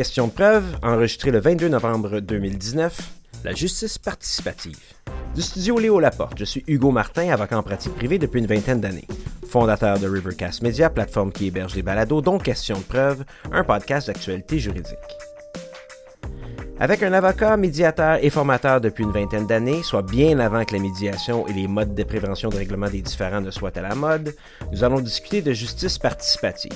Question de preuve, enregistrée le 22 novembre 2019, la justice participative. Du studio Léo Laporte, je suis Hugo Martin, avocat en pratique privée depuis une vingtaine d'années. Fondateur de Rivercast Media, plateforme qui héberge les balados, dont Question de preuve, un podcast d'actualité juridique. Avec un avocat, médiateur et formateur depuis une vingtaine d'années, soit bien avant que la médiation et les modes de prévention de règlement des différends ne soient à la mode, nous allons discuter de justice participative.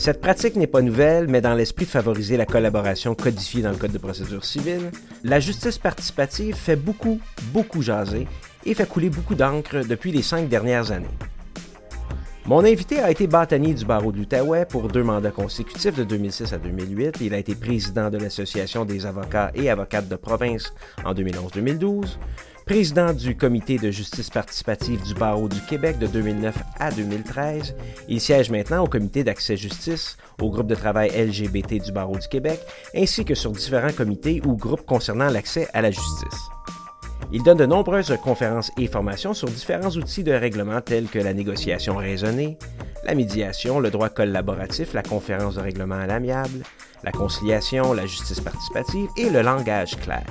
Cette pratique n'est pas nouvelle, mais dans l'esprit de favoriser la collaboration codifiée dans le Code de procédure civile, la justice participative fait beaucoup, beaucoup jaser et fait couler beaucoup d'encre depuis les cinq dernières années. Mon invité a été bâtonnier du barreau de l'Outaouais pour deux mandats consécutifs de 2006 à 2008. Il a été président de l'Association des avocats et avocates de province en 2011-2012, président du comité de justice participative du barreau du Québec de 2009 à 2013. Il siège maintenant au comité d'accès justice, au groupe de travail LGBT du barreau du Québec, ainsi que sur différents comités ou groupes concernant l'accès à la justice. Il donne de nombreuses conférences et formations sur différents outils de règlement tels que la négociation raisonnée, la médiation, le droit collaboratif, la conférence de règlement à l'amiable, la conciliation, la justice participative et le langage clair.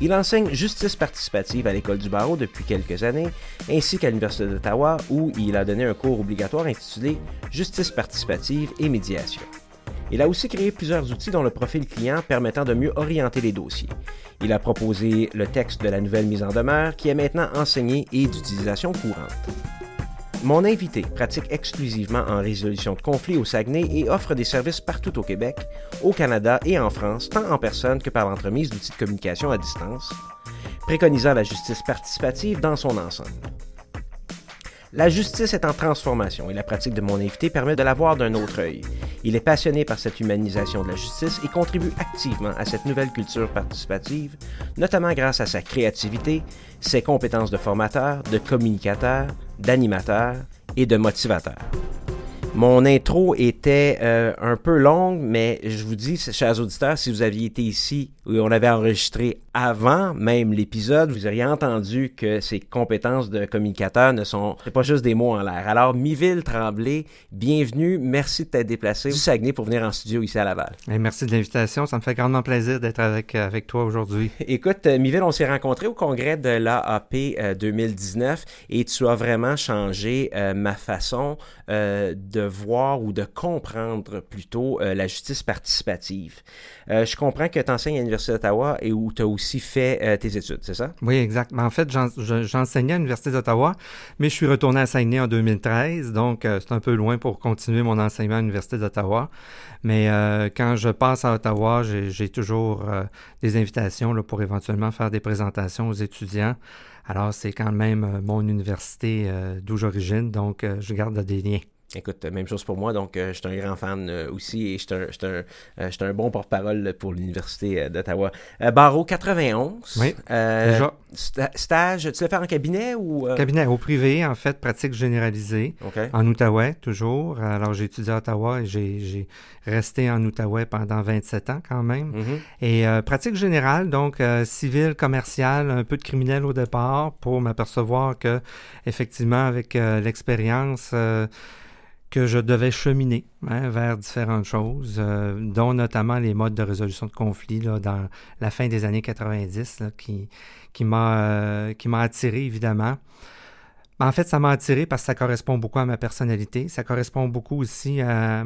Il enseigne justice participative à l'école du barreau depuis quelques années, ainsi qu'à l'Université d'Ottawa où il a donné un cours obligatoire intitulé Justice participative et médiation. Il a aussi créé plusieurs outils dont le profil client permettant de mieux orienter les dossiers. Il a proposé le texte de la nouvelle mise en demeure qui est maintenant enseigné et d'utilisation courante. Mon invité pratique exclusivement en résolution de conflits au Saguenay et offre des services partout au Québec, au Canada et en France, tant en personne que par l'entremise d'outils de communication à distance, préconisant la justice participative dans son ensemble. La justice est en transformation et la pratique de mon invité permet de la voir d'un autre œil. Il est passionné par cette humanisation de la justice et contribue activement à cette nouvelle culture participative, notamment grâce à sa créativité, ses compétences de formateur, de communicateur, d'animateur et de motivateur. Mon intro était euh, un peu longue, mais je vous dis, chers auditeurs, si vous aviez été ici on avait enregistré avant même l'épisode, vous auriez entendu que ses compétences de communicateur ne sont pas juste des mots en l'air. Alors, Miville Tremblay, bienvenue. Merci de t'être déplacé du Saguenay pour venir en studio ici à Laval. merci de l'invitation. Ça me fait grandement plaisir d'être avec, euh, avec toi aujourd'hui. Écoute, euh, Miville, on s'est rencontrés au congrès de l'AAP 2019 et tu as vraiment changé ma façon de voir ou de comprendre plutôt la justice participative. je comprends que tu enseignes à l'Université d'Ottawa et où tu as aussi fait euh, tes études, c'est ça? Oui, exact. En fait, j'enseignais à l'Université d'Ottawa, mais je suis retourné à Saguenay en 2013, donc euh, c'est un peu loin pour continuer mon enseignement à l'Université d'Ottawa. Mais euh, quand je passe à Ottawa, j'ai toujours des invitations pour éventuellement faire des présentations aux étudiants. Alors, c'est quand même mon université d'où j'origine, donc je garde des liens. Écoute, même chose pour moi. Donc, euh, je suis un grand fan euh, aussi et je suis un, un, euh, un, bon porte-parole pour l'Université d'Ottawa. Barreau 91. Oui. déjà. stage, tu l'as fait en cabinet ou. Cabinet au privé, en fait, pratique généralisée. En Outaouais, toujours. Alors, j'ai étudié à Ottawa et j'ai resté en Outaouais pendant 27 ans quand même. Mm-hmm. Et pratique générale, donc civil, commercial, un peu de criminel au départ pour m'apercevoir que, effectivement, avec l'expérience, que je devais cheminer hein, vers différentes choses, euh, dont notamment les modes de résolution de conflits dans la fin des années 90, là, qui, qui m'a euh, qui m'a attiré évidemment. En fait, ça m'a attiré parce que ça correspond beaucoup à ma personnalité, ça correspond beaucoup aussi à,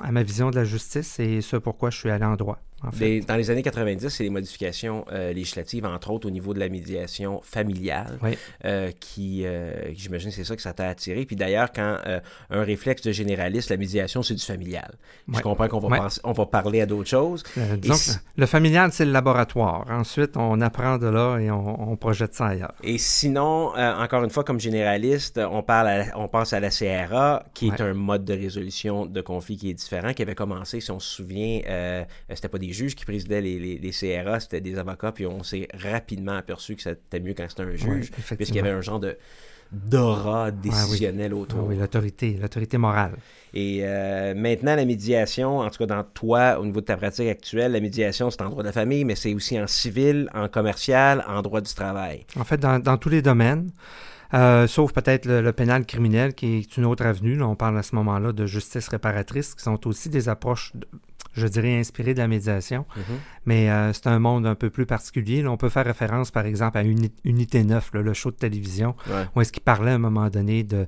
à ma vision de la justice et ce pourquoi je suis allé en droit dans les années 90, c'est les modifications euh, législatives, entre autres au niveau de la médiation familiale, euh, qui, euh, j'imagine, c'est ça que ça t'a attiré. Puis d'ailleurs, quand un réflexe de généraliste, la médiation, c'est du familial. Je comprends qu'on va, on va parler à d'autres choses. le familial, c'est le laboratoire. Ensuite, on apprend de là et on, projette ça ailleurs. Et sinon, encore une fois, comme généraliste, on, parle on pense à la CRA, qui est un mode de résolution de conflit qui est différent, qui avait commencé, si on se souvient, c'était pas des juges qui présidaient les, les, CRA, c'était des avocats, puis on s'est rapidement aperçu que c'était mieux quand c'était un juge, puisqu'il y avait un genre de d'aura décisionnel autour. oui, l'autorité, l'autorité morale. Et euh, maintenant, la médiation, en tout cas dans toi, au niveau de ta pratique actuelle, la médiation, c'est en droit de la famille, mais c'est aussi en civil, en commercial, en droit du travail. En fait, dans, dans tous les domaines. Euh, sauf peut-être le, pénal criminel qui est une autre avenue. Là, on parle à ce moment-là de justice réparatrice, qui sont aussi des approches je dirais, inspiré de la médiation. Mm-hmm. Mais euh, c'est un monde un peu plus particulier. on peut faire référence, par exemple, à Unité 9, le show de télévision, où est-ce qu'il parlait à un moment donné de,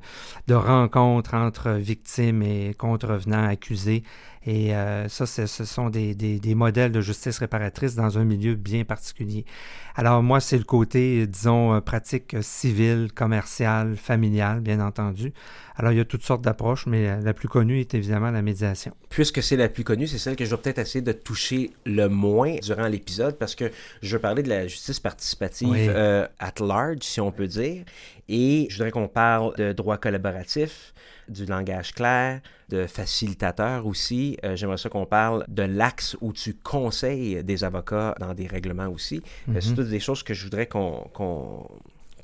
de rencontres entre victimes et contrevenants accusés. Et euh, ça, ce sont des, des, modèles de justice réparatrice dans un milieu bien particulier. Alors moi, c'est le côté, disons, euh, pratique civile, commerciale, familiale, bien entendu. Alors il y a toutes sortes d'approches, mais la plus connue est évidemment la médiation. Puisque c'est la plus connue, c'est celle que je vais peut-être essayer de toucher le moins durant l'épisode, parce que je veux parler de la justice participative euh, at large, si on peut dire. Et je voudrais qu'on parle de droit collaboratif, du langage clair, de facilitateur aussi. Euh, j'aimerais ça qu'on parle de l'axe où tu conseilles des avocats dans des règlements aussi. Euh, c'est mhm. toutes des choses que je voudrais qu'on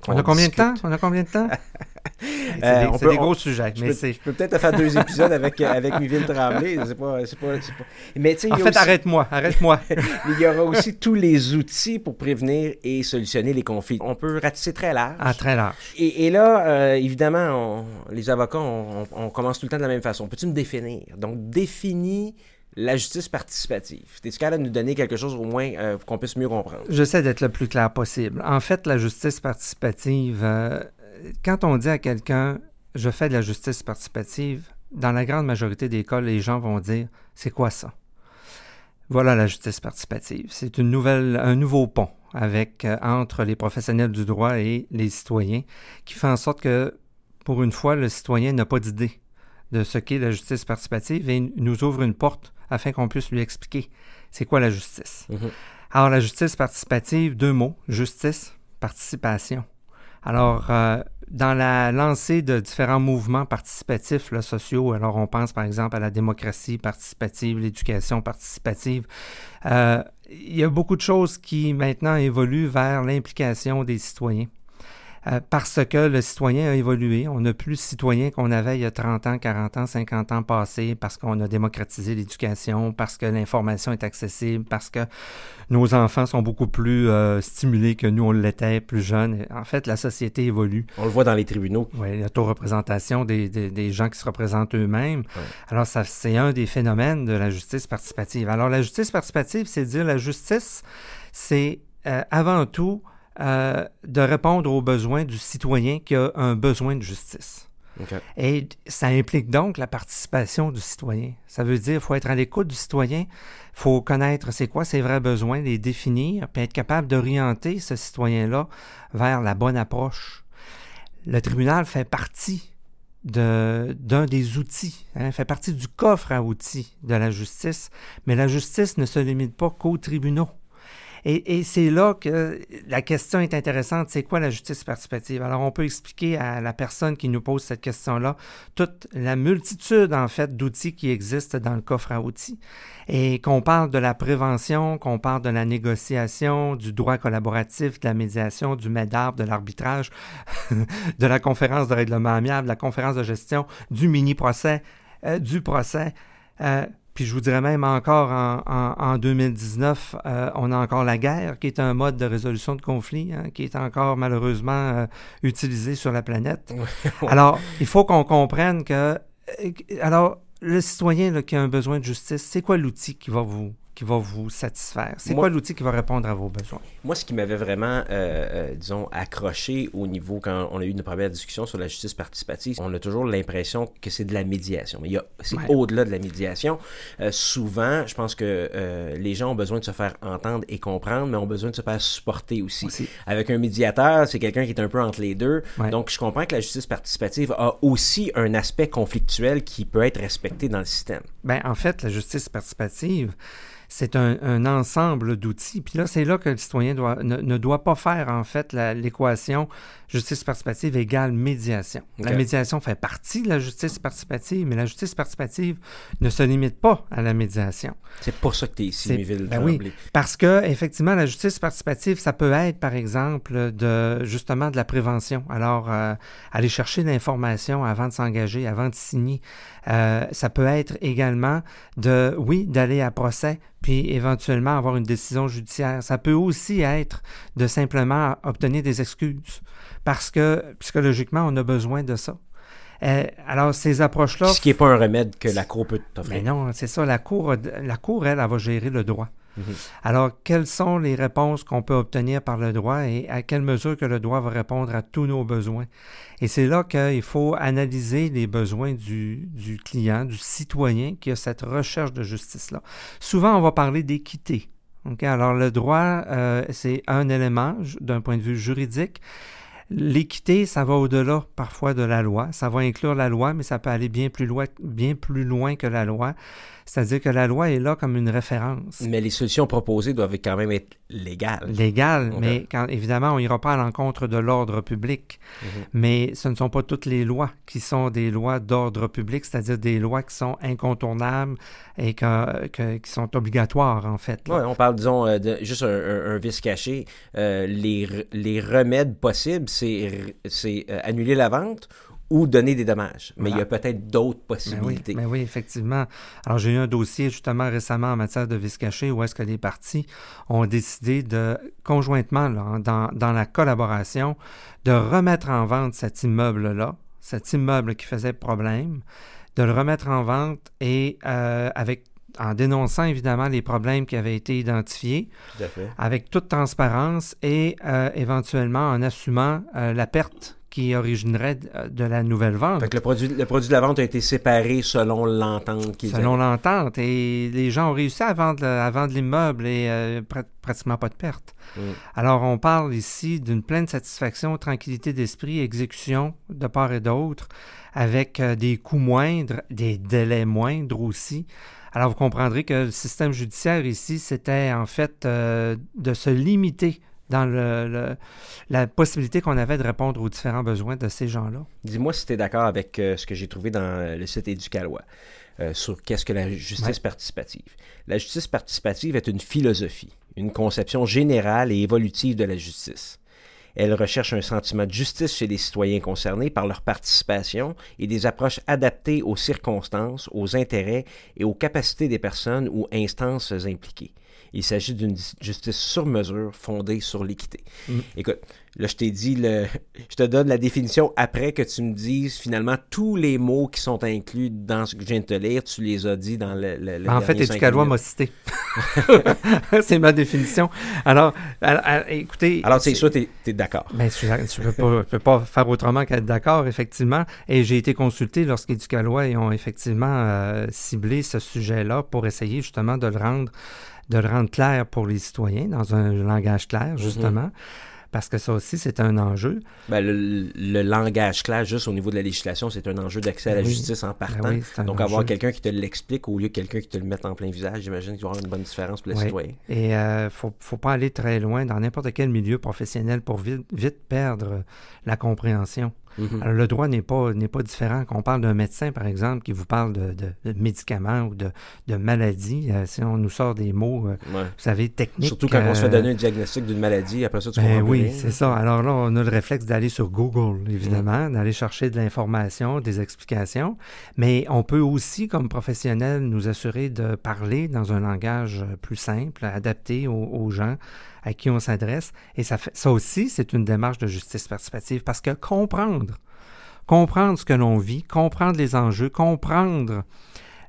on, a combien de temps? On a combien de temps? c'est des, gros sujets. Je, peux, peut-être faire deux épisodes avec, euh, avec Miville Tremblay. C'est pas, pas, pas... Mais, en fait, arrête-moi, arrête-moi. il y aura aussi tous les outils pour prévenir et solutionner les conflits. On peut ratisser très large. Ah, très large. Et, là, euh, évidemment, les avocats, on, on, commence tout le temps de la même façon. Peux-tu me définir? Donc, définis la justice participative. T'es-tu capable de nous donner quelque chose au moins euh, qu'on puisse mieux comprendre? J'essaie d'être le plus clair possible. En fait, la justice participative, euh, quand on dit à quelqu'un je fais de la justice participative, dans la grande majorité des cas, les gens vont dire c'est quoi ça? Voilà la justice participative. C'est une nouvelle, un nouveau pont avec euh, entre les professionnels du droit et les citoyens qui fait en sorte que, pour une fois, le citoyen n'a pas d'idée de ce qu'est la justice participative et nous ouvre une porte afin qu'on puisse lui expliquer c'est quoi la justice. Mhm. Alors, la justice participative, deux mots, justice, participation. Alors, euh, dans la lancée de différents mouvements participatifs là, sociaux, alors on pense par exemple à la démocratie participative, l'éducation participative, euh, il y a beaucoup de choses qui maintenant évoluent vers l'implication des citoyens. Euh, parce que le citoyen a évolué. On n'a plus de citoyens qu'on avait il y a 30 ans, 40 ans, 50 ans passés, parce qu'on a démocratisé l'éducation, parce que l'information est accessible, parce que nos enfants sont beaucoup plus euh, stimulés que nous, on l'était plus jeunes. En fait, la société évolue. On le voit dans les tribunaux. Oui, l'autoreprésentation des, des, des gens qui se représentent eux-mêmes. Alors, ça, c'est un des phénomènes de la justice participative. Alors, la justice participative, c'est dire la justice, c'est euh, avant tout euh, de répondre aux besoins du citoyen qui a un besoin de justice. Et ça implique donc la participation du citoyen. Ça veut dire qu'il faut être à l'écoute du citoyen, il faut connaître c'est quoi ses vrais besoins, les définir, puis être capable d'orienter ce citoyen-là vers la bonne approche. Le tribunal fait partie d'un des outils, hein, fait partie du coffre à outils de la justice, mais la justice ne se limite pas qu'aux tribunaux. Et, c'est là que la question est intéressante. C'est quoi la justice participative? Alors, on peut expliquer à la personne qui nous pose cette question-là toute la multitude, en fait, d'outils qui existent dans le coffre à outils. Et qu'on parle de la prévention, qu'on parle de la négociation, du droit collaboratif, de la médiation, du MEDAR, de l'arbitrage, de la conférence de règlement amiable, de la conférence de gestion, du mini-procès, euh, du procès. Euh, puis je vous dirais même encore en, 2019, euh, on a encore la guerre, qui est un mode de résolution de conflits, hein, qui est encore malheureusement euh, utilisé sur la planète. alors, il faut qu'on comprenne que... Euh, alors, le citoyen qui a un besoin de justice, c'est quoi l'outil qui va vous qui va vous satisfaire? C'est quoi l'outil qui va répondre à vos besoins? Moi, ce qui m'avait vraiment, euh, euh, disons, accroché au niveau quand on a eu une première discussion sur la justice participative, on a toujours l'impression que c'est de la médiation. Mais c'est au-delà de la médiation. Euh, souvent, je pense que les gens ont besoin de se faire entendre et comprendre, mais ont besoin de se faire supporter aussi. Avec un médiateur, c'est quelqu'un qui est un peu entre les deux. Donc, je comprends que la justice participative a aussi un aspect conflictuel qui peut être respecté dans le système. Ben, en fait, la justice participative, c'est un, ensemble d'outils. Puis là, c'est là que le citoyen doit, ne, doit pas faire, en fait, l'équation justice participative égale médiation. La médiation fait partie de la justice participative, mais la justice participative ne se limite pas à la médiation. C'est pour ça que tu es ici, Méville. Ben oui, parce que, effectivement, la justice participative, ça peut être, par exemple, de justement de la prévention. Alors, euh, aller chercher l'information avant de s'engager, avant de signer. Euh, ça peut être également de, oui, d'aller à procès, puis éventuellement avoir une décision judiciaire. Ça peut aussi être de simplement obtenir des excuses parce que psychologiquement, on a besoin de ça. Euh, alors, ces approches-là... Ce qui n'est pas un remède que la Cour peut t'offrir. Mais non, c'est ça. La Cour, la cour elle, elle, va gérer le droit. Mhm. Alors, quelles sont les réponses qu'on peut obtenir par le droit et à quelle mesure que le droit va répondre à tous nos besoins? Et c'est là qu'il faut analyser les besoins du, du, client, du citoyen qui a cette recherche de justice-là. Souvent, on va parler d'équité. Alors, le droit, euh, c'est un élément d'un point de vue juridique. L'équité, ça va au-delà parfois de la loi. Ça va inclure la loi, mais ça peut aller bien plus loin, que la loi. C'est-à-dire que la loi est là comme une référence. Mais les solutions proposées doivent quand même être légales. Légales, mais quand, évidemment, on n'ira pas à l'encontre de l'ordre public. Mhm. Mais ce ne sont pas toutes les lois qui sont des lois d'ordre public, c'est-à-dire des lois qui sont incontournables et qui sont obligatoires, en fait. Oui, on parle, disons, euh, de, juste un, vice caché. Euh, les, les remèdes possibles, c'est euh, annuler la vente ou donner des dommages. Mais il y a peut-être d'autres possibilités. Mais oui, effectivement. Alors, j'ai eu un dossier justement récemment en matière de vice caché où est-ce que les parties ont décidé de, conjointement, dans, dans la collaboration, de remettre en vente cet immeuble-là, cet immeuble qui faisait problème, de le remettre en vente et euh, avec en dénonçant évidemment les problèmes qui avaient été identifiés, avec toute transparence et euh, éventuellement en assumant euh, la perte qui originerait euh, de la nouvelle vente. Fait que le produit, le produit de la vente a été séparé selon l'entente qu'ils Selon l'entente. Et les gens ont réussi à vendre, à vendre l'immeuble et euh, pratiquement pas de perte. Mm. Alors, on parle ici d'une pleine satisfaction, tranquillité d'esprit, exécution de part et d'autre, avec euh, des coûts moindres, des délais moindres aussi. Alors, vous comprendrez que le système judiciaire ici, c'était en fait de se limiter dans le, la possibilité qu'on avait de répondre aux différents besoins de ces gens-là. Dis-moi si tu es d'accord avec euh, ce que j'ai trouvé dans le site Éducalois euh, sur qu'est-ce que la justice participative. La justice participative est une philosophie, une conception générale et évolutive de la justice. Elle recherche un sentiment de justice chez les citoyens concernés par leur participation et des approches adaptées aux circonstances, aux intérêts et aux capacités des personnes ou instances impliquées. Il s'agit d'une justice sur mesure fondée sur l'équité. Mm. Écoute, là, je t'ai dit, le, je te donne la définition après que tu me dises finalement tous les mots qui sont inclus dans ce que je viens de te lire, tu les as dit dans le. le, en fait, Éducalois m'a cité. c'est ma définition. Alors, écoutez. Alors, c'est sûr, tu es, d'accord? Ben, je ne peux, pas faire autrement qu'être d'accord, effectivement. Et j'ai été consulté lorsqu'Éducalois ont effectivement euh, ciblé ce sujet-là pour essayer justement de le rendre de le rendre clair pour les citoyens dans un langage clair, mhm. justement. Parce que ça aussi, c'est un enjeu. Ben, le, langage clair, juste au niveau de la législation, c'est un enjeu d'accès à la justice en partant. Ben Donc, avoir quelqu'un qui te l'explique au lieu de quelqu'un qui te le mette en plein visage, j'imagine qu'il y aura une bonne différence pour les citoyens. Et il euh, ne faut, faut, pas aller très loin dans n'importe quel milieu professionnel pour vite, vite perdre la compréhension. Mhm. Alors, le droit n'est pas, n'est pas différent. Quand on parle d'un médecin, par exemple, qui vous parle de, de, médicaments ou de, de maladies, euh, si on nous sort des mots, euh, vous savez, techniques. Surtout quand on se fait euh, donner un diagnostic d'une maladie, après ça, tu ben Oui, c'est ça. Alors là, on a le réflexe d'aller sur Google, évidemment, mhm. d'aller chercher de l'information, des explications. Mais on peut aussi, comme professionnel, nous assurer de parler dans un langage plus simple, adapté aux gens à qui on s'adresse. Et ça, fait, ça aussi, c'est une démarche de justice participative parce que comprendre, comprendre ce que l'on vit, comprendre les enjeux, comprendre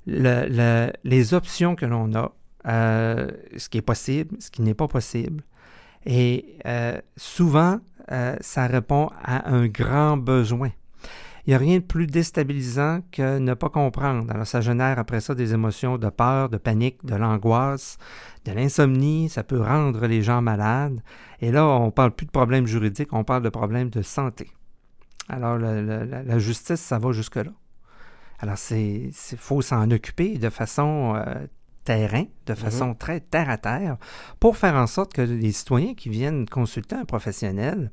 les options que l'on a, euh, ce qui est possible, ce qui n'est pas possible. Et euh, souvent, euh, ça répond à un grand besoin. Il n'y a rien de plus déstabilisant que ne pas comprendre. Alors, ça génère après ça des émotions de peur, de panique, de l'angoisse, de l'insomnie. Ça peut rendre les gens malades. Et là, on ne parle plus de problèmes juridiques, on parle de problèmes de santé. Alors, la, justice, ça va jusque-là. Alors, il faut s'en occuper de façon euh, terrain, de mm-hmm. façon très terre à terre, pour faire en sorte que les citoyens qui viennent consulter un professionnel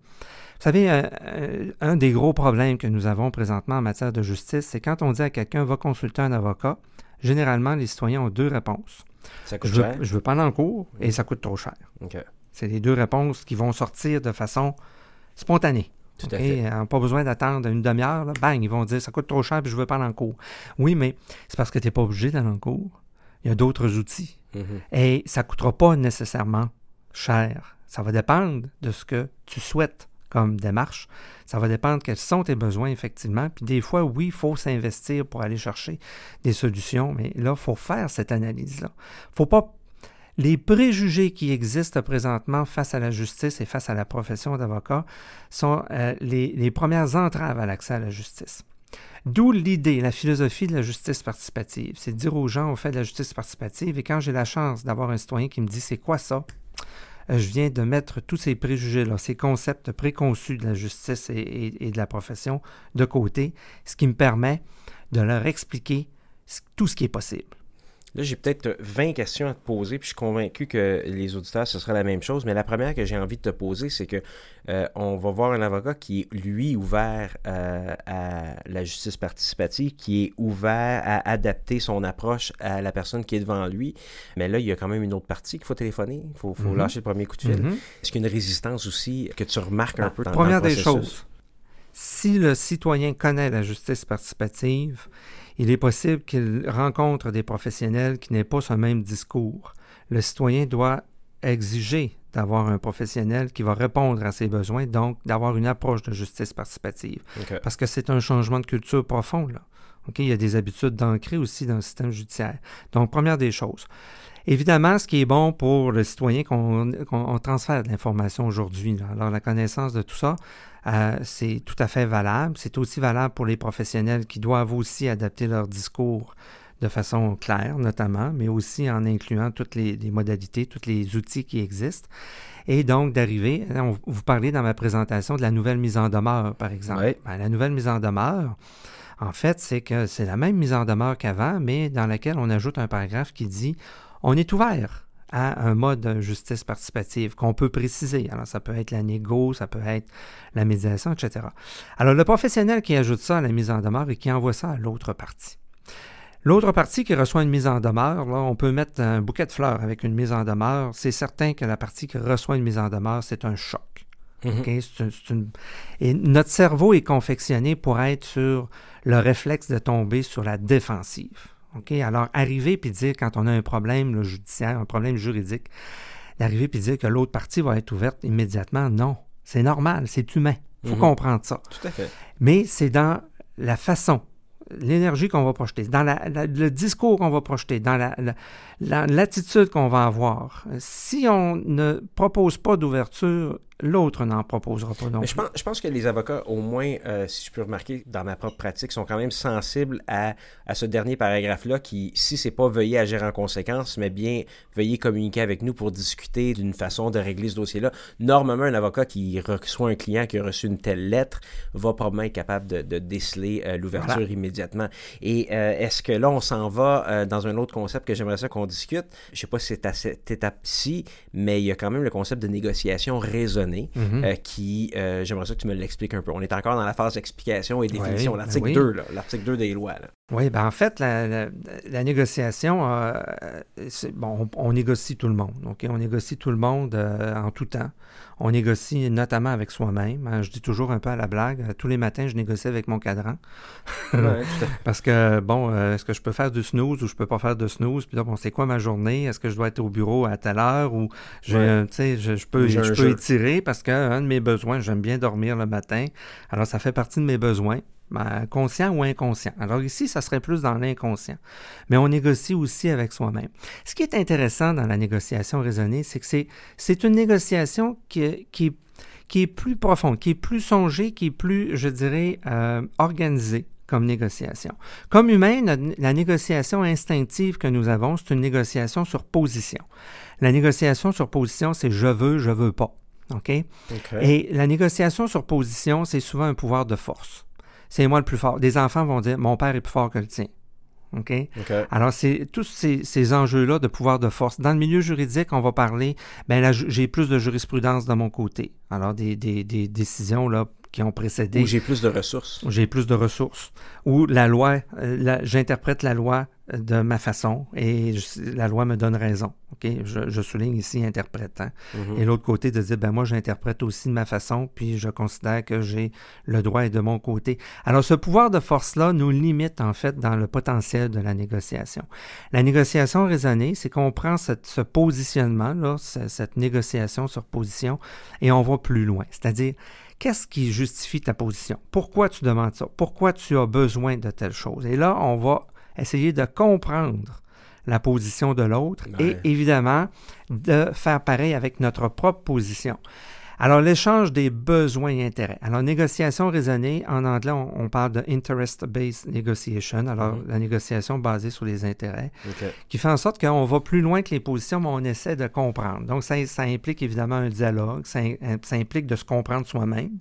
vous savez, euh, euh, un des gros problèmes que nous avons présentement en matière de justice, c'est quand on dit à quelqu'un va consulter un avocat, généralement, les citoyens ont deux réponses. Ça coûte je cher? Je veux pas aller en cours et ça coûte trop cher. C'est les deux réponses qui vont sortir de façon spontanée. Tout à fait. Ils n'ont pas besoin d'attendre une demi-heure. Bang, ils vont dire ça coûte trop cher et je veux pas aller en cours. Oui, mais c'est parce que tu n'es pas obligé d'aller en cours. Il y a d'autres outils. Mm-hmm. Et ça ne coûtera pas nécessairement cher. Ça va dépendre de ce que tu souhaites comme démarche. Ça va dépendre quels sont tes besoins, effectivement. Puis des fois, oui, il faut s'investir pour aller chercher des solutions, mais là, il faut faire cette analyse-là. faut pas les préjugés qui existent présentement face à la justice et face à la profession d'avocat sont euh, les, premières entraves à l'accès à la justice. D'où l'idée, la philosophie de la justice participative. C'est de dire aux gens, on fait de la justice participative, et quand j'ai la chance d'avoir un citoyen qui me dit, c'est quoi ça? Euh, je viens de mettre tous ces préjugés-là, ces concepts préconçus de la justice et, de la profession de côté, ce qui me permet de leur expliquer tout ce qui est possible. Là, j'ai peut-être 20 questions à te poser, puis je suis convaincu que les auditeurs, ce sera la même chose. Mais la première que j'ai envie de te poser, c'est que euh, on va voir un avocat qui est, lui, ouvert euh, à la justice participative, qui est ouvert à adapter son approche à la personne qui est devant lui. Mais là, il y a quand même une autre partie qu'il faut téléphoner. Il faut, mhm. lâcher le premier coup de fil. Mhm. Est-ce qu'il y a une résistance aussi que tu remarques un bah, peu dans, Première dans le des choses, si le citoyen connaît la justice participative, il est possible qu'il rencontre des professionnels qui n'aient pas ce même discours. Le citoyen doit exiger d'avoir un professionnel qui va répondre à ses besoins, donc d'avoir une approche de justice participative. Parce que c'est un changement de culture profond. Là. Il y a des habitudes d'ancrer aussi dans le système judiciaire. Donc, première des choses. Évidemment, ce qui est bon pour le citoyen, qu'on transfère de l'information aujourd'hui. Alors, la connaissance de tout ça, euh, c'est tout à fait valable. C'est aussi valable pour les professionnels qui doivent aussi adapter leur discours de façon claire, notamment, mais aussi en incluant toutes les, modalités, tous les outils qui existent. Et donc d'arriver, vous parlez dans ma présentation de la nouvelle mise en demeure, par exemple. Ben, la nouvelle mise en demeure, en fait, c'est que c'est la même mise en demeure qu'avant, mais dans laquelle on ajoute un paragraphe qui dit on est ouvert à un mode de justice participative qu'on peut préciser. Alors, ça peut être la négo, ça peut être la médiation, etc. Alors, le professionnel qui ajoute ça à la mise en demeure et qui envoie ça à l'autre partie. L'autre partie qui reçoit une mise en demeure, là, on peut mettre un bouquet de fleurs avec une mise en demeure. C'est certain que la partie qui reçoit une mise en demeure, c'est un choc. Mm-hmm. Et notre cerveau est confectionné pour être sur le réflexe de tomber sur la défensive. Alors, arriver puis dire, quand on a un problème judiciaire, un problème juridique, d'arriver puis dire que l'autre partie va être ouverte immédiatement, non. C'est normal, c'est humain. Il faut mhm. comprendre ça. Tout à fait. Mais c'est dans la façon, l'énergie qu'on va projeter, dans le discours qu'on va projeter, dans l'attitude qu'on va avoir. Si on ne propose pas d'ouverture, l'autre n'en proposera pas non je, pense, je pense, que les avocats, au moins, euh, si je peux remarquer dans ma propre pratique, sont quand même sensibles à, à ce dernier paragraphe-là qui, si c'est pas veuillez agir en conséquence, mais bien veuillez communiquer avec nous pour discuter d'une façon de régler ce dossier-là. Normalement, un avocat qui reçoit un client qui a reçu une telle lettre va probablement être capable de, de déceler euh, l'ouverture immédiatement. Et euh, est-ce que là, on s'en va dans un autre concept que j'aimerais ça qu'on discute? Je sais pas si c'est à cette étape-ci, mais il y a quand même le concept de négociation raisonnée Mhm. Euh, qui, euh, j'aimerais ça que tu me l'expliques un peu. On est encore dans la phase d'explication et définition, ben l'article 2, l'article 2 des lois. Oui, ben en fait, la, négociation, euh, bon, on, négocie tout le monde. ok? On négocie tout le monde en tout temps. On négocie notamment avec soi-même. Hein, je dis toujours un peu à la blague, tous les matins, je négocie avec mon cadran. Parce que, bon, est-ce que je peux faire du snooze ou je peux pas faire de snooze? Puis là, bon, c'est quoi ma journée? Est-ce que je dois être au bureau à telle heure? Ou je, je, je peux, je peux étirer? parce qu'un de mes besoins, j'aime bien dormir le matin. Alors, ça fait partie de mes besoins. Ben, conscient ou inconscient. Alors ici, ça serait plus dans l'inconscient. Mais on négocie aussi avec soi-même. Ce qui est intéressant dans la négociation raisonnée, c'est que c'est, une négociation qui, qui, qui est plus profonde, qui est plus songée, qui est plus, je dirais, euh, organisée comme négociation. Comme humain, la négociation instinctive que nous avons, c'est une négociation sur position. La négociation sur position, c'est je veux, je veux pas. OK? Et la négociation sur position, c'est souvent un pouvoir de force. C'est moi le plus fort. Des enfants vont dire Mon père est plus fort que le tien. OK? Alors, c'est tous ces, enjeux-là de pouvoir de force. Dans le milieu juridique, on va parler, ben j'ai plus de jurisprudence de mon côté. Alors, des, des, des décisions là, qui ont précédé. Ou j'ai plus de ressources. J'ai plus de ressources. Ou la loi, euh, j'interprète la loi de ma façon et la loi me donne raison. Ok, Je, souligne ici interprétant. Mm-hmm. Et l'autre côté de dire, ben moi j'interprète aussi de ma façon, puis je considère que j'ai le droit et de mon côté. Alors ce pouvoir de force-là nous limite en fait dans le potentiel de la négociation. La négociation raisonnée, c'est qu'on prend ce positionnement-là, cette négociation sur position, et on va plus loin. C'est-à-dire, Qu'est-ce qui justifie ta position? Pourquoi tu demandes ça? Pourquoi tu as besoin de telle chose? Et là, on va essayer de comprendre la position de l'autre et évidemment de faire pareil avec notre propre position. Alors, l'échange des besoins et intérêts. Alors, négociation raisonnée, en anglais, on, parle de interest-based negotiation, alors mm-hmm. la négociation basée sur les intérêts, qui fait en sorte qu'on va plus loin que les positions, mais on essaie de comprendre. Donc, ça, ça implique évidemment un dialogue, ça, ça implique de se comprendre soi-même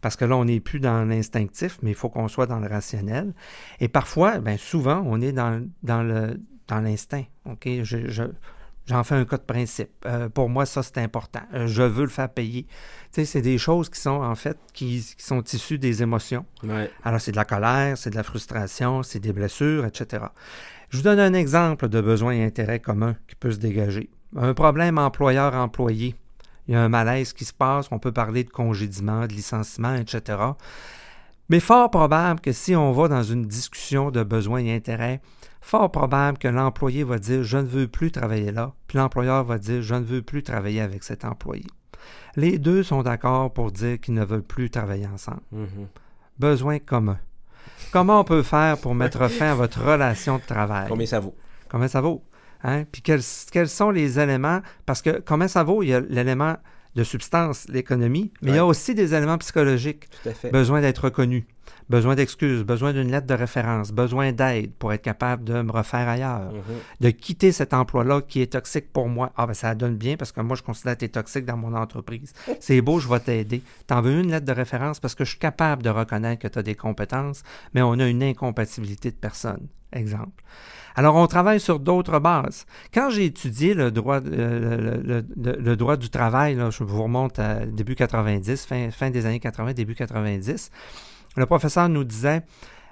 parce que là, on n'est plus dans l'instinctif, mais il faut qu'on soit dans le rationnel. Et parfois, bien souvent, on est dans, dans le dans l'instinct. OK? Je, j'en fais un cas de principe. Euh, pour moi, ça, c'est important. Euh, je veux le faire payer. Tu sais, c'est des choses qui sont, en fait, qui, sont issues des émotions. Alors, c'est de la colère, c'est de la frustration, c'est des blessures, etc. Je vous donne un exemple de besoin et intérêt commun qui peut se dégager. Un problème employeur-employé il y a un malaise qui se passe, on peut parler de congédiement, de licenciement, etc. Mais fort probable que si on va dans une discussion de besoins et intérêts, fort probable que l'employé va dire je ne veux plus travailler là, puis l'employeur va dire je ne veux plus travailler avec cet employé. Les deux sont d'accord pour dire qu'ils ne veulent plus travailler ensemble. Mm-hmm. Besoin commun. Comment on peut faire pour mettre fin à votre relation de travail? Combien ça vaut? Combien ça vaut? Hein? Puis quels, sont les éléments? Parce que comment ça vaut? Il y a l'élément de substance, l'économie, mais il y a aussi des éléments psychologiques. Besoin d'être reconnu, besoin d'excuses, besoin d'une lettre de référence, besoin d'aide pour être capable de me refaire ailleurs, mm-hmm. de quitter cet emploi-là qui est toxique pour moi. Ah ben ça donne bien parce que moi je considère que tu es toxique dans mon entreprise. C'est beau, je vais t'aider. T'en veux une lettre de référence parce que je suis capable de reconnaître que tu as des compétences, mais on a une incompatibilité de personne. Exemple. Alors, on travaille sur d'autres bases. Quand j'ai étudié le droit, euh, le, droit du travail, je vous remonte à début 90, fin, fin des années 80, début 90, le professeur nous disait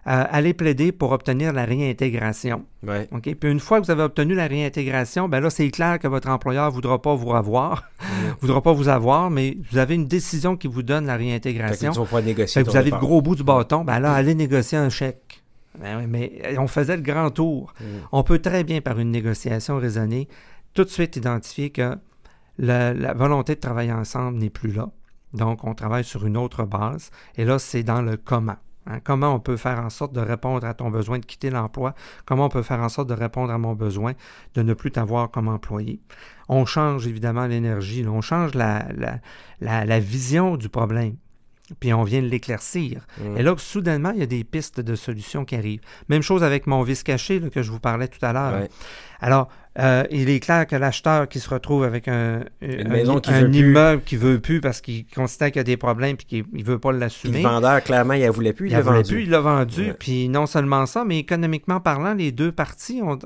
euh, allez plaider pour obtenir la réintégration. Ouais. Puis une fois que vous avez obtenu la réintégration, ben là, c'est clair que votre employeur ne voudra pas vous avoir, voudra pas vous avoir, mais vous avez une décision qui vous donne la réintégration. négocier vous avez le gros bout du bâton, ben là, allez négocier un chèque. Ben mais on faisait le grand tour. Mm. On peut très bien, par une négociation raisonnée, tout de suite identifier que la, volonté de travailler ensemble n'est plus là. Donc, on travaille sur une autre base. Et là, c'est dans le comment. Hein. Comment on peut faire en sorte de répondre à ton besoin de quitter l'emploi? Comment on peut faire en sorte de répondre à mon besoin de ne plus t'avoir comme employé? On change évidemment l'énergie, on change la, la, vision du problème puis on vient de l'éclaircir. Mm. Et là, soudainement, il y a des pistes de solutions qui arrivent. Même chose avec mon vis caché que je vous parlais tout à l'heure. Alors, euh, il est clair que l'acheteur qui se retrouve avec un, immeuble qui veut plus parce qu'il constate qu'il y a des problèmes et qu'il ne veut pas l'assumer. Le vendeur, clairement, il ne voulait plus, il l'a vendu. Plus, il l'a vendu. Puis non seulement ça, mais économiquement parlant, les deux parties ont,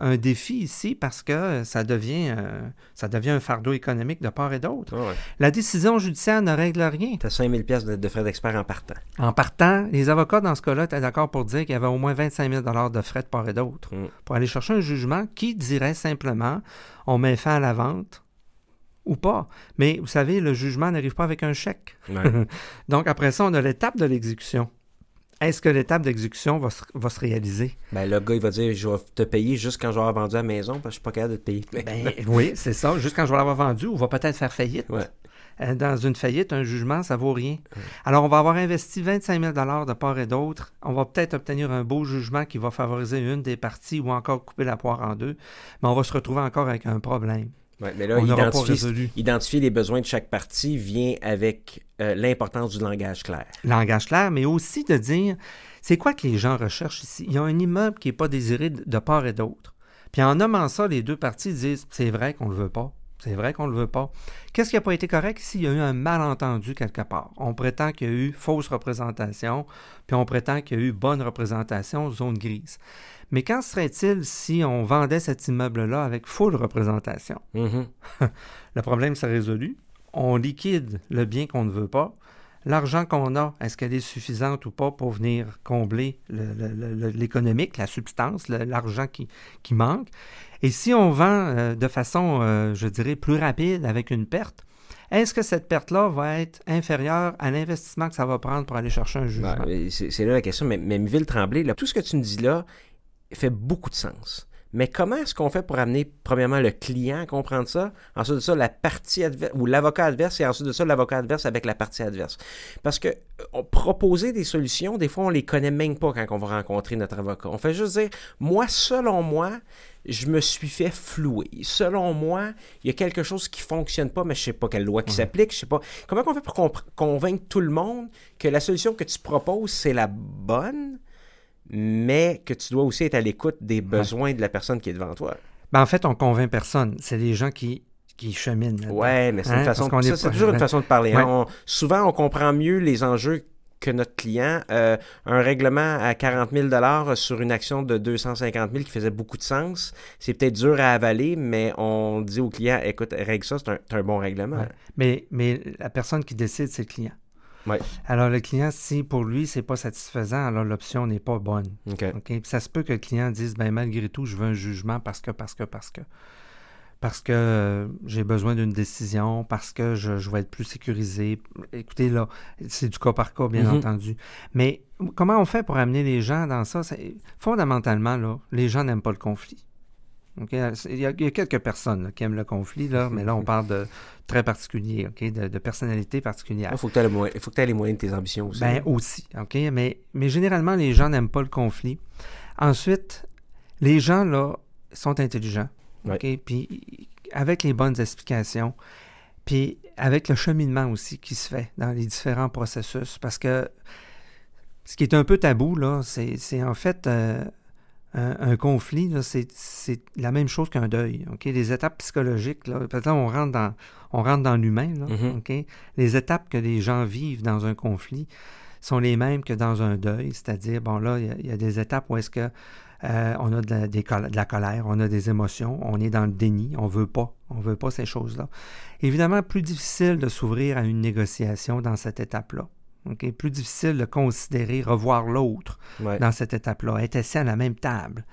un défi ici parce que ça devient, euh, ça devient un fardeau économique de part et d'autre. La décision judiciaire ne règle rien. Tu as 5 000 pièces de frais d'expert en partant. En partant, les avocats dans ce cas-là étaient d'accord pour dire qu'il y avait au moins 25 000 de frais de part et d'autre mm. pour aller chercher un jugement qui dirait simplement on met fin à la vente ou pas. Mais vous savez, le jugement n'arrive pas avec un chèque. Donc après ça, on a l'étape de l'exécution. Est-ce que l'étape d'exécution va, se réaliser? Ben, le gars, il va dire Je vais te payer juste quand je vais avoir vendu la maison parce que je suis pas capable de te payer. Ben, oui, c'est ça. Juste quand je vais l'avoir vendu, ou va peut-être faire faillite. Dans une faillite, un jugement, ça vaut rien. Alors, on va avoir investi 25 000 de part et d'autre. On va peut-être obtenir un beau jugement qui va favoriser une des parties ou encore couper la poire en deux, mais on va se retrouver encore avec un problème. mais là, identifier, les besoins de chaque partie vient avec euh, l'importance du langage clair. Langage clair, mais aussi de dire, c'est quoi que les gens recherchent ici? Il y a un immeuble qui n'est pas désiré de part et d'autre. Puis en nommant ça, les deux parties disent, c'est vrai qu'on ne le veut pas. C'est vrai qu'on ne le veut pas. Qu'est-ce qui n'a pas été correct? Ici? Il y a eu un malentendu quelque part. On prétend qu'il y a eu fausse représentation, puis on prétend qu'il y a eu bonne représentation, zone grise. Mais qu'en serait-il si on vendait cet immeuble-là avec full représentation? Mm-hmm. le problème s'est résolu. On liquide le bien qu'on ne veut pas. l'argent qu'on a, est-ce qu'elle est suffisante ou pas pour venir combler l'économique, la substance, l'argent qui, qui, manque? Et si on vend euh, de façon, euh, je dirais, plus rapide avec une perte, est-ce que cette perte-là va être inférieure à l'investissement que ça va prendre pour aller chercher un jugement? c'est là la question. Mais, mais Miville Tremblay, tout ce que tu me dis là fait beaucoup de sens. Mais comment est-ce qu'on fait pour amener, premièrement, le client à comprendre ça, ensuite de ça, la partie adverse, ou l'avocat adverse, et ensuite de ça, l'avocat adverse avec la partie adverse? Parce que proposer des solutions, des fois, on les connaît même pas quand on va rencontrer notre avocat. On fait juste dire, moi, selon moi, je me suis fait flouer. Selon moi, il y a quelque chose qui fonctionne pas, mais je sais pas quelle loi qui s'applique, je sais pas. Comment on fait pour convaincre tout le monde que la solution que tu proposes, c'est la bonne? Mais que tu dois aussi être à l'écoute des besoins de la personne qui est devant toi. Ben, en fait, on convainc personne. C'est les gens qui, qui cheminent. Oui, mais c'est une hein? façon. c'est toujours une façon de parler. Hein. souvent, on comprend mieux les enjeux que notre client. Euh, un règlement à 40 000 sur une action de 250 000 qui faisait beaucoup de sens, c'est peut-être dur à avaler, mais on dit au client, écoute, règle ça, c'est un, bon règlement. Mais, mais la personne qui décide, c'est le client. Alors, le client, si pour lui, c'est pas satisfaisant, alors l'option n'est pas bonne. ça se peut que le client dise, ben malgré tout, je veux un jugement parce que, parce que, parce que. Parce que euh, j'ai besoin d'une décision, parce que je, vais être plus sécurisé. Écoutez, là, c'est du cas par cas, bien mm-hmm. entendu. Mais comment on fait pour amener les gens dans ça? Fondamentalement, là, les gens n'aiment pas le conflit. Il, y a, quelques personnes qui aiment le conflit, là, mais là, on parle de très particulier, de, personnalité particulière. Il faut que tu aies les moyens de tes ambitions aussi. Ben, aussi, OK? Mais, mais généralement, les gens n'aiment pas le conflit. Ensuite, les gens, là, sont intelligents, OK? Puis avec les bonnes explications, puis avec le cheminement aussi qui se fait dans les différents processus, parce que ce qui est un peu tabou, là, c'est en fait... Euh, un, conflit, c'est la même chose qu'un deuil. Les étapes psychologiques, là, là on rentre dans, on rentre dans l'humain. Mm-hmm. Les étapes que les gens vivent dans un conflit sont les mêmes que dans un deuil, c'est-à-dire, bon, là, il y, a des étapes où est-ce que euh, on a de la, de la, colère, on a des émotions, on est dans le déni, on veut pas, on veut pas ces choses-là. Évidemment, plus difficile de s'ouvrir à une négociation dans cette étape-là. Plus difficile de considérer, revoir l'autre dans cette étape-là, être assis à la même table,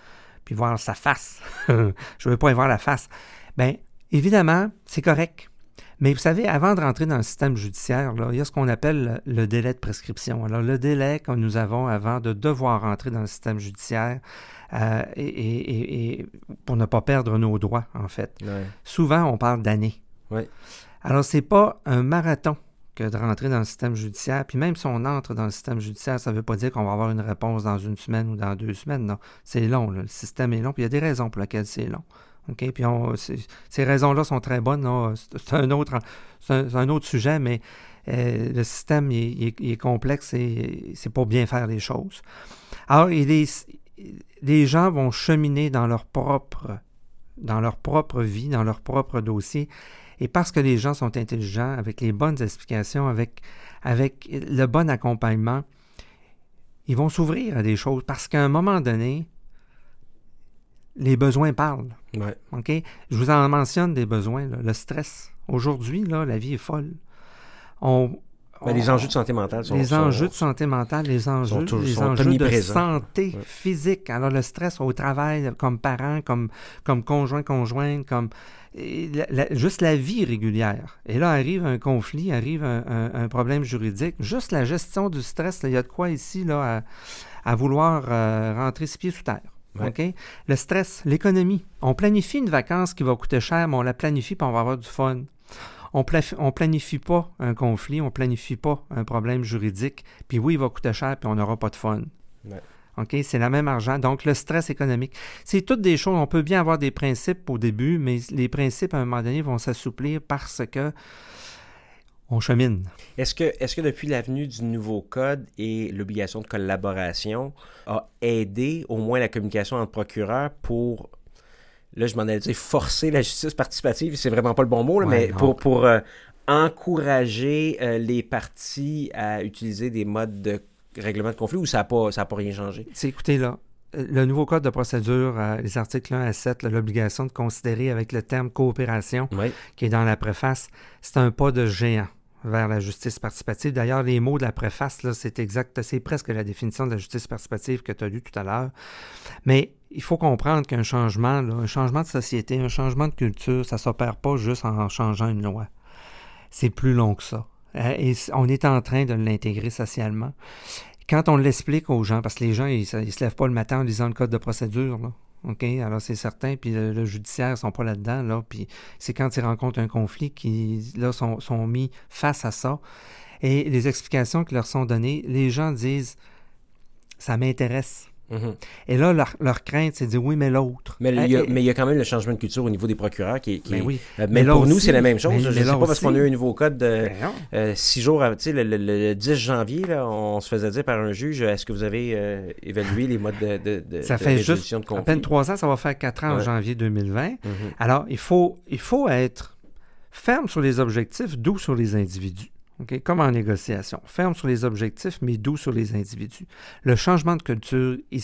puis voir sa face. Je ne veux pas y voir la face. Bien, évidemment, c'est correct. Mais vous savez, avant de rentrer dans le système judiciaire, là, il y a ce qu'on appelle le délai de prescription. Alors, le délai que nous avons avant de devoir rentrer dans le système judiciaire euh, et, pour ne pas perdre nos droits, en fait. Souvent, on parle d'années. Alors, ce n'est pas un marathon que de rentrer dans le système judiciaire. Puis même si on entre dans le système judiciaire, ça ne veut pas dire qu'on va avoir une réponse dans une semaine ou dans deux semaines. Non, c'est long. Le système est long. Puis il y a des raisons pour lesquelles c'est long. OK? Puis ces raisons-là sont très bonnes. C'est un autre, sujet, mais euh, le système est, complexe et c'est pour bien faire les choses. Alors, les gens vont cheminer dans leur propre dans leur propre vie, dans leur propre dossier. Et parce que les gens sont intelligents, avec les bonnes explications, avec, avec le bon accompagnement, ils vont s'ouvrir à des choses parce qu'à un moment donné, les besoins parlent. Je vous en mentionne des besoins. Le stress. Aujourd'hui, la vie est folle. On, les enjeux de santé mentale sont Les enjeux de santé mentale, les enjeux, les enjeux de santé physique. Alors, le stress au travail, comme parent, comme, comme conjoint, conjointe, comme juste la vie régulière. Et là, arrive un conflit, arrive un, problème juridique. Juste la gestion du stress, il y a de quoi ici là, à, vouloir euh, rentrer ses pieds sous terre. Le stress, l'économie. On planifie une vacance qui va coûter cher, mais on la planifie pour on va avoir du fun. On, ne planifie pas un conflit, on planifie pas un problème juridique, puis oui, il va coûter cher, puis on n'aura pas de fun. OK? C'est la même argent. Donc, le stress économique. C'est toutes des choses. On peut bien avoir des principes au début, mais les principes, à un moment donné, vont s'assouplir parce que on chemine. Est-ce que, est que depuis l'avenue du nouveau code et l'obligation de collaboration a aidé au moins la communication entre procureurs pour, là je m'en ai dit, forcer la justice participative, c'est vraiment pas le bon mot, mais pour, pour euh, encourager euh, les parties à utiliser des modes de règlement de conflit ou ça n'a pas, pas rien changé? C'est écoutez là. Le nouveau code de procédure, euh, les articles 1 à 7, l'obligation de considérer avec le terme coopération qui est dans la préface, c'est un pas de géant. vers la justice participative. D'ailleurs, les mots de la préface, c'est exact, c'est presque la définition de la justice participative que tu as lu tout à l'heure. Mais il faut comprendre qu'un changement, un changement de société, un changement de culture, ça ne s'opère pas juste en changeant une loi. C'est plus long que ça. Hein, et on est en train de l'intégrer socialement. Quand on l'explique aux gens, parce que les gens, ils, ne se lèvent pas le matin en lisant le code de procédure, là. OK? Alors, c'est certain. Puis le, judiciaire, ils sont pas là-dedans, là. Puis c'est quand ils rencontrent un conflit qu'ils, sont, sont mis face à ça. Et les explications qui leur sont données, les gens disent, ça m'intéresse. Mhm. Et là, leur, crainte, c'est de dire oui, mais l'autre. Mais, il y a quand même le changement de culture au niveau des procureurs qui, qui ben oui. Euh, mais, pour nous, c'est la même chose. je ne sais pas parce qu'on a eu un nouveau code de ben euh, six jours, tu sais, le, 10 janvier, là, on se faisait dire par un juge est-ce que vous avez euh, évalué les modes de, de, ça fait juste à peine trois ans, ça va faire quatre ans en janvier 2020. Mhm. Alors, il faut, il faut être ferme sur les objectifs, doux sur les individus. Comme en négociation. Ferme sur les objectifs, mais doux sur les individus. Le changement de culture, il,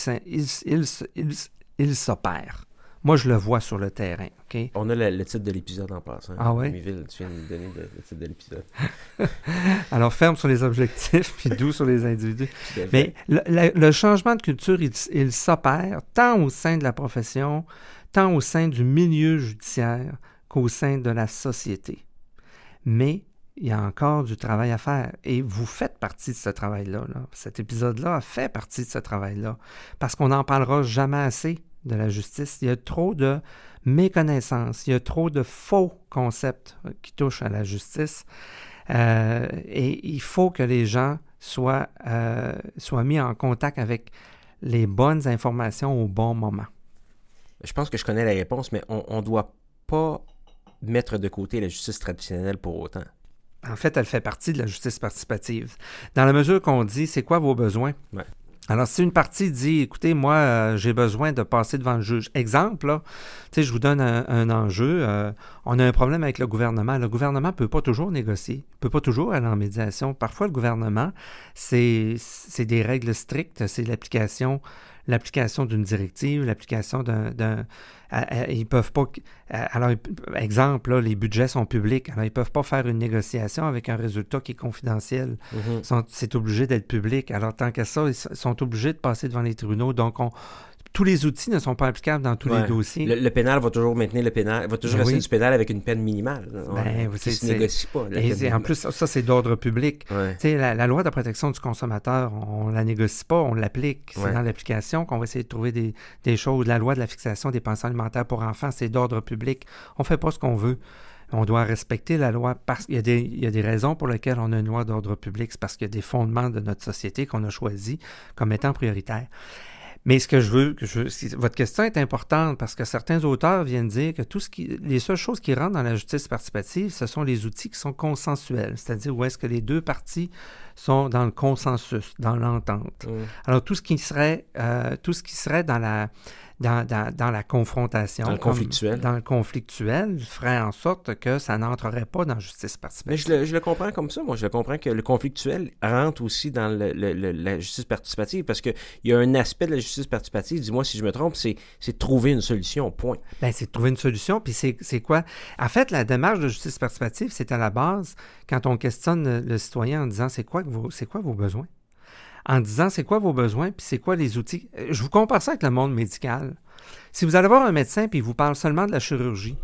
il, s'opère. Moi, je le vois sur le terrain. On a le, titre de l'épisode en passant. Ah oui? tu viens de donner le, titre de l'épisode. Alors, ferme sur les objectifs, puis doux sur les individus. Mais le, changement de culture, il s'opère tant au sein de la profession, tant au sein du milieu judiciaire qu'au sein de la société. Mais il y a encore du travail à faire. Et vous faites partie de ce travail-là. Cet épisode-là fait partie de ce travail-là. Parce qu'on n'en parlera jamais assez de la justice. Il y a trop de méconnaissance, il y a trop de faux concepts qui touchent à la justice. Euh, et il faut que les gens soient, euh, soient mis en contact avec les bonnes informations au bon moment. Je pense que je connais la réponse, mais on ne doit pas mettre de côté la justice traditionnelle pour autant. En fait, elle fait partie de la justice participative. Dans la mesure qu'on dit, c'est quoi vos besoins? Alors, si une partie dit, écoutez, moi, euh, j'ai besoin de passer devant le juge. Exemple, là, je vous donne un, enjeu. Euh, on a un problème avec le gouvernement. Le gouvernement ne peut pas toujours négocier, ne peut pas toujours aller en médiation. Parfois, le gouvernement, c'est des règles strictes, c'est l'application l'application d'une directive, l'application d'un... Ils peuvent pas... Alors, exemple, là, les budgets sont publics. Alors, ils peuvent pas faire une négociation avec un résultat qui est confidentiel. Mm-hmm. C'est obligé d'être public. Alors, tant que ça, ils sont obligés de passer devant les tribunaux. Donc, on, tous les outils ne sont pas applicables dans tous les dossiers. Le, pénal va toujours maintenir le pénal, va toujours ben rester du pénal avec une peine minimale. Ben, ça ne se négocie pas. Et en plus, ça, c'est d'ordre public. La, la, loi de protection du consommateur, on ne la négocie pas, on l'applique. C'est dans l'application qu'on va essayer de trouver des, des, choses. La loi de la fixation des pensions alimentaires pour enfants, c'est d'ordre public. On ne fait pas ce qu'on veut. On doit respecter la loi parce qu'il y, y, a des raisons pour lesquelles on a une loi d'ordre public. C'est parce qu'il y a des fondements de notre société qu'on a choisis comme étant prioritaires. Mais ce que je veux, votre question est importante parce que certains auteurs viennent dire que les seules choses qui rentrent dans la justice participative, ce sont les outils qui sont consensuels, c'est-à-dire où est-ce que les deux parties sont dans le consensus, dans l'entente. Mmh. Alors tout ce qui serait, euh, tout ce qui serait dans la dans, dans, la confrontation. Dans le conflictuel. Dans le conflictuel, ferait en sorte que ça n'entrerait pas dans la justice participative. Mais je le, comprends comme ça. Moi, je comprends que le conflictuel rentre aussi dans le, la justice participative parce qu'il y a un aspect de la justice participative, dis-moi si je me trompe, c'est trouver une solution, point. Bien, c'est trouver une solution. Puis c'est quoi? En fait, la démarche de justice participative, c'est à la base quand on questionne le, citoyen en disant c'est quoi, quoi vos besoins? en disant c'est quoi vos besoins, puis c'est quoi les outils. Euh, je vous compare ça avec le monde médical. Si vous allez voir un médecin puis il vous parle seulement de la chirurgie,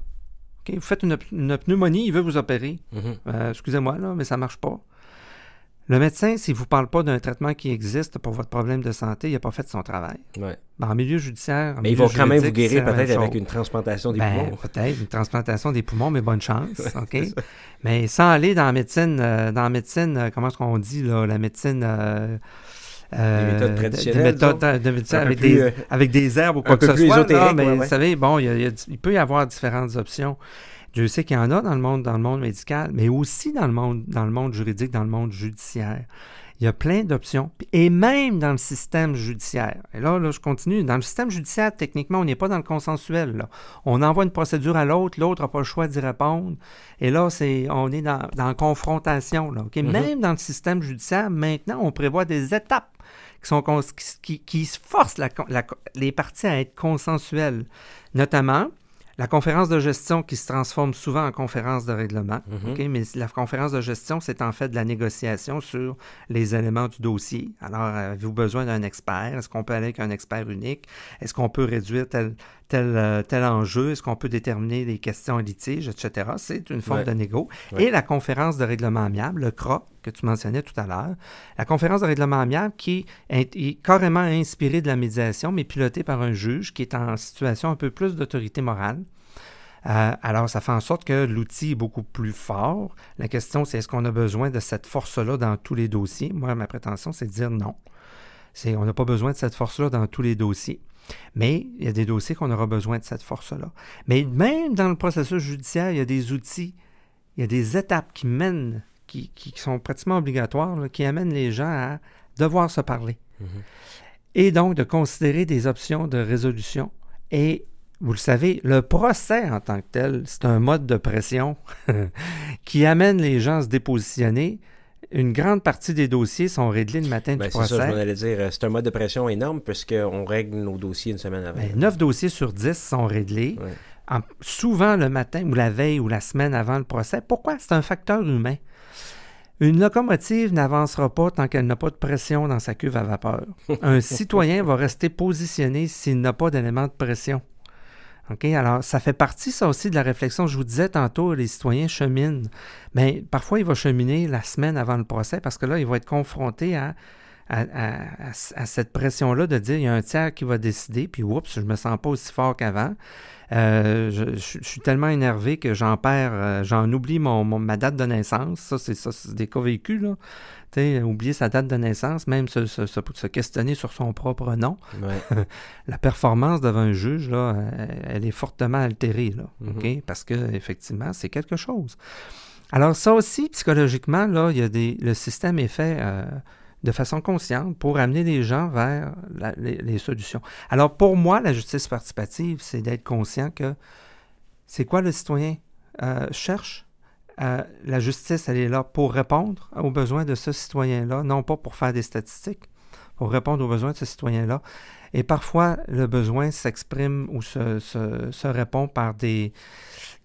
vous faites une, pneumonie, il veut vous opérer. Mm-hmm. Euh, excusez-moi, là, mais ça ne marche pas. Le médecin, s'il ne vous parle pas d'un traitement qui existe pour votre problème de santé, il n'a pas fait son travail. Ouais. Ben, en milieu judiciaire. mais il va quand même vous guérir peut-être avec une transplantation des ben, poumons. Peut-être, une transplantation des poumons, mais bonne chance. OK? mais sans aller dans la médecine, euh, dans la médecine, comment est-ce qu'on dit, là, la médecine. Euh, des méthodes traditionnelles. Des méthodes de, avec, des, euh, avec, des, herbes ou quoi que ce soit. mais vous savez, bon, il, il, peut y avoir différentes options. Je sais qu'il y en a dans le monde, dans le monde médical, mais aussi dans le monde, dans le monde juridique, dans le monde judiciaire. Il y a plein d'options. Et même dans le système judiciaire. Et là, là, je continue. Dans le système judiciaire, techniquement, on n'est pas dans le consensuel. Là. On envoie une procédure à l'autre, l'autre n'a pas le choix d'y répondre. Et là, c'est, on est dans, dans la confrontation. Là, mm-hmm. Même dans le système judiciaire, maintenant, on prévoit des étapes qui, sont, qui, qui forcent les parties à être consensuelles. Notamment, la conférence de gestion qui se transforme souvent en conférence de règlement. Mhm. Mais la conférence de gestion, c'est en fait de la négociation sur les éléments du dossier. Alors, avez-vous besoin d'un expert? Est-ce qu'on peut aller avec un expert unique? Est-ce qu'on peut réduire tel, tel, euh, tel enjeu? Est-ce qu'on peut déterminer les questions et litiges, etc.? C'est une forme de négo. Et la conférence de règlement amiable, le CRA, que tu mentionnais tout à l'heure, la conférence de règlement amiable qui est, carrément inspirée de la médiation, mais pilotée par un juge qui est en situation un peu plus d'autorité morale. Euh, alors, ça fait en sorte que l'outil est beaucoup plus fort. La question, c'est est-ce qu'on a besoin de cette force-là dans tous les dossiers? Moi, ma prétention, c'est de dire non. C'est, on n'a pas besoin de cette force-là dans tous les dossiers. Mais il y a des dossiers qu'on aura besoin de cette force-là. Mais même dans le processus judiciaire, il y a des outils, il y a des étapes qui mènent, qui, sont pratiquement obligatoires, qui amènent les gens à devoir se parler. Mm-hmm. Et donc de considérer des options de résolution et vous le savez, le procès en tant que tel, c'est un mode de pression qui amène les gens à se dépositionner. Une grande partie des dossiers sont réglés le matin ben, du procès. C'est ça, je dire. C'est un mode de pression énorme puisqu'on règle nos dossiers une semaine avant. Ben, neuf dossiers sur dix sont réglés. souvent le matin ou la veille ou la semaine avant le procès. Pourquoi? C'est un facteur humain. Une locomotive n'avancera pas tant qu'elle n'a pas de pression dans sa cuve à vapeur. Un citoyen va rester positionné s'il n'a pas d'élément de pression. OK? Alors, ça fait partie, ça aussi, de la réflexion. Je vous disais tantôt, les citoyens cheminent. Mais parfois, il va cheminer la semaine avant le procès parce que là, il va être confronté à, à, cette pression-là de dire il y a un tiers qui va décider, puis oups, je me sens pas aussi fort qu'avant. Euh, je, suis tellement énervé que j'en perds, euh, j'en oublie mon, ma date de naissance. Ça, c'est ça, c'est des cas vécus, là oublier sa date de naissance, même se, se, questionner sur son propre nom. la performance devant un juge, là, elle, est fortement altérée, là, mm-hmm. parce que effectivement, c'est quelque chose. Alors ça aussi, psychologiquement, là, il y a des, le système est fait euh, de façon consciente pour amener les gens vers les, solutions. Alors pour moi, la justice participative, c'est d'être conscient que c'est quoi le citoyen euh, cherche, euh, la justice, elle est là pour répondre aux besoins de ce citoyen-là, non pas pour faire des statistiques, pour répondre aux besoins de ce citoyen-là. Et parfois, le besoin s'exprime ou se, répond par des,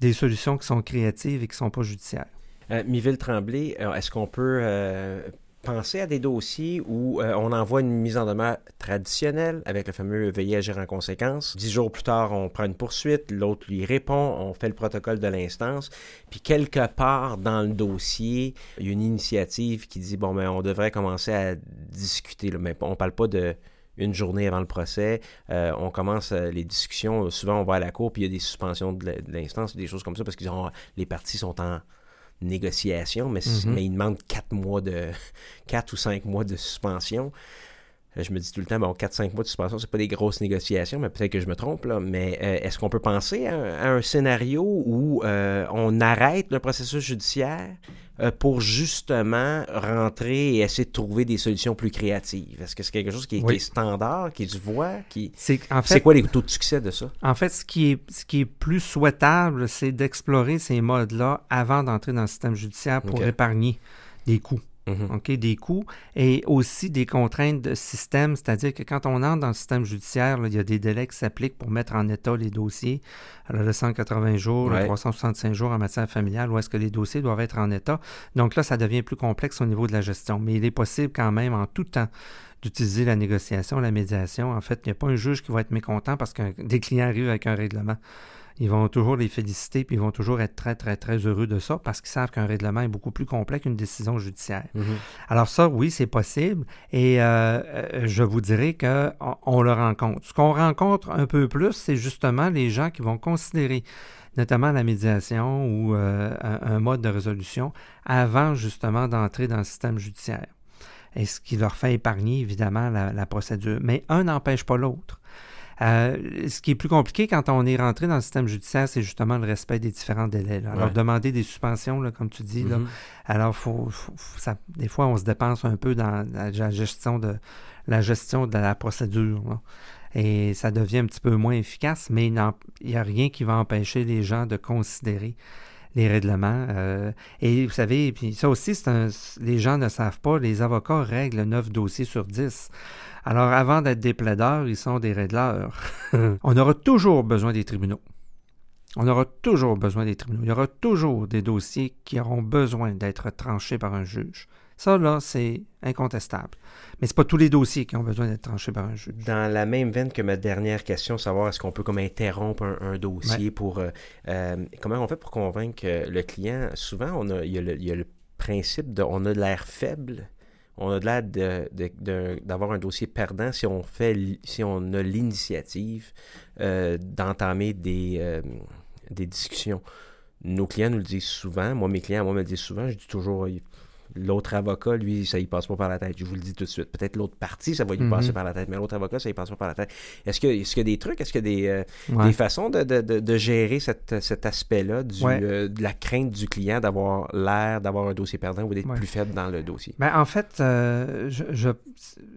des solutions qui sont créatives et qui ne sont pas judiciaires. Euh, Miville Tremblay, euh, est-ce qu'on peut penser à des dossiers où euh, on envoie une mise en demeure traditionnelle avec le fameux veiller agir en conséquence. Dix jours plus tard, on prend une poursuite, l'autre lui répond, on fait le protocole de l'instance, puis quelque part dans le dossier, il y a une initiative qui dit bon, mais on devrait commencer à discuter, mais on parle pas de une journée avant le procès, euh, on commence euh, les discussions. Souvent, on va à la cour, puis il y a des suspensions de l'instance, des choses comme ça, parce que les parties sont en négociation, mais, mhm. mais il demande quatre mois de quatre ou cinq mois de suspension. Euh, je me dis tout le temps, bon, 4-5 mois de suspension, c'est pas des grosses négociations, mais peut-être que je me trompe, là. Mais euh, est-ce qu'on peut penser à, un scénario où euh, on arrête le processus judiciaire pour justement rentrer et essayer de trouver des solutions plus créatives? Est-ce que c'est quelque chose qui est, standard, qui se voit? Qui... C'est quoi les taux de succès de ça? En fait, ce qui est, ce qui est plus souhaitable, c'est d'explorer ces modes-là avant d'entrer dans le système judiciaire pour épargner des coûts. Mhm. des coûts et aussi des contraintes de système, c'est-à-dire que quand on entre dans le système judiciaire, il y a des délais qui s'appliquent pour mettre en état les dossiers. Alors, le 180 jours, le 365 jours en matière familiale, où est-ce que les dossiers doivent être en état? Donc là, ça devient plus complexe au niveau de la gestion. Mais il est possible quand même en tout temps d'utiliser la négociation, la médiation. En fait, il n'y a pas un juge qui va être mécontent parce que des clients arrivent avec un règlement ils vont toujours les féliciter, puis ils vont toujours être très, très, très heureux de ça parce qu'ils savent qu'un règlement est beaucoup plus complet qu'une décision judiciaire. Mhm. Alors ça, oui, c'est possible. Et euh, euh, je vous dirais qu'on on le rencontre. Ce qu'on rencontre un peu plus, c'est justement les gens qui vont considérer notamment la médiation ou euh, un, mode de résolution avant justement d'entrer dans le système judiciaire. Et ce qui leur fait épargner évidemment la procédure. Mais un n'empêche pas l'autre. Euh, ce qui est plus compliqué quand on est rentré dans le système judiciaire, c'est justement le respect des différents délais. Alors, demander des suspensions, là, comme tu dis, là, mm-hmm. alors faut, ça, des fois, on se dépense un peu dans la, gestion de la gestion de la procédure. et ça devient un petit peu moins efficace, mais il n'y a rien qui va empêcher les gens de considérer les règlements. Euh, et vous savez, puis ça aussi, un, les gens ne savent pas, les avocats règlent 9 dossiers sur 10. Alors, avant d'être des plaideurs, ils sont des règleurs. On aura toujours besoin des tribunaux. On aura toujours besoin des tribunaux. Il y aura toujours des dossiers qui auront besoin d'être tranchés par un juge. Ça, là, c'est incontestable. Mais ce pas tous les dossiers qui ont besoin d'être tranchés par un juge. Dans la même veine que ma dernière question, savoir est-ce qu'on peut comme interrompre un, dossier pour... Euh, euh, comment on fait pour convaincre le client? Souvent, on a, il, y a le, principe de... On a de l'air faible on a de l'air d'avoir un dossier perdant si on fait si on a l'initiative euh, d'entamer des, des discussions. Nos clients nous le disent souvent. Moi, mes clients, moi, me le disent souvent. Je dis toujours, L'autre avocat, lui, ça y passe pas par la tête. Je vous le dis tout de suite. Peut-être l'autre partie, ça va y passer mhm. par la tête, mais l'autre avocat, ça y passe pas par la tête. Est-ce qu'il y a des trucs, est-ce qu'il y a des, euh, façons de, gérer cet aspect-là euh, de la crainte du client d'avoir l'air d'avoir un dossier perdant ou d'être plus faible dans le dossier? Ben, en fait, euh, je,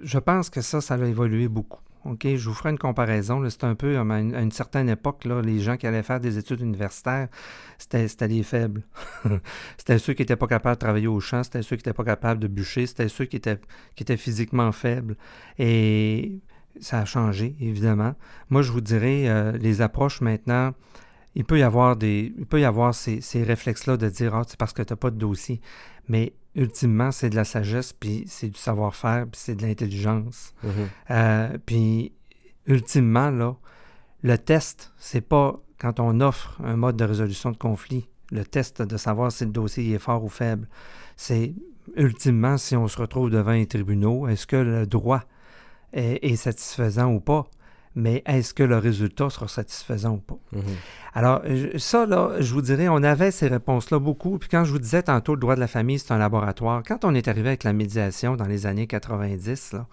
je, pense que ça, ça a évolué beaucoup. OK, je vous ferai une comparaison. C'est un peu à une, certaine époque, là, les gens qui allaient faire des études universitaires, c'était les faibles. c'était ceux qui n'étaient pas capables de travailler au champ, c'était ceux qui n'étaient pas capables de bûcher, c'était ceux qui étaient, physiquement faibles. Et ça a changé, évidemment. Moi, je vous dirais, euh, les approches maintenant, il peut y avoir des. Il peut y avoir ces, ces réflexes-là de dire Ah, c'est parce que tu n'as pas de dossier. Mais ultimement, c'est de la sagesse, puis c'est du savoir-faire, puis c'est de l'intelligence. Mhm. Euh, puis, ultimement, là, le test, c'est pas quand on offre un mode de résolution de conflit, le test de savoir si le dossier est fort ou faible. C'est ultimement si on se retrouve devant un tribunal, est-ce que le droit est satisfaisant ou pas? Mais est-ce que le résultat sera satisfaisant ou pas? Mhm. Alors, ça, là, je vous dirais, on avait ces réponses-là beaucoup. Puis quand je vous disais tantôt, le droit de la famille, c'est un laboratoire, quand on est arrivé avec la médiation dans les années 90, là,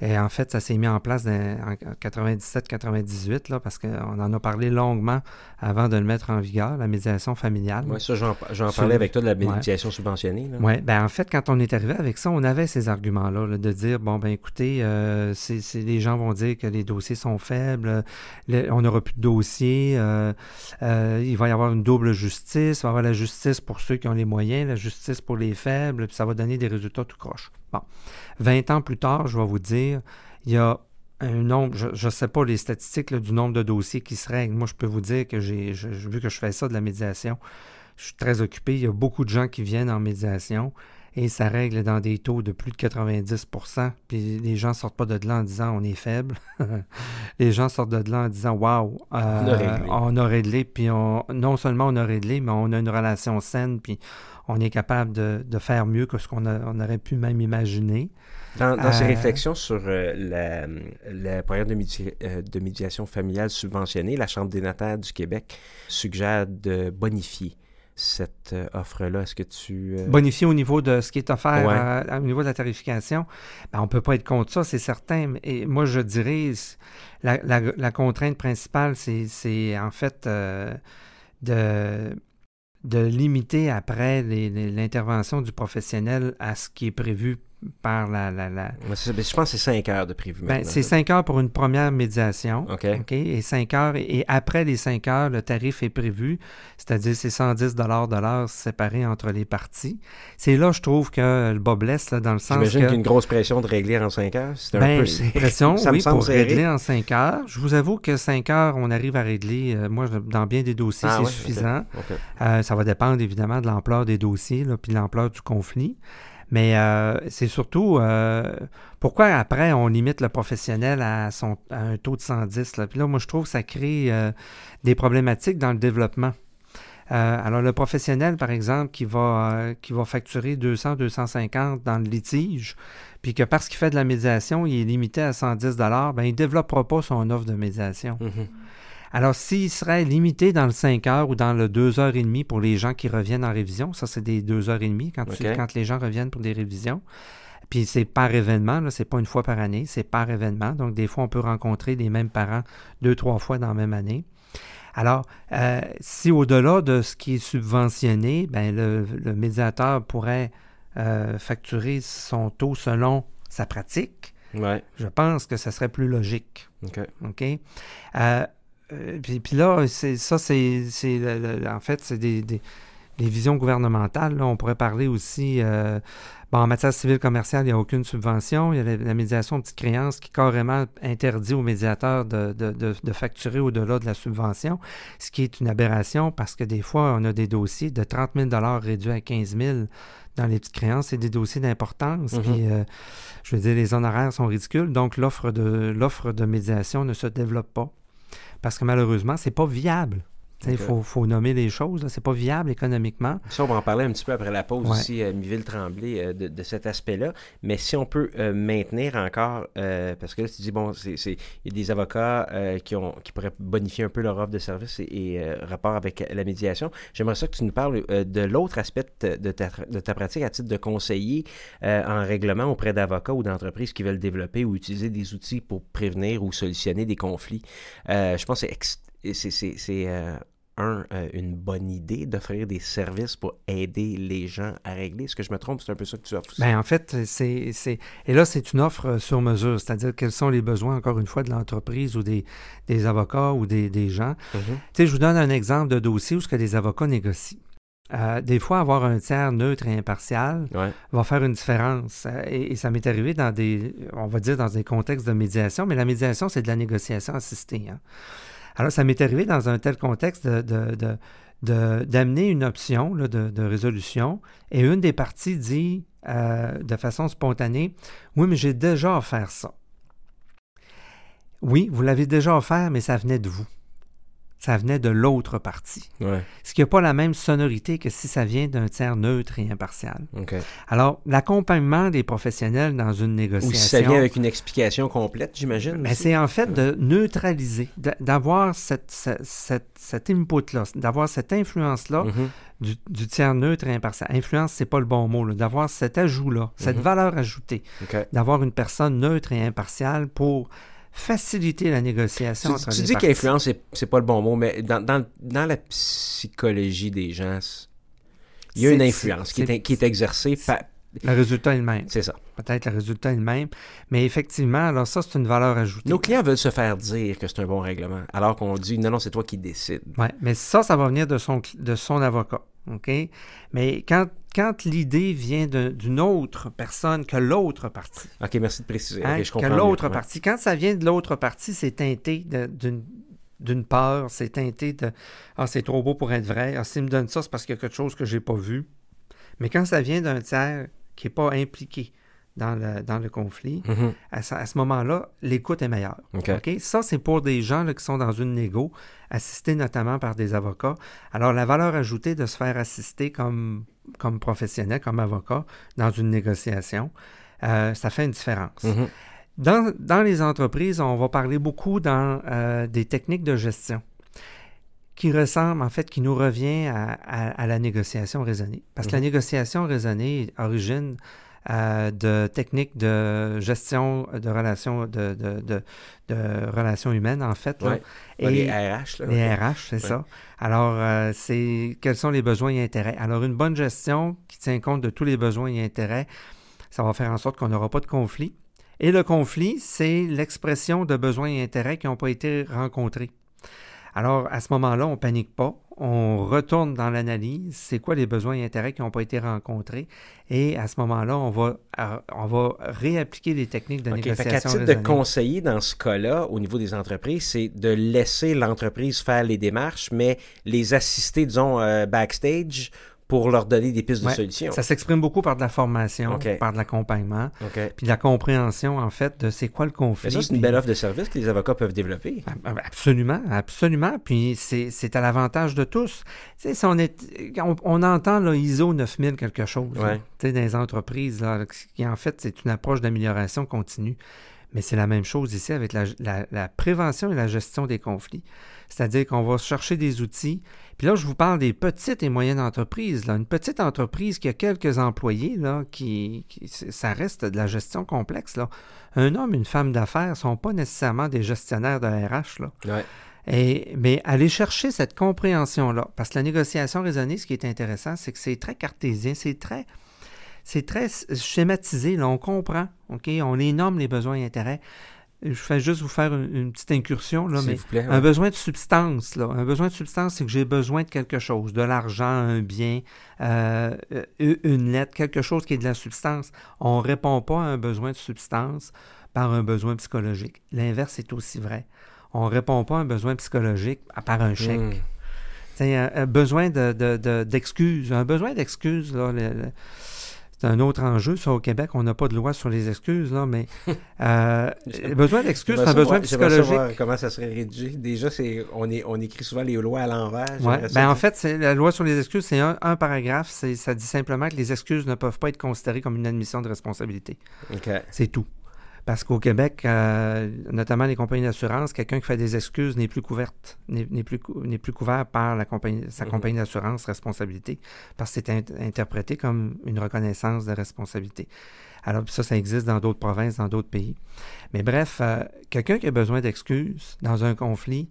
et en fait, ça s'est mis en place en 97-98, là, parce qu'on en a parlé longuement avant de le mettre en vigueur, la médiation familiale. Oui, ça, j'en parlais avec toi de la médiation subventionnée. Oui, bien en fait, quand on est arrivé avec ça, on avait ces arguments-là, de dire, bon, ben écoutez, euh, les gens vont dire que les dossiers sont faibles, on n'aura plus de dossiers, euh, euh, il va y avoir une double justice, il va y avoir la justice pour ceux qui ont les moyens, la justice pour les faibles, puis ça va donner des résultats tout croche. Bon. 20 ans plus tard, je vais vous dire, il y a un nombre, je ne sais pas les statistiques du nombre de dossiers qui se règlent. Moi, je peux vous dire que j'ai vu que je fais ça de la médiation. Je suis très occupé. Il y a beaucoup de gens qui viennent en médiation et ça règle dans des taux de plus de 90% Puis les gens sortent pas de là en disant on est faible. les gens sortent de là en disant waouh, on a réglé. Puis non seulement on a réglé, mais on a une relation saine. Puis on est capable de, faire mieux que ce qu'on aurait pu même imaginer. Dans, ces euh, réflexions sur euh, la, la, programme euh, de, médiation familiale subventionnée, la Chambre des notaires du Québec suggère de bonifier cette offre-là? Est-ce que tu... Bonifier au niveau de ce qui est offert au niveau de la tarification, ben, on ne peut pas être contre ça, c'est certain. Et moi, je dirais, la, la contrainte principale, c'est en fait de de limiter après l'intervention du professionnel à ce qui est prévu par la... la, la... je pense que c'est 5 heures de prévu. Ben, c'est 5 heures pour une première médiation. OK. et 5 heures. Et, après les 5 heures, le tarif est prévu, c'est-à-dire c'est 110 de l'heure séparés entre les parties. C'est là, je trouve, que le bas blesse, là, dans le sens J'imagine qu'il y a une grosse pression de régler en 5 heures. C'est un ben, peu... pression, Ça oui, pour régler en 5 heures. Je vous avoue que 5 heures, on arrive à régler, euh, moi, dans bien des dossiers, ah c'est suffisant. Euh, ça va dépendre, évidemment, de l'ampleur des dossiers, puis de l'ampleur du conflit. Mais euh, c'est surtout euh, pourquoi après on limite le professionnel à, son, un taux de 110. Là? Puis là, moi, je trouve que ça crée euh, des problématiques dans le développement. alors, le professionnel, par exemple, qui va, qui va facturer 200, 250 dans le litige, puis que parce qu'il fait de la médiation, il est limité à 110 ben, il ne développera pas son offre de médiation. Mm-hmm. Alors, s'il serait limité dans le 5 heures ou dans le 2 heures et demie pour les gens qui reviennent en révision, ça c'est des 2 heures et demie quand, quand les gens reviennent pour des révisions. Puis c'est par événement, c'est pas une fois par année, c'est par événement. Donc des fois, on peut rencontrer les mêmes parents deux, trois fois dans la même année. Alors, euh, si au-delà de ce qui est subventionné, ben le, médiateur pourrait euh, facturer son taux selon sa pratique, je pense que ce serait plus logique. OK. OK? Euh, euh, puis, là, c'est, ça, c'est, en fait, c'est des, visions gouvernementales. on pourrait parler aussi, euh, bon, en matière civile commerciale, il n'y a aucune subvention. Il y a la, médiation de petite créance qui carrément interdit aux médiateurs de, de, de, facturer au-delà de la subvention, ce qui est une aberration parce que des fois, on a des dossiers de 30 000 réduits à 15 000 dans les petites créances. C'est des dossiers d'importance. Mm-hmm. Puis, euh, je veux dire, les honoraires sont ridicules. Donc, l'offre de, l'offre de médiation ne se développe pas parce que malheureusement, c'est pas viable. Il faut, nommer les choses. C'est pas viable économiquement. Ça, on va en parler un petit peu après la pause aussi, euh, Miville-Tremblay, euh, de, cet aspect-là. Mais si on peut euh, maintenir encore, parce que là, tu dis, bon, il y a des avocats qui, ont, qui pourraient bonifier un peu leur offre de service et, rapport avec la médiation. J'aimerais ça que tu nous parles de l'autre aspect de ta, de ta, pratique à titre de conseiller en règlement auprès d'avocats ou d'entreprises qui veulent développer ou utiliser des outils pour prévenir ou solutionner des conflits. je pense que c'est c'est euh, un, euh, une bonne idée d'offrir des services pour aider les gens à régler. Est-ce que je me trompe? C'est un peu ça que tu offres. Bien, en fait, c'est. Et là, c'est une offre euh, sur mesure, c'est-à-dire quels sont les besoins, encore une fois, de l'entreprise ou des, des, avocats ou des, des gens. Mm-hmm. Tu sais, je vous donne un exemple de dossier où ce que les avocats négocient. des fois, avoir un tiers neutre et impartial va faire une différence. Et, ça m'est arrivé dans des, on va dire, dans des contextes de médiation, mais la médiation, c'est de la négociation assistée. Hein. Alors, ça m'est arrivé dans un tel contexte d'amener une option de, résolution et une des parties dit euh, de façon spontanée Oui, mais j'ai déjà offert ça. Oui, vous l'avez déjà offert, mais ça venait de vous ça venait de l'autre partie. Ce qui n'a pas la même sonorité que si ça vient d'un tiers neutre et impartial. Alors, l'accompagnement des professionnels dans une négociation... Ou si ça vient avec une explication complète, j'imagine. Mais c'est en fait de neutraliser, d'avoir cette, cette, input-là, d'avoir cette influence-là mm-hmm. du, tiers neutre et impartial. Influence, c'est pas le bon mot, d'avoir cet ajout-là, cette mm-hmm. valeur ajoutée, d'avoir une personne neutre et impartiale pour faciliter la négociation tu, tu dis qu'influence, c'est pas le bon mot, mais dans, dans, dans, la psychologie des gens, il y a une influence qui est, qui est exercée par, le résultat est le même. C'est ça. Peut-être le résultat est le même. Mais effectivement, alors ça, c'est une valeur ajoutée. Nos clients veulent se faire dire que c'est un bon règlement, alors qu'on dit non, non, c'est toi qui décides. Oui, mais ça, ça va venir de son, de son avocat. OK? Mais quand, quand l'idée vient d'une autre personne que l'autre partie. OK, merci de préciser. Hein, que l'autre partie. Quand ça vient de l'autre partie, c'est teinté d'une d'une peur, c'est teinté de Ah, c'est trop beau pour être vrai. Ah, s'il me donne ça, c'est parce qu'il y a quelque chose que je n'ai pas vu. Mais quand ça vient d'un tiers qui n'est pas impliqué dans le, dans le conflit, mm-hmm. à, ce moment-là, l'écoute est meilleure. Ça, c'est pour des gens qui sont dans une négo, assistés notamment par des avocats. Alors, la valeur ajoutée de se faire assister comme, comme professionnel, comme avocat, dans une négociation, euh, ça fait une différence. Mm-hmm. Dans, dans, les entreprises, on va parler beaucoup dans euh, des techniques de gestion qui ressemble, en fait, qui nous revient à, la négociation raisonnée. Parce que la mhm. négociation raisonnée origine euh, de techniques de gestion de relations, de, de, de, relations humaines, en fait. Et les RH. Là, les RH, c'est ça. Alors, euh, c'est quels sont les besoins et intérêts? Alors, une bonne gestion qui tient compte de tous les besoins et intérêts, ça va faire en sorte qu'on n'aura pas de conflit. Et le conflit, c'est l'expression de besoins et intérêts qui n'ont pas été rencontrés. Alors, à ce moment-là, on ne panique pas. On retourne dans l'analyse. C'est quoi les besoins et intérêts qui n'ont pas été rencontrés? Et à ce moment-là, on va, on va réappliquer les techniques de okay, négociation. Fait titre de conseiller dans ce cas-là, au niveau des entreprises, c'est de laisser l'entreprise faire les démarches, mais les assister, disons, euh, backstage pour leur donner des pistes de solutions. Ça s'exprime beaucoup par de la formation, par de l'accompagnement, puis de la compréhension, en fait, de c'est quoi le conflit. ça, c'est une belle offre de service que les avocats peuvent développer. Ah, ah, absolument, absolument. Puis c'est à l'avantage de tous. Tu sais, on, est, on, entend là, ISO 9000 quelque chose, tu sais, dans les entreprises, là, qui en fait, c'est une approche d'amélioration continue. Mais c'est la même chose ici avec la, la prévention et la gestion des conflits. C'est-à-dire qu'on va chercher des outils puis là, je vous parle des petites et moyennes entreprises. Là. Une petite entreprise qui a quelques employés, là, qui, ça reste de la gestion complexe. Là. Un homme, une femme d'affaires ne sont pas nécessairement des gestionnaires de RH. Là. Et, mais aller chercher cette compréhension-là, parce que la négociation raisonnée, ce qui est intéressant, c'est que c'est très cartésien, c'est très, c'est très schématisé. Là, on comprend, OK? On les nomme les besoins et intérêts. Je fais juste vous faire une, petite incursion, là, mais un besoin de substance, là, un besoin de substance, c'est que j'ai besoin de quelque chose, de l'argent, un bien, euh, une lettre, quelque chose qui est de la substance. On ne répond pas à un besoin de substance par un besoin psychologique. L'inverse est aussi vrai. On ne répond pas à un besoin psychologique à part un chèque. Hmm. C'est un, besoin d'excuses. De, un besoin d'excuses, là, c'est un autre enjeu. Ça, au Québec, on n'a pas de loi sur les excuses, là, mais euh, besoin d'excuses, c'est un besoin psychologique. comment ça serait rédigé. Déjà, c'est, on, est, on écrit souvent les lois à l'envers. Ben, en fait, la loi sur les excuses, c'est un, paragraphe. ça dit simplement que les excuses ne peuvent pas être considérées comme une admission de responsabilité. C'est tout. Parce qu'au Québec, euh, notamment les compagnies d'assurance, quelqu'un qui fait des excuses n'est plus couverte, n'est plus, plus couvert par la compagnie, sa mhm. compagnie d'assurance responsabilité, parce que c'est interprété comme une reconnaissance de responsabilité. Alors ça, ça existe dans d'autres provinces, dans d'autres pays. Mais bref, euh, quelqu'un qui a besoin d'excuses dans un conflit,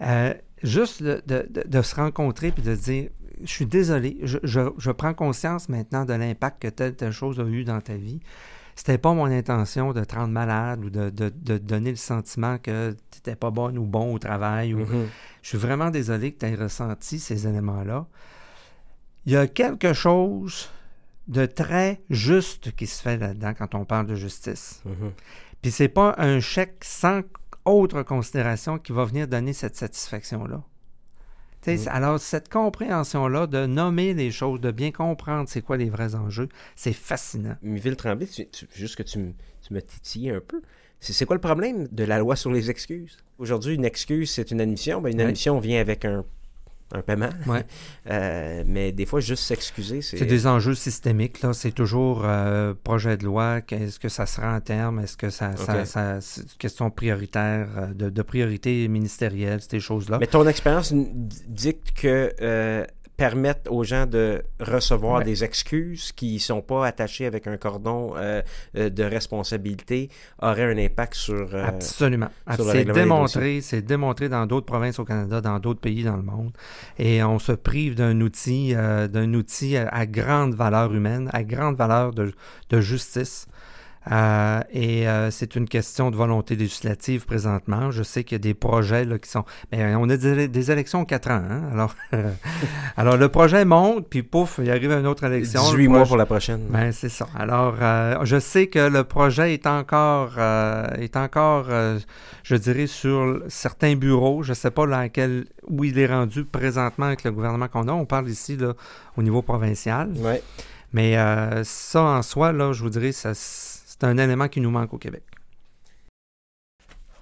euh, juste de, se rencontrer puis de dire, je suis désolé, je, je prends conscience maintenant de l'impact que telle, telle chose a eu dans ta vie c'était pas mon intention de te rendre malade ou de, de, donner le sentiment que tu n'étais pas bonne ou bon au travail. Ou... Mm-hmm. Je suis vraiment désolé que tu aies ressenti ces éléments-là. Il y a quelque chose de très juste qui se fait là-dedans quand on parle de justice. Mm-hmm. Puis c'est pas un chèque sans autre considération qui va venir donner cette satisfaction-là. Mm. Alors, cette compréhension-là de nommer les choses, de bien comprendre c'est quoi les vrais enjeux, c'est fascinant. Miville Tremblay, juste que tu, me titilles un peu. C'est quoi le problème de la loi sur les excuses? Aujourd'hui, une excuse, c'est une admission. Ben, une admission vient avec un un paiement. Euh, mais des fois, juste s'excuser, c'est... C'est des enjeux systémiques, là. C'est toujours euh, projet de loi, est-ce que ça sera en terme, est-ce que ça... ça, question prioritaire, euh, de, de priorité ministérielle, ces choses-là? Mais ton expérience dicte que permettent aux gens de recevoir des excuses qui ne sont pas attachées avec un cordon euh, euh, de responsabilité aurait un impact sur. Euh, Absolument. c'est démontré, c'est démontré dans d'autres provinces au Canada, dans d'autres pays dans le monde. Et on se prive d'un outil, d'un outil à, grande valeur humaine, à grande valeur de, de justice. Euh, et euh, c'est une question de volonté législative présentement. Je sais qu'il y a des projets là, qui sont. Mais on a des, élections en quatre ans. Hein? Alors, alors, le projet monte, puis pouf, il arrive une autre élection. 18 mois pour la prochaine. Ben, c'est ça. Alors, euh, je sais que le projet est encore, est encore je dirais, sur certains bureaux. Je ne sais pas quel, où il est rendu présentement avec le gouvernement qu'on a. On parle ici là, au niveau provincial. Ouais. Mais ça, en soi, là, je vous dirais, ça c'est un élément qui nous manque au Québec.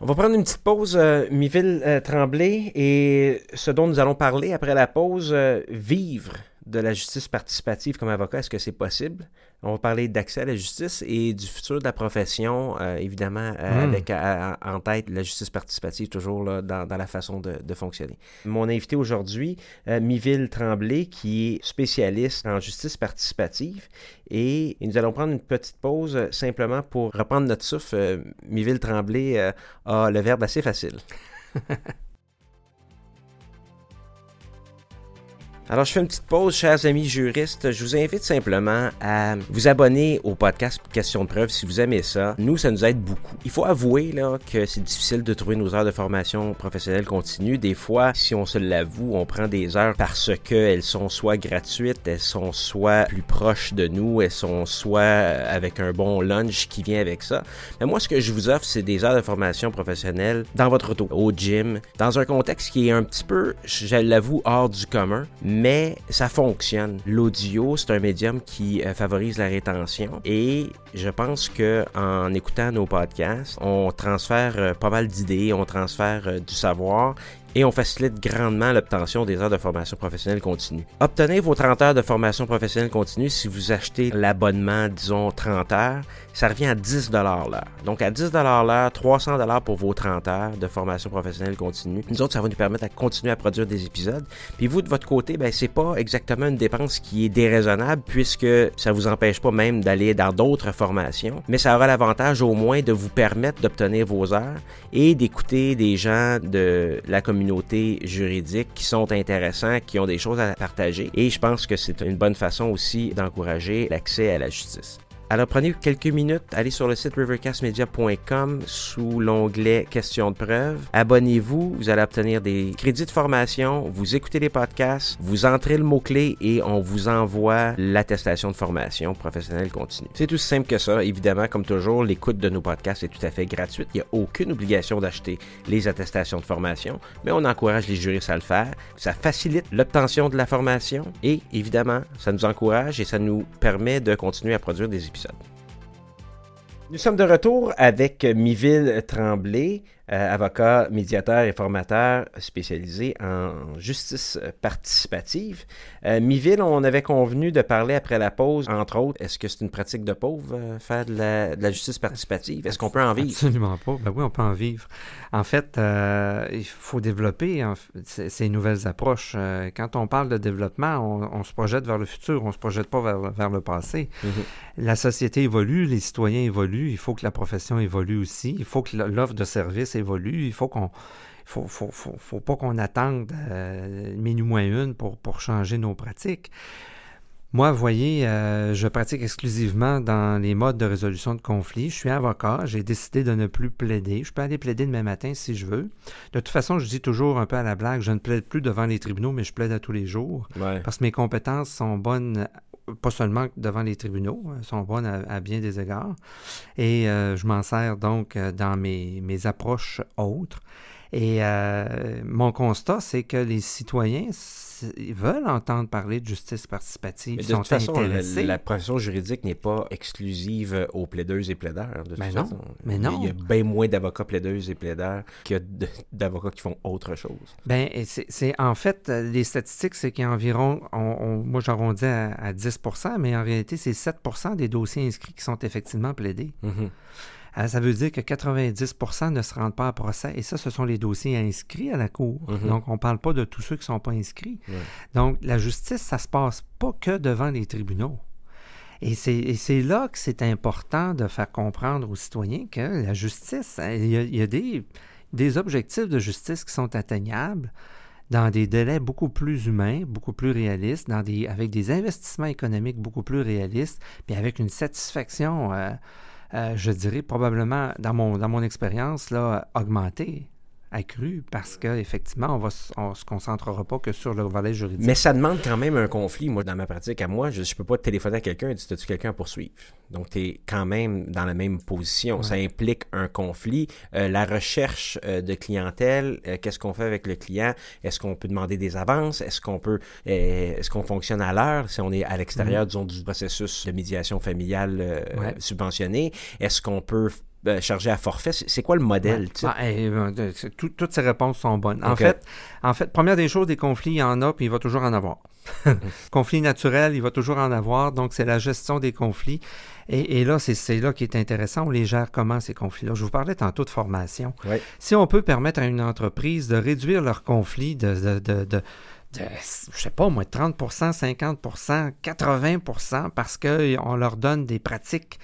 On va prendre une petite pause, euh, Miville Tremblay, et ce dont nous allons parler après la pause, euh, vivre de la justice participative comme avocat, est-ce que c'est possible? On va parler d'accès à la justice et du futur de la profession, euh, évidemment, euh, hmm. avec en tête la justice participative toujours là, dans, la façon de, fonctionner. Mon invité aujourd'hui, euh, Miville Tremblay, qui est spécialiste en justice participative. Et, nous allons prendre une petite pause simplement pour reprendre notre souffle. Miville Tremblay a le verbe assez facile. Alors, je fais une petite pause, chers amis juristes. Je vous invite simplement à vous abonner au podcast Question de preuve si vous aimez ça. Nous, ça nous aide beaucoup. Il faut avouer là, que c'est difficile de trouver nos heures de formation professionnelle continue. Des fois, si on se l'avoue, on prend des heures parce qu'elles sont soit gratuites, elles sont soit plus proches de nous, elles sont soit avec un bon lunch qui vient avec ça. Mais moi, ce que je vous offre, c'est des heures de formation professionnelle dans votre auto, au gym, dans un contexte qui est un petit peu, je l'avoue, hors du commun ça fonctionne. L'audio, c'est un médium qui euh, favorise la rétention et je pense que en écoutant nos podcasts, on transfère euh, pas mal d'idées, on transfère euh, du savoir et on facilite grandement l'obtention des heures de formation professionnelle continue. Obtenez vos 30 heures de formation professionnelle continue si vous achetez l'abonnement, disons 30 heures, ça revient à 10 l'heure. Donc à 10 l'heure, 300 pour vos 30 heures de formation professionnelle continue. Nous autres, ça va nous permettre de continuer à produire des épisodes. Puis vous, de votre côté, ben, c'est pas exactement une dépense qui est déraisonnable puisque ça vous empêche pas même d'aller dans d'autres formations, mais ça aura l'avantage au moins de vous permettre d'obtenir vos heures et d'écouter des gens de la communauté juridiques qui sont intéressants, qui ont des choses à partager. Et je pense que c'est une bonne façon aussi d'encourager l'accès à la justice. Alors prenez quelques minutes, allez sur le site rivercastmedia.com sous l'onglet questions de preuve. Abonnez-vous, vous allez obtenir des crédits de formation, vous écoutez les podcasts, vous entrez le mot-clé et on vous envoie l'attestation de formation professionnelle continue. C'est tout simple que ça. Évidemment, comme toujours, l'écoute de nos podcasts est tout à fait gratuite. Il n'y a aucune obligation d'acheter les attestations de formation, mais on encourage les juristes à le faire. Ça facilite l'obtention de la formation et évidemment, ça nous encourage et ça nous permet de continuer à produire des épisodes. Nous sommes de retour avec Miville Tremblay. Euh, avocat, médiateur et formateur spécialisé en justice participative. Euh, Miville, on avait convenu de parler après la pause, entre autres, est-ce que c'est une pratique de pauvre, euh, faire de la, justice participative? Est-ce qu'on peut en vivre? Absolument pas. Ben oui, on peut en vivre. En fait, il faut développer ces nouvelles approches. quand on parle de développement, on, se projette vers le futur, on ne se projette pas vers, le passé. Mm-hmm. La société évolue, les citoyens évoluent, il faut que la profession évolue aussi, il faut que l'offre de services évolue. Il faut qu'on faut, faut, faut, pas qu'on attende euh, moins une pour, pour changer nos pratiques. Moi, vous voyez, euh, je pratique exclusivement dans les modes de résolution de conflits. Je suis avocat, j'ai décidé de ne plus plaider. Je peux aller plaider demain matin si je veux. De toute façon, je dis toujours un peu à la blague, je ne plaide plus devant les tribunaux, mais je plaide à tous les jours. Parce que mes compétences sont bonnes pas seulement devant les tribunaux, euh, sont bonnes à, bien des égards. Et euh, je m'en sers donc euh, dans mes, mes approches autres. Et mon constat, c'est que les citoyens ils veulent entendre parler de justice participative. ils de sont toute façon, La, profession juridique n'est pas exclusive aux plaideuses et plaideurs. De mais, toute non, façon. mais non. Il y a bien moins d'avocats plaideuses et plaideurs qu'il y a d'avocats qui font autre chose. Ben, c'est en fait, les statistiques, c'est qu'il y a environ, on, moi j'arrondis à, à, 10% mais en réalité, c'est 7% des dossiers inscrits qui sont effectivement plaidés. Euh, ça veut dire que 90% ne se rendent pas à procès. Et ça, ce sont les dossiers inscrits à la Cour. Mhm. Donc, on ne parle pas de tous ceux qui ne sont pas inscrits. Donc, la justice, ça ne se passe pas que devant les tribunaux. Et c'est là que c'est important de faire comprendre aux citoyens que la justice, hein, il y a, des, des, objectifs de justice qui sont atteignables dans des délais beaucoup plus humains, beaucoup plus réalistes, dans des, avec des investissements économiques beaucoup plus réalistes, puis avec une satisfaction euh, euh, je dirais probablement, dans mon, dans mon expérience, là, augmenté accru parce qu'effectivement, on ne on se concentrera pas que sur le volet juridique. Mais ça demande quand même un conflit. Moi, dans ma pratique, à moi, je ne peux pas téléphoner à quelqu'un et dire As-tu quelqu'un à poursuivre? Donc, tu es quand même dans la même position. Ça implique un conflit. Euh, la recherche euh, de clientèle, qu'est-ce qu'on fait avec le client? Est-ce qu'on peut demander des avances? Est-ce qu'on peut est-ce qu'on fonctionne à l'heure? Si on est à l'extérieur, mm-hmm. du processus de médiation familiale subventionné Est-ce qu'on peut euh, chargé à forfait. C'est quoi le modèle? Ah, euh, toutes ces réponses sont bonnes. En, fait, en fait, première des choses, des conflits, il y en a, puis il va toujours en avoir. conflits naturels, il va toujours en avoir. Donc, c'est la gestion des conflits. Et, là, c'est là qui est intéressant. On les gère comment, ces conflits-là? Je vous parlais tantôt de formation. Si on peut permettre à une entreprise de réduire leurs conflits de, de, de je sais pas, moi, 30% 50% 80% parce qu'on leur donne des pratiques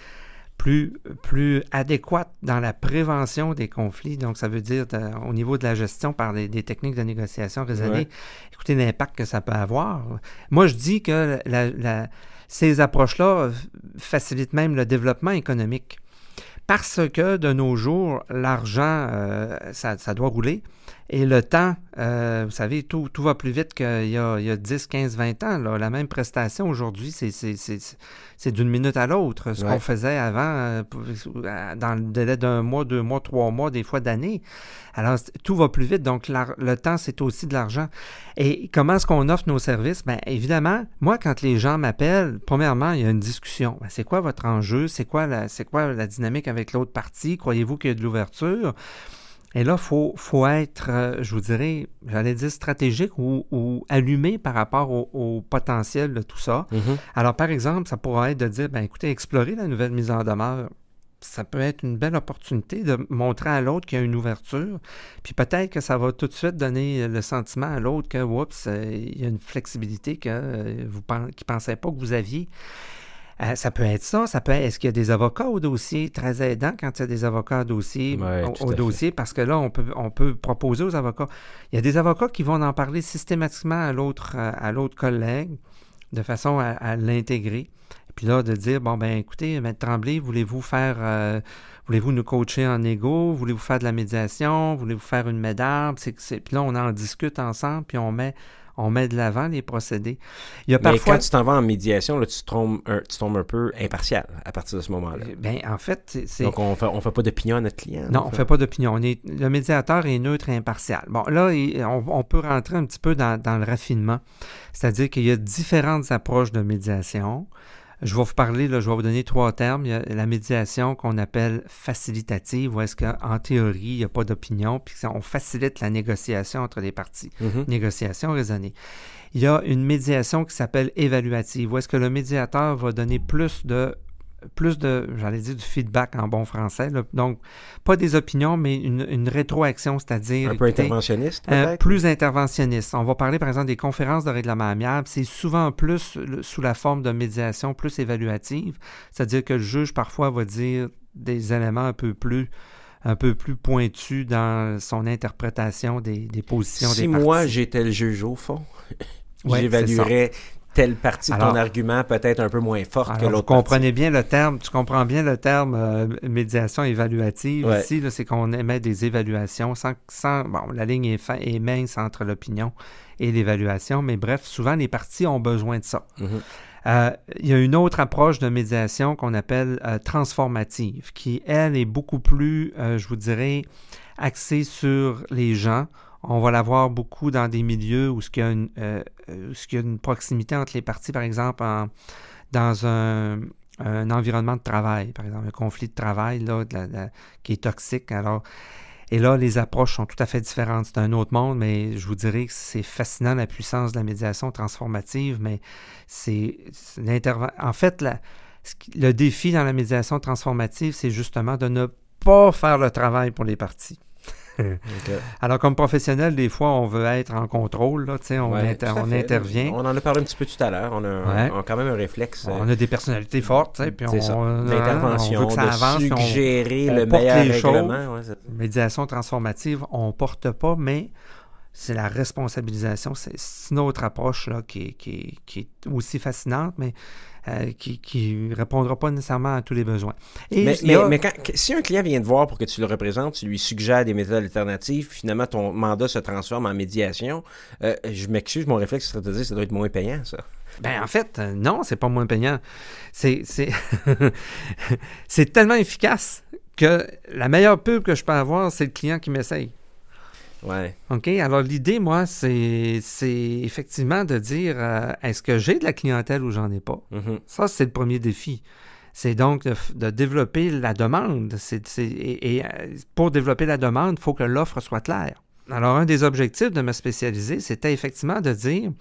plus, plus adéquate dans la prévention des conflits. Donc, ça veut dire au niveau de la gestion par des, techniques de négociation raisonnées. Écoutez l'impact que ça peut avoir. Moi, je dis que ces approches-là facilitent même le développement économique. Parce que de nos jours, l'argent, euh, ça, doit rouler. Et le temps, euh, vous savez, tout, tout, va plus vite qu'il y, a, il y a 10, 15, 20 ans. Là. La même prestation aujourd'hui, c'est d'une minute à l'autre. Ce qu'on faisait avant, euh, dans le délai d'un mois, deux mois, trois mois, des fois d'années. Alors, tout va plus vite. Donc, le temps, c'est aussi de l'argent. Et comment est-ce qu'on offre nos services? Bien, évidemment, moi, quand les gens m'appellent, premièrement, il y a une discussion. Ben, c'est quoi votre enjeu? C'est quoi, la, quoi la dynamique avec l'autre partie? Croyez-vous qu'il y a de l'ouverture? Et là, il faut, faut, être, euh, je vous dirais, j'allais dire stratégique ou, allumé par rapport au, potentiel de tout ça. Mm-hmm. Alors, par exemple, ça pourrait être de dire, ben, écoutez, explorer la nouvelle mise en demeure. Ça peut être une belle opportunité de montrer à l'autre qu'il y a une ouverture. Puis peut-être que ça va tout de suite donner le sentiment à l'autre que, oups, euh, il y a une flexibilité que euh, vous qui ne pensait pas que vous aviez. Euh, ça peut être ça. Ça peut est-ce qu'il y a des avocats au dossier? Très aidant quand il y a des avocats au dossier, au, dossier parce que là, on peut, on peut proposer aux avocats. Il y a des avocats qui vont en parler systématiquement à l'autre, à l'autre collègue de façon à, l'intégrer. Puis là, de dire, bon, ben écoutez, Maître Tremblay, voulez-vous faire, euh, voulez-vous nous coacher en égo? Voulez-vous faire de la médiation? Voulez-vous faire une médaille? Puis là, on en discute ensemble, puis on met on met de l'avant les procédés. Il y a Mais quand tu t'en vas en médiation, là, tu, tombes un, tu tombes un peu impartial à partir de ce moment-là. Euh, ben, en fait, c'est... Donc, on fait, ne fait pas d'opinion à notre client. Non, on ne fait pas d'opinion. Le médiateur est neutre et impartial. Bon, là, on, peut rentrer un petit peu dans, dans le raffinement. C'est-à-dire qu'il y a différentes approches de médiation. Je vais vous parler, là, je vais vous donner trois termes. Il y a la médiation qu'on appelle facilitative, où est-ce qu'en théorie, il n'y a pas d'opinion, puis on facilite la négociation entre les parties. Mm-hmm. Négociation raisonnée. Il y a une médiation qui s'appelle évaluative, où est-ce que le médiateur va donner plus de plus de, j'allais dire, du feedback en bon français. Donc, pas des opinions, mais une, rétroaction, c'est-à-dire... Un peu interventionniste, euh, plus interventionniste. On va parler, par exemple, des conférences de règlement amiable. C'est souvent plus sous la forme de médiation, plus évaluative. C'est-à-dire que le juge, parfois, va dire des éléments un peu plus un peu plus pointus dans son interprétation des, positions si des parties. Si moi, j'étais le juge au fond, j'évaluerais telle partie de ton argument peut-être un peu moins forte que l'autre. Vous comprenez bien le terme, tu comprends bien le terme euh, médiation évaluative. Ici, c'est qu'on émet des évaluations sans, sans bon, la ligne est, est mince entre l'opinion et l'évaluation, mais bref, souvent les parties ont besoin de ça. Mm-hmm. Euh, il y a une autre approche de médiation qu'on appelle euh, transformative, qui, elle, est beaucoup plus, je vous dirais, axée sur les gens on va l'avoir beaucoup dans des milieux où il, y a une, euh, y a une proximité entre les parties, par exemple, dans un, environnement de travail, par exemple, un conflit de travail là, qui est toxique. Et là, les approches sont tout à fait différentes. C'est un autre monde, mais je vous dirais que c'est fascinant la puissance de la médiation transformative, mais c'est. En fait, le défi dans la médiation transformative, c'est justement de ne pas faire le travail pour les parties. Alors, comme professionnel, des fois, on veut être en contrôle, là, on, on intervient. On en a parlé un petit peu tout à l'heure. On a, quand même un réflexe. On a des personnalités fortes, puis on, L'intervention, on avance, suggérer le meilleur règlement. Médiation transformative, on ne porte pas, mais c'est la responsabilisation. C'est une autre approche là, qui, qui, qui est aussi fascinante, mais euh, qui ne répondra pas nécessairement à tous les besoins. mais, mais, si un client vient te voir pour que tu le représentes, tu lui suggères des méthodes alternatives, finalement ton mandat se transforme en médiation, euh, je m'excuse, mon réflexe serait de dire que ça doit être moins payant, ça. Ben, en fait, euh, non, c'est pas moins payant. C'est tellement efficace que la meilleure pub que je peux avoir, c'est le client qui m'essaye. Ouais. OK? Alors, l'idée, moi, c'est effectivement de dire euh, est-ce que j'ai de la clientèle ou j'en ai pas? Mm-hmm. Ça, c'est le premier défi. C'est donc de, développer la demande. et, euh, pour développer la demande, il faut que l'offre soit claire. Alors, un des objectifs de me spécialiser, c'était effectivement de dire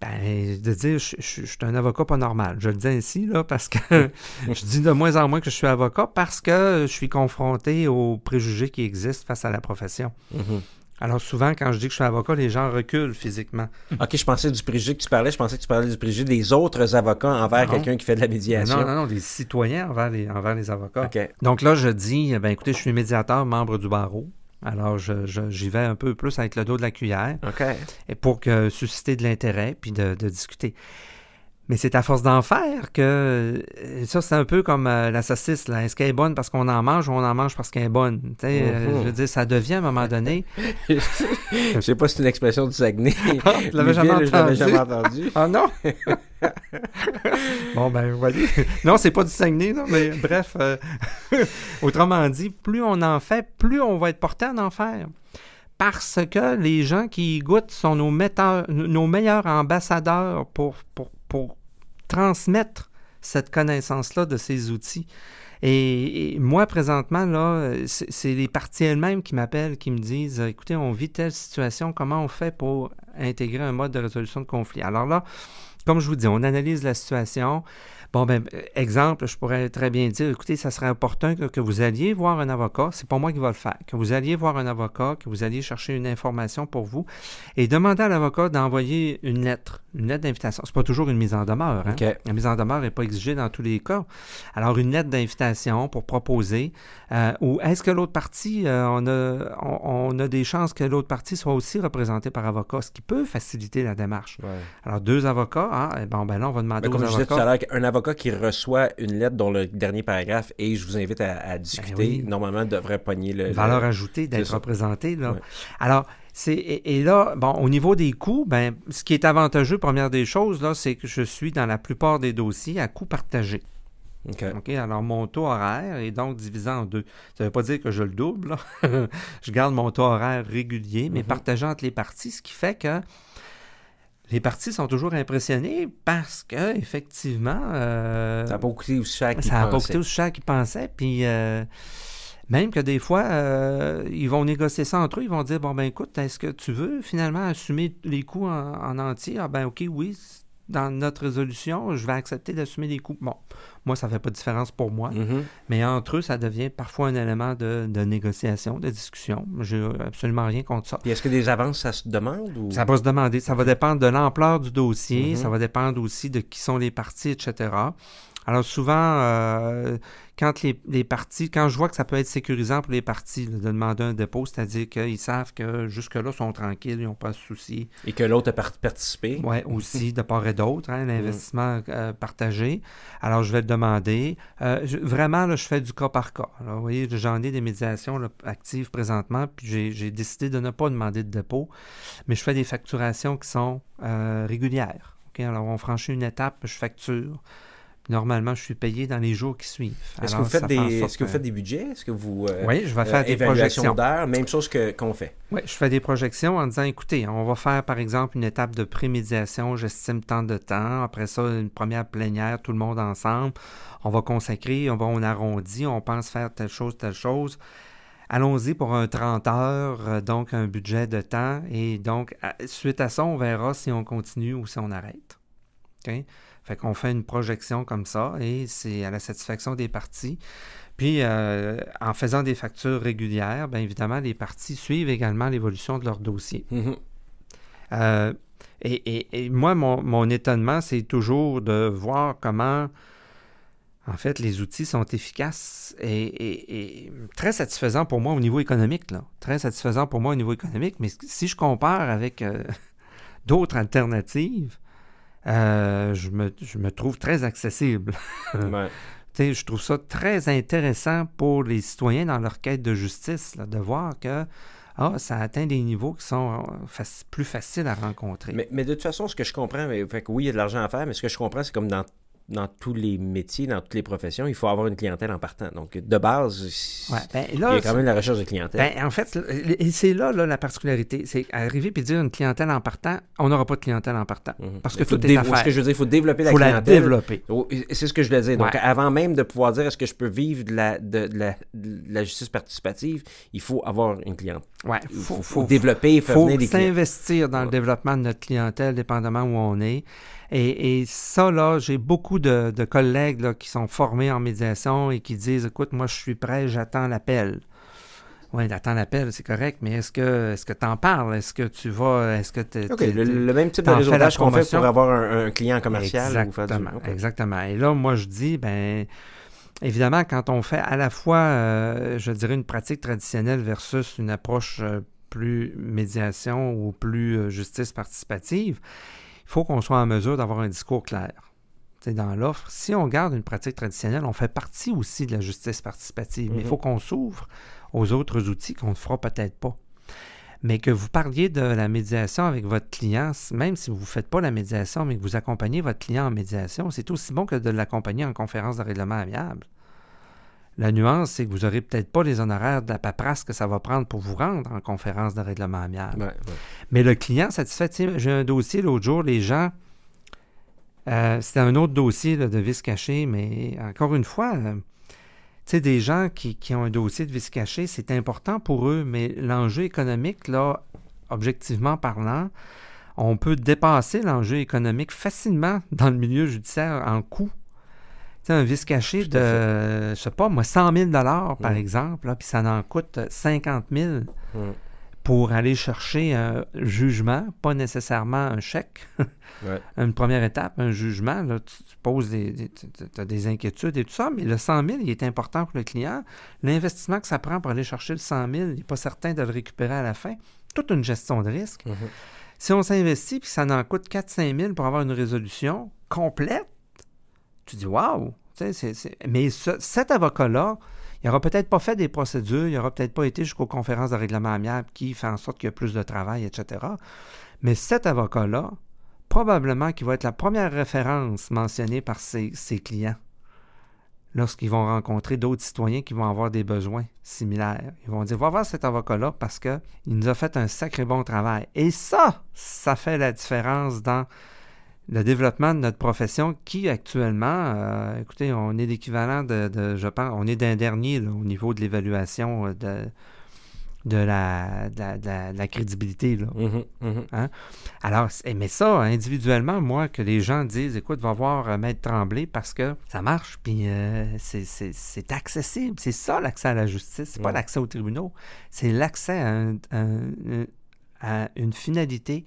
ben, de dire je, je, suis un avocat pas normal. Je le dis ainsi, là, parce que je dis de moins en moins que je suis avocat parce que je suis confronté aux préjugés qui existent face à la profession. Mm-hmm. Alors souvent, quand je dis que je suis avocat, les gens reculent physiquement. OK, je pensais du préjugé que tu parlais, je pensais que tu parlais du préjugé des autres avocats envers quelqu'un qui fait de la médiation. Non, non, non, des citoyens envers les, envers les avocats. Donc là, je dis, ben écoutez, je suis médiateur, membre du barreau. Alors, j'y vais un peu plus avec le dos de la cuillère. OK. Et pour que, susciter de l'intérêt puis de, de discuter. Mais c'est à force d'en faire que euh, ça, c'est un peu comme euh, la saucisse. Est-ce qu'elle est bonne parce qu'on en mange ou on en mange parce qu'elle est bonne? Euh, mhm. je veux dire, ça devient à un moment donné. je sais pas si c'est une expression du Saguenay. Ah, tu l'avais jamais, entendu. jamais entendu. ah non? bon, ben, vous voyez. Non, c'est pas du Saguenay, non, mais bref. autrement dit, plus on en fait, plus on va être porté à en faire parce que les gens qui goûtent sont nos, nos meilleurs ambassadeurs pour, pour, pour transmettre cette connaissance-là de ces outils. Et, moi, présentement, là, c'est les parties elles-mêmes qui m'appellent, qui me disent écoutez, on vit telle situation, comment on fait pour intégrer un mode de résolution de conflit Alors là, comme je vous dis, on analyse la situation. Bon, ben, exemple, je pourrais très bien dire, écoutez, ça serait opportun que, vous alliez voir un avocat, c'est pas moi qui va le faire, que vous alliez voir un avocat, que vous alliez chercher une information pour vous et demander à l'avocat d'envoyer une lettre, une lettre d'invitation. C'est pas toujours une mise en demeure. Hein? La mise en demeure n'est pas exigée dans tous les cas. Alors, une lettre d'invitation pour proposer, euh, ou est-ce que l'autre partie, euh, on, a, on, a des chances que l'autre partie soit aussi représentée par avocat, ce qui peut faciliter la démarche. Alors, deux avocats, eh bon, ben là, on va demander Mais comme je disais tout à l'heure, un avocat qui reçoit une lettre dont le dernier paragraphe et je vous invite à, discuter, ben normalement, devrait pogner le. Valeur ajoutée d'être représenté. Là. Alors, c'est, et, là, bon, au niveau des coûts, ben, ce qui est avantageux, première des choses, là, c'est que je suis dans la plupart des dossiers à coût partagé. OK. alors, mon taux horaire est donc divisé en deux. Ça ne veut pas dire que je le double. je garde mon taux horaire régulier, mais mm-hmm. partagé entre les parties, ce qui fait que les parties sont toujours impressionnés parce que, effectivement. Euh, ça n'a pas coûté aussi cher qu'ils pensaient. Pas coûté aussi cher qu'ils pensaient. Puis. Euh, même que des fois, euh, ils vont négocier ça entre eux, ils vont dire Bon, ben écoute, est-ce que tu veux finalement assumer les coûts en, entier? Ah, ben ok, oui, dans notre résolution, je vais accepter d'assumer les coûts. Bon, moi, ça ne fait pas de différence pour moi, mm-hmm. mais entre eux, ça devient parfois un élément de, négociation, de discussion. Je n'ai absolument rien contre ça. Puis est-ce que des avances, ça se demande ou... Ça va se demander. Ça va dépendre de l'ampleur du dossier, mm-hmm. ça va dépendre aussi de qui sont les parties, etc. Alors souvent, euh, quand les, parties, quand je vois que ça peut être sécurisant pour les parties de demander un dépôt, c'est-à-dire qu'ils savent que jusque-là, ils sont tranquilles, ils n'ont pas de soucis. Et que l'autre a participé. Oui, aussi, de part et d'autre, hein, l'investissement euh, partagé. Alors, je vais le demander. Euh, vraiment, là, je fais du cas par cas. Alors, vous voyez, j'en ai des médiations actives présentement, puis j'ai décidé de ne pas demander de dépôt, mais je fais des facturations qui sont régulières. Alors, on franchit une étape, je facture. Normalement, je suis payé dans les jours qui suivent. Est-ce que, vous faites des, est que vous faites des budgets? Est-ce que vous... Euh, oui, je vais faire des projections. d'heures, même chose que, qu'on fait. Oui, je fais des projections en disant, écoutez, on va faire par exemple une étape de prémédiation, j'estime tant de temps. Après ça, une première plénière, tout le monde ensemble. On va consacrer, on va on arrondit, on pense faire telle chose, telle chose. Allons-y pour un 30 heures, euh, donc un budget de temps. Et donc, suite à ça, on verra si on continue ou si on arrête. OK? Fait qu'on fait une projection comme ça et c'est à la satisfaction des parties. Puis, euh, en faisant des factures régulières, bien évidemment, les parties suivent également l'évolution de leur dossier. Mm-hmm. Euh, et, moi, mon, étonnement, c'est toujours de voir comment, en fait, les outils sont efficaces et, très satisfaisants pour moi au niveau économique. Là. Très satisfaisants pour moi au niveau économique. Mais si je compare avec euh, d'autres alternatives, euh, je, me, trouve très accessible. je trouve ça très intéressant pour les citoyens dans leur quête de justice, de voir que ah, ça atteint des niveaux qui sont euh, plus faciles à rencontrer. Mais, de toute façon, ce que je comprends, mais, fait oui, il y a de l'argent à faire, mais ce que je comprends, c'est comme dans dans tous les métiers, dans toutes les professions, il faut avoir une clientèle en partant. Donc, de base, ben, il y a quand même la recherche de clientèle. Ben, en fait, c'est là, là, la particularité. C'est arriver et dire une clientèle en partant, on n'aura pas de clientèle en partant. Mhm. Parce que tout est à Ce que je veux dire, il faut développer la faut clientèle. La développer. Oh, c'est ce que je voulais dire. Donc, avant même de pouvoir dire est-ce que je peux vivre de la, de, la, justice participative, il faut avoir une clientèle. Ouais, il faut, développer venir des clients. s'investir dans le développement de notre clientèle, dépendamment où on est. Et, ça, là, j'ai beaucoup de, collègues qui sont formés en médiation et qui disent Écoute, moi, je suis prêt, j'attends l'appel. Oui, j'attends l'appel, c'est correct, mais est-ce que est-ce que tu en parles? Est-ce que tu vas. Est-ce que. OK, le, même type de réseautage qu'on fait pour avoir un, client commercial. Exactement. Exactement. Et là, moi, je dis, ben. Évidemment, quand on fait à la fois, euh, je dirais, une pratique traditionnelle versus une approche euh, plus médiation ou plus euh, justice participative, il faut qu'on soit en mesure d'avoir un discours clair. C'est dans l'offre, si on garde une pratique traditionnelle, on fait partie aussi de la justice participative, mais il mhm. faut qu'on s'ouvre aux autres outils qu'on ne fera peut-être pas. Mais que vous parliez de la médiation avec votre client, même si vous ne faites pas la médiation, mais que vous accompagnez votre client en médiation, c'est aussi bon que de l'accompagner en conférence de règlement amiable. La nuance, c'est que vous n'aurez peut-être pas les honoraires de la paperasse que ça va prendre pour vous rendre en conférence de règlement amiable. Mais le client satisfait, j'ai un dossier l'autre jour, les gens, euh, c'était un autre dossier de vice caché, mais encore une fois, euh, tu sais, des gens qui, ont un dossier de vice caché, c'est important pour eux, mais l'enjeu économique, là, objectivement parlant, on peut dépasser l'enjeu économique facilement dans le milieu judiciaire en coût un vice caché de, je sais pas, moi, 100 000 par mm. exemple, puis ça en coûte 50 000 mm. pour aller chercher un jugement, pas nécessairement un chèque. Une première étape, un jugement, là, tu, poses des, as des inquiétudes et tout ça, mais le 100 000, il est important pour le client. L'investissement que ça prend pour aller chercher le 100 000, il n'est pas certain de le récupérer à la fin. Toute une gestion de risque. Mm-hmm. Si on s'investit puis ça en coûte 4-5 000 pour avoir une résolution complète, tu dis waouh! Mais cet avocat-là, il n'aura peut-être pas fait des procédures, il n'aura peut-être pas été jusqu'aux conférences de règlement amiable qui fait en sorte qu'il y a plus de travail, etc. Mais cet avocat-là, probablement qu'il va être la première référence mentionnée par ses, clients lorsqu'ils vont rencontrer d'autres citoyens qui vont avoir des besoins similaires. Ils vont dire, va voir cet avocat-là parce qu'il nous a fait un sacré bon travail. Et ça, ça fait la différence dans le développement de notre profession qui actuellement, euh, écoutez, on est l'équivalent de, je pense, on est d'un dernier au niveau de l'évaluation euh, de, de la, de la, crédibilité. Là. Mm-hmm, mm-hmm. Hein? Alors, mais ça, individuellement, moi, que les gens disent, écoute, va voir euh, Maître Tremblay parce que ça marche, puis c'est accessible. C'est ça l'accès à la justice. C'est pas l'accès aux tribunaux. C'est l'accès à, une finalité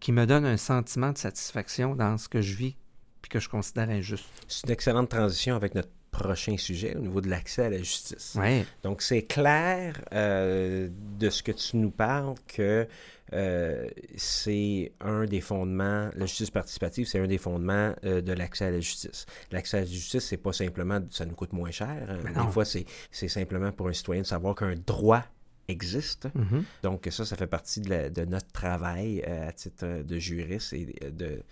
qui me donne un sentiment de satisfaction dans ce que je vis puis que je considère injuste. C'est une excellente transition avec notre prochain sujet au niveau de l'accès à la justice. Ouais. Donc, c'est clair euh, de ce que tu nous parles que euh, c'est un des fondements, la justice participative, c'est un des fondements euh, de l'accès à la justice. L'accès à la justice, c'est pas simplement ça nous coûte moins cher. Hein. Des fois, c'est simplement pour un citoyen de savoir qu'un droit existe. Mm-hmm. Donc ça, ça fait partie de, notre travail euh, à titre de juriste et de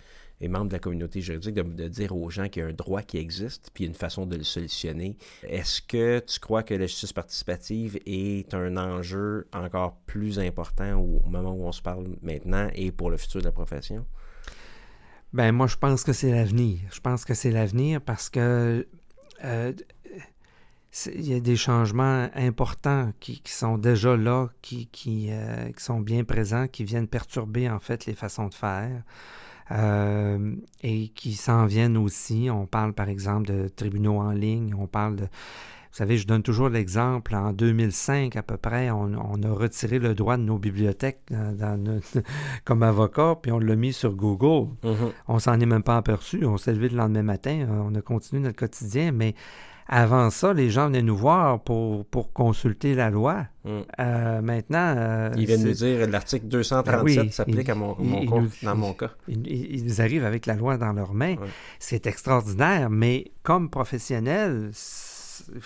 et membre de la communauté juridique de, dire aux gens qu'il y a un droit qui existe, puis une façon de le solutionner. Est-ce que tu crois que la justice participative est un enjeu encore plus important au, moment où on se parle maintenant et pour le futur de la profession? Ben moi, je pense que c'est l'avenir. Je pense que c'est l'avenir parce que euh, il y a des changements importants qui, sont déjà là, qui, euh, qui, sont bien présents, qui viennent perturber en fait les façons de faire. Euh, et qui s'en viennent aussi. On parle par exemple de tribunaux en ligne, on parle de... Vous savez, je donne toujours l'exemple, en 2005 à peu près, on, a retiré le droit de nos bibliothèques euh, comme avocat, puis on l'a mis sur Google. Mm-hmm. On s'en est même pas aperçu, on s'est levé le lendemain matin, on a continué notre quotidien, mais avant ça, les gens venaient nous voir pour, pour consulter la loi. Hmm. Euh, maintenant. Euh, ils viennent nous dire l'article 237 ben s'applique à mon, dans mon cas. Ils, arrivent avec la loi dans leurs mains. C'est extraordinaire, mais comme professionnel,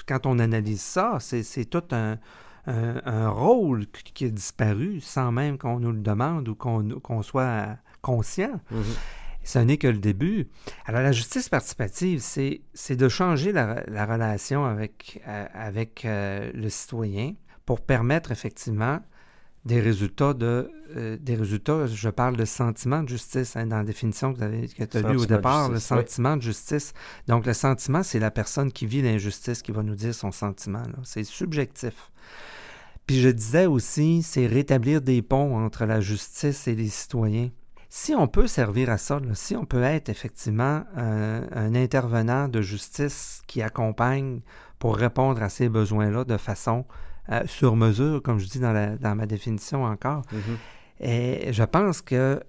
quand on analyse ça, c'est tout un, un, rôle qui a disparu sans même qu'on nous le demande ou qu'on soit conscient. Mm-hmm ce n'est que le début. Alors, la justice participative, c'est de changer la, relation avec, euh, avec euh, le citoyen pour permettre effectivement des résultats de euh, des résultats, je parle de sentiment de justice hein, dans la définition que, tu as lu au départ, le sentiment de justice. Donc le sentiment, c'est la personne qui vit l'injustice qui va nous dire son sentiment. C'est subjectif. Puis je disais aussi, c'est rétablir des ponts entre la justice et les citoyens. Si on peut servir à ça, si on peut être effectivement un, intervenant de justice qui accompagne pour répondre à ces besoins-là de façon euh, sur mesure, comme je dis dans, ma définition encore, mm-hmm. et je pense que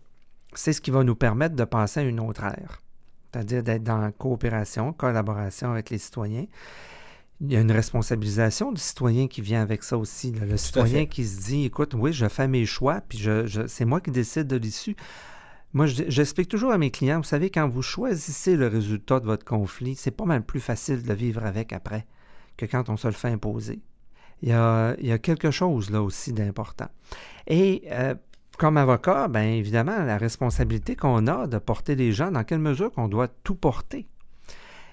c'est ce qui va nous permettre de passer à une autre ère, c'est-à-dire d'être dans coopération, collaboration avec les citoyens. Il y a une responsabilisation du citoyen qui vient avec ça aussi. Le citoyen qui se dit, écoute, oui, je fais mes choix, puis je c'est moi qui décide de l'issue. Moi, j'explique toujours à mes clients, vous savez, quand vous choisissez le résultat de votre conflit, c'est pas mal plus facile de vivre avec après que quand on se le fait imposer. Il y a, quelque chose là aussi d'important. Et euh, comme avocat, bien évidemment, la responsabilité qu'on a de porter les gens, dans quelle mesure qu'on doit tout porter.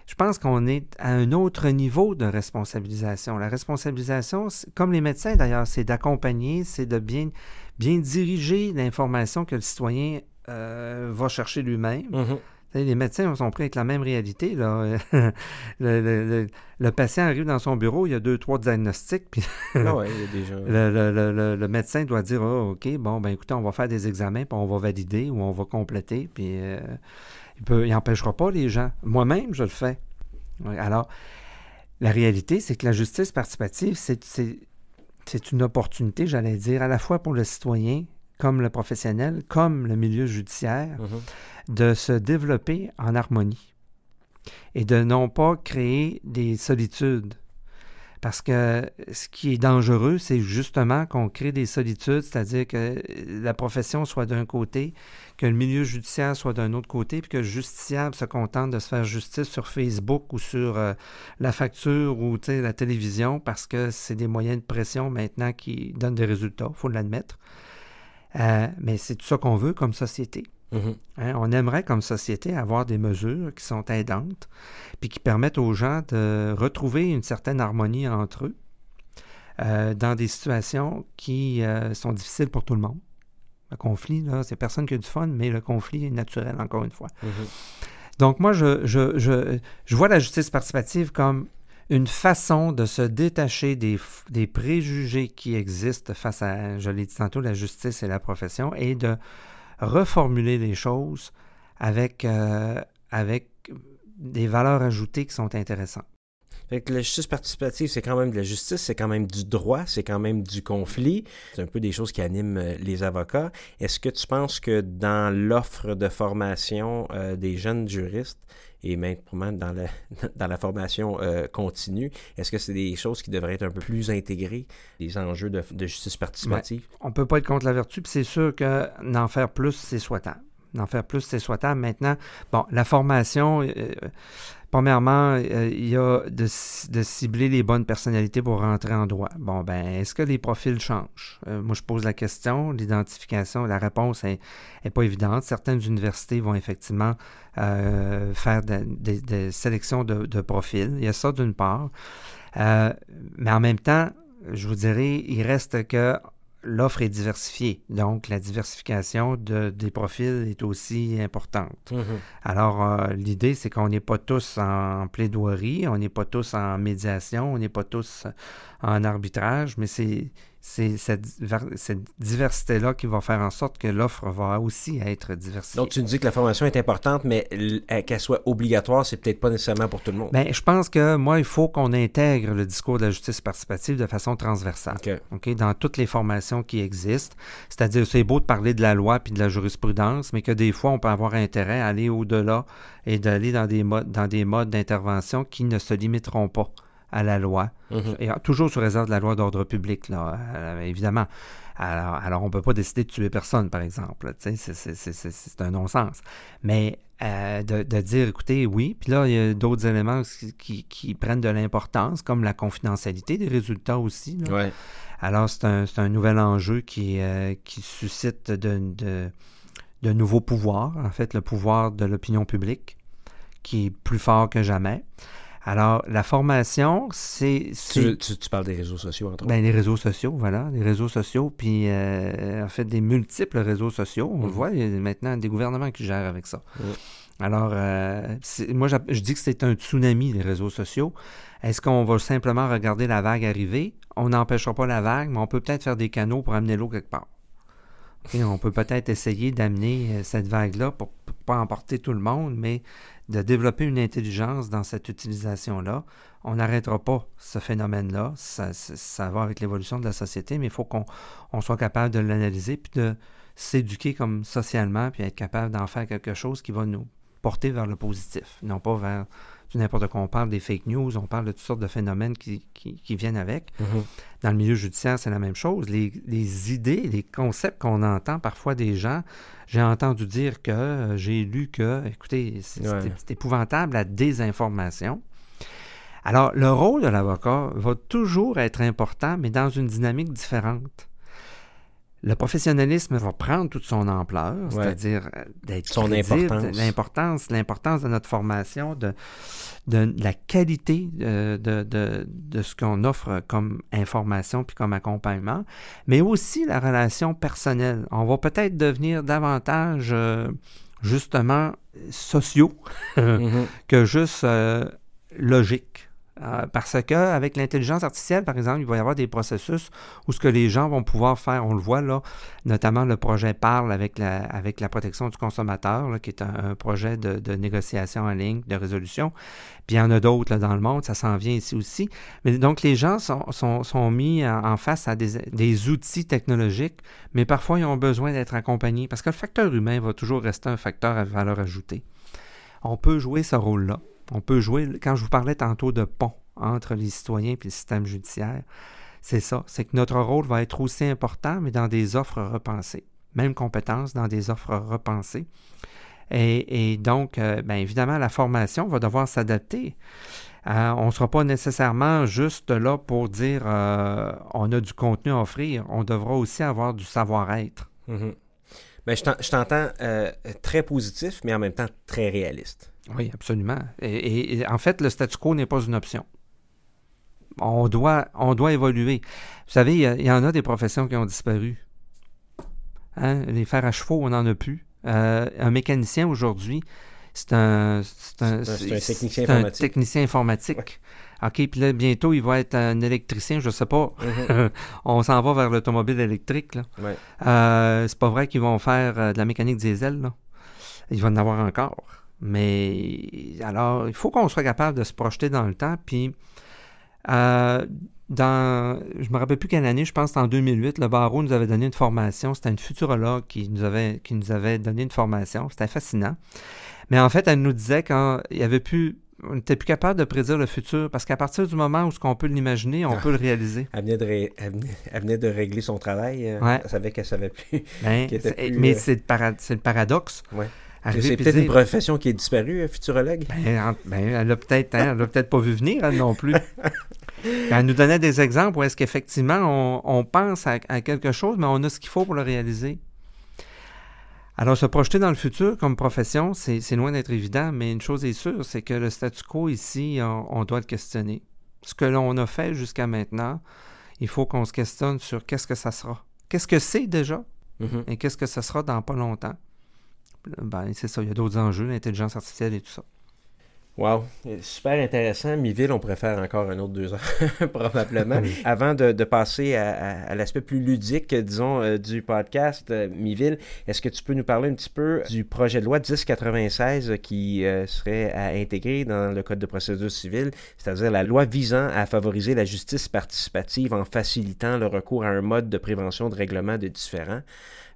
Je pense qu'on est à un autre niveau de responsabilisation. La responsabilisation, comme les médecins d'ailleurs, c'est d'accompagner, c'est de bien, bien diriger l'information que le citoyen euh, va chercher lui-même. Mm-hmm. Les médecins sont pris avec la même réalité. Là. le, patient arrive dans son bureau, il y a deux, trois diagnostics, puis ah le, médecin doit dire oh, OK, bon, ben écoutez, on va faire des examens, puis on va valider ou on va compléter, puis euh, il n'empêchera pas les gens. Moi-même, je le fais. Alors, la réalité, c'est que la justice participative, c'est une opportunité, j'allais dire, à la fois pour le citoyen, comme le professionnel, comme le milieu judiciaire, mhm. de se développer en harmonie et de non pas créer des solitudes. Parce que ce qui est dangereux, c'est justement qu'on crée des solitudes, c'est-à-dire que la profession soit d'un côté, que le milieu judiciaire soit d'un autre côté, puis que le justiciable se contente de se faire justice sur Facebook ou sur euh, la facture ou la télévision, parce que c'est des moyens de pression maintenant qui donnent des résultats, il faut l'admettre. Euh, mais c'est tout ça qu'on veut comme société. Mm-hmm. Hein, on aimerait comme société avoir des mesures qui sont aidantes, puis qui permettent aux gens de retrouver une certaine harmonie entre eux euh, dans des situations qui euh, sont difficiles pour tout le monde. Le conflit, là, c'est personne qui a du fun, mais le conflit est naturel, encore une fois. Mm-hmm. Donc, moi, je, je, je, je, vois la justice participative comme une façon de se détacher des, des préjugés qui existent face à, je l'ai dit tantôt, la justice et la profession, et de reformuler les choses avec, euh, avec des valeurs ajoutées qui sont intéressantes. Fait la justice participative, c'est quand même de la justice, c'est quand même du droit, c'est quand même du conflit. C'est un peu des choses qui animent euh, les avocats. Est-ce que tu penses que dans l'offre de formation euh, des jeunes juristes et même dans la, dans la formation continue, est-ce que c'est des choses qui devraient être un peu plus intégrées, les enjeux de, justice participative? On ne peut pas être contre la vertu, puis c'est sûr que n'en faire plus, c'est souhaitable d'en faire plus, c'est souhaitable. Maintenant, bon, la formation, euh, premièrement, euh, il y a de, cibler les bonnes personnalités pour rentrer en droit. Bon, ben, est-ce que les profils changent? Euh, moi, je pose la question, l'identification, la réponse n'est pas évidente. Certaines universités vont effectivement faire des sélections de, profils. Il y a ça d'une part. mais en même temps, je vous dirais, il reste que l'offre est diversifiée. Donc, la diversification de, des profils est aussi importante. Mm-hmm. Alors, euh, l'idée, c'est qu'on n'est pas tous en plaidoirie, on n'est pas tous en médiation, on n'est pas tous en arbitrage, mais c'est c'est cette, diversité-là qui va faire en sorte que l'offre va aussi être diversifiée. Donc, tu nous dis que la formation est importante, mais qu'elle soit obligatoire, c'est peut-être pas nécessairement pour tout le monde. Bien, je pense que moi, il faut qu'on intègre le discours de la justice participative de façon transversale. OK. dans toutes les formations qui existent. C'est-à-dire, c'est beau de parler de la loi puis de la jurisprudence, mais que des fois, on peut avoir intérêt à aller au-delà et d'aller dans des modes, dans des modes d'intervention qui ne se limiteront pas à la loi, mhm. et toujours sous réserve de la loi d'ordre public, là, euh, évidemment. Alors, alors on ne peut pas décider de tuer personne, par exemple. C'est un non-sens. Mais euh, de, dire, écoutez, oui, puis là, il y a d'autres éléments qui, qui, prennent de l'importance, comme la confidentialité des résultats aussi. Alors, c'est un, un, nouvel enjeu qui, euh, qui suscite de, de, de nouveaux pouvoirs, en fait, le pouvoir de l'opinion publique, qui est plus fort que jamais. Alors, la formation, c'est... Tu, parles des réseaux sociaux, entre autres. Bien, les réseaux sociaux, voilà. Les réseaux sociaux, puis euh, en fait, des multiples réseaux sociaux. On le mhm. voit, il y a maintenant des gouvernements qui gèrent avec ça. Alors, euh, moi, je, dis que c'est un tsunami, les réseaux sociaux. Est-ce qu'on va simplement regarder la vague arriver? On n'empêchera pas la vague, mais on peut peut-être faire des canaux pour amener l'eau quelque part. Et on peut peut-être essayer d'amener euh, cette vague-là pour ne pas emporter tout le monde, mais de développer une intelligence dans cette utilisation-là. On n'arrêtera pas ce phénomène-là. Ça, ça, va avec l'évolution de la société, mais il faut qu'on soit capable de l'analyser puis de s'éduquer comme socialement puis être capable d'en faire quelque chose qui va nous porter vers le positif, non pas vers n'importe quoi. On parle des fake news, on parle de toutes sortes de phénomènes qui, qui, viennent avec. Mm-hmm. Dans le milieu judiciaire, c'est la même chose. Les, les idées, les concepts qu'on entend parfois des gens, j'ai entendu dire que, euh, j'ai lu que, écoutez, c'est épouvantable la désinformation. Alors, le rôle de l'avocat va toujours être important, mais dans une dynamique différente le professionnalisme va prendre toute son ampleur, c'est-à-dire euh, d'être son importance, l'importance, l'importance de notre formation, de, de la qualité euh, de, de, de, ce qu'on offre comme information puis comme accompagnement, mais aussi la relation personnelle. On va peut-être devenir davantage euh, justement sociaux mm-hmm. que juste logique. Euh, parce qu'avec l'intelligence artificielle, par exemple, il va y avoir des processus où ce que les gens vont pouvoir faire, on le voit là, notamment le projet Parle avec la, avec la protection du consommateur, qui est un, projet de, négociation en ligne, de résolution. Puis il y en a d'autres dans le monde, ça s'en vient ici aussi. Mais donc les gens sont, sont, sont mis en, face à des, des, outils technologiques, mais parfois ils ont besoin d'être accompagnés parce que le facteur humain va toujours rester un facteur à valeur ajoutée. On peut jouer ce rôle-là on peut jouer, quand je vous parlais tantôt de pont, entre les citoyens et le système judiciaire, c'est ça. C'est que notre rôle va être aussi important, mais dans des offres repensées. Même compétences dans des offres repensées. Et, donc, euh, bien évidemment, la formation va devoir s'adapter. Euh, on ne sera pas nécessairement juste là pour dire euh, on a du contenu à offrir. On devra aussi avoir du savoir-être. Mm-hmm. Ben, je t'entends très positif, mais en même temps très réaliste. Oui, absolument. Et, en fait, le statu quo n'est pas une option. On doit, on doit évoluer. Vous savez, il y, en a des professions qui ont disparu. Hein? Les fers à chevaux, on n'en a plus. Euh, un mécanicien aujourd'hui, c'est un, un, technicien informatique. technicien informatique. OK, puis là, bientôt, il va être un électricien, je ne sais pas. Mhm. on s'en va vers l'automobile électrique. Là. Euh, c'est pas vrai qu'ils vont faire euh, de la mécanique diesel. Là. Il va en avoir encore. Mais alors, il faut qu'on soit capable de se projeter dans le temps. Puis, euh, dans, je me rappelle plus quelle année, je pense que en 2008, le barreau nous avait donné une formation. C'était une futurologue qui nous avait, qui nous avait donné une formation. C'était fascinant. Mais en fait, elle nous disait qu'il y avait plus on n'était plus capable de prédire le futur parce qu'à partir du moment où ce qu'on peut l'imaginer, on ah. peut le réaliser. Elle venait, de elle, venait, de régler son travail. Euh, elle savait qu'elle savait plus. Ben, mais euh, c'est le, paradoxe. Ouais. C'est peut-être une profession qui est disparue, euh, futurologue. Ben, ben, elle l'a peut-être hein, peut-être pas vu venir, elle non plus. elle nous donnait des exemples où est-ce qu'effectivement on, pense à, quelque chose, mais on a ce qu'il faut pour le réaliser. Alors, se projeter dans le futur comme profession, c'est loin d'être évident, mais une chose est sûre, c'est que le statu quo ici, on, doit le questionner. Ce que l'on a fait jusqu'à maintenant, il faut qu'on se questionne sur qu'est-ce que ça sera. Qu'est-ce que c'est déjà mm-hmm. et qu'est-ce que ça sera dans pas longtemps ben, c'est ça, il y a d'autres enjeux, l'intelligence artificielle et tout ça. Wow, super intéressant. Miville, on pourrait faire encore un autre deux heures, probablement. Avant de, passer à, l'aspect plus ludique, disons, euh, du podcast, euh, Miville, est-ce que tu peux nous parler un petit peu du projet de loi 1096 qui euh, serait à intégrer dans le Code de procédure civile, c'est-à-dire la loi visant à favoriser la justice participative en facilitant le recours à un mode de prévention de règlement de différents.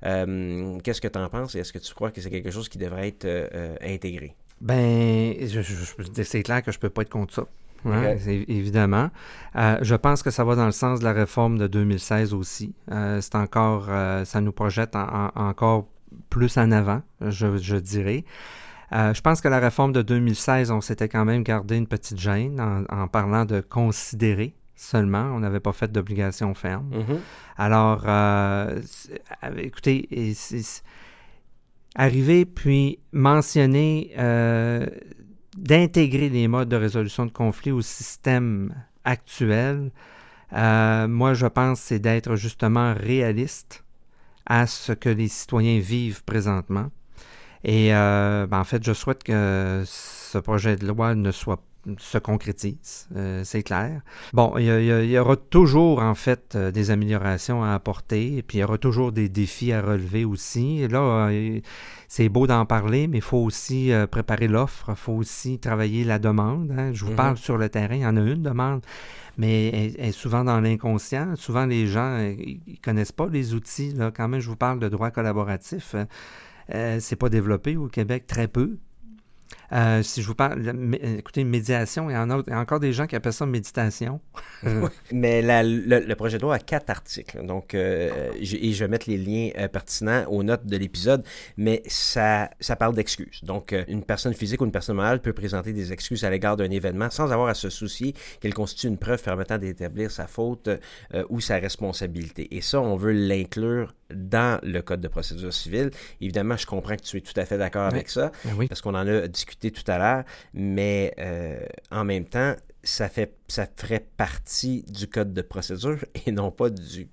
Euh, qu'est-ce que tu en penses et est-ce que tu crois que c'est quelque chose qui devrait être euh, euh, intégré? Ben, c'est clair que je ne peux pas être contre ça. Hein, évidemment. je pense que ça va dans le sens de la réforme de 2016 aussi. c'est encore, ça nous projette encore plus en avant, je, dirais. je pense que la réforme de 2016, on s'était quand même gardé une petite gêne en parlant de considérer seulement. On n'avait pas fait d'obligation ferme. Mm-hmm. Alors, euh, écoutez, arriver puis mentionner euh, d'intégrer les modes de résolution de conflits au système actuel, euh, moi, je pense, c'est d'être justement réaliste à ce que les citoyens vivent présentement. Et ben, en fait, je souhaite que ce projet de loi ne soit pas se concrétise, euh, c'est clair. Bon, il y, aura toujours en fait euh, des améliorations à apporter, et puis il y aura toujours des défis à relever aussi. là, euh, c'est beau d'en parler, mais il faut aussi préparer l'offre, il faut aussi travailler la demande. Hein. Je vous mm-hmm. parle sur le terrain, il y en a une demande, mais elle, est souvent dans l'inconscient. Souvent, les gens ne connaissent pas les outils. Là. Quand même, je vous parle de droit collaboratif. c'est pas développé au Québec, très peu. Euh, si je vous parle, écoutez, médiation, il y, en a, encore des gens qui appellent ça méditation. Mais le, projet de loi a quatre articles. Donc, euh, et je vais mettre les liens euh, pertinents aux notes de l'épisode. Mais ça, ça parle d'excuses. Donc, une personne physique ou une personne morale peut présenter des excuses à l'égard d'un événement sans avoir à se soucier qu'elle constitue une preuve permettant d'établir sa faute ou sa responsabilité. Et ça, on veut l'inclure dans le Code de procédure civile. Évidemment, je comprends que tu es tout à fait d'accord avec ça, ben parce qu'on en a discuté tout à l'heure, mais euh, en même temps, ça, fait, ça ferait partie du Code de procédure et non pas du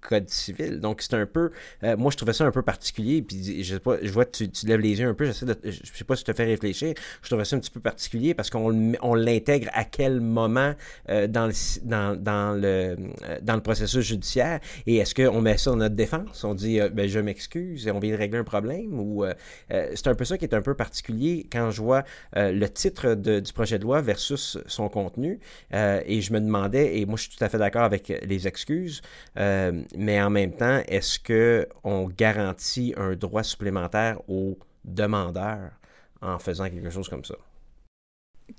code civil. Donc, c'est un peu. Euh, moi, je trouvais ça un peu particulier. Puis, je sais pas, je vois que tu, lèves les yeux un peu. Je de, je sais pas si tu te fais réfléchir. Je trouvais ça un petit peu particulier parce qu'on on l'intègre à quel moment euh, dans, le, dans, le, euh, dans le processus judiciaire. Et est-ce qu'on met ça dans notre défense? On dit, ben, je m'excuse et on vient de régler un problème? Ou c'est un peu ça qui est un peu particulier quand je vois le titre du projet de loi versus son contenu. et je me demandais, et moi, je suis tout à fait d'accord avec les excuses mais en même temps, est-ce qu'on garantit un droit supplémentaire aux demandeurs en faisant quelque chose comme ça?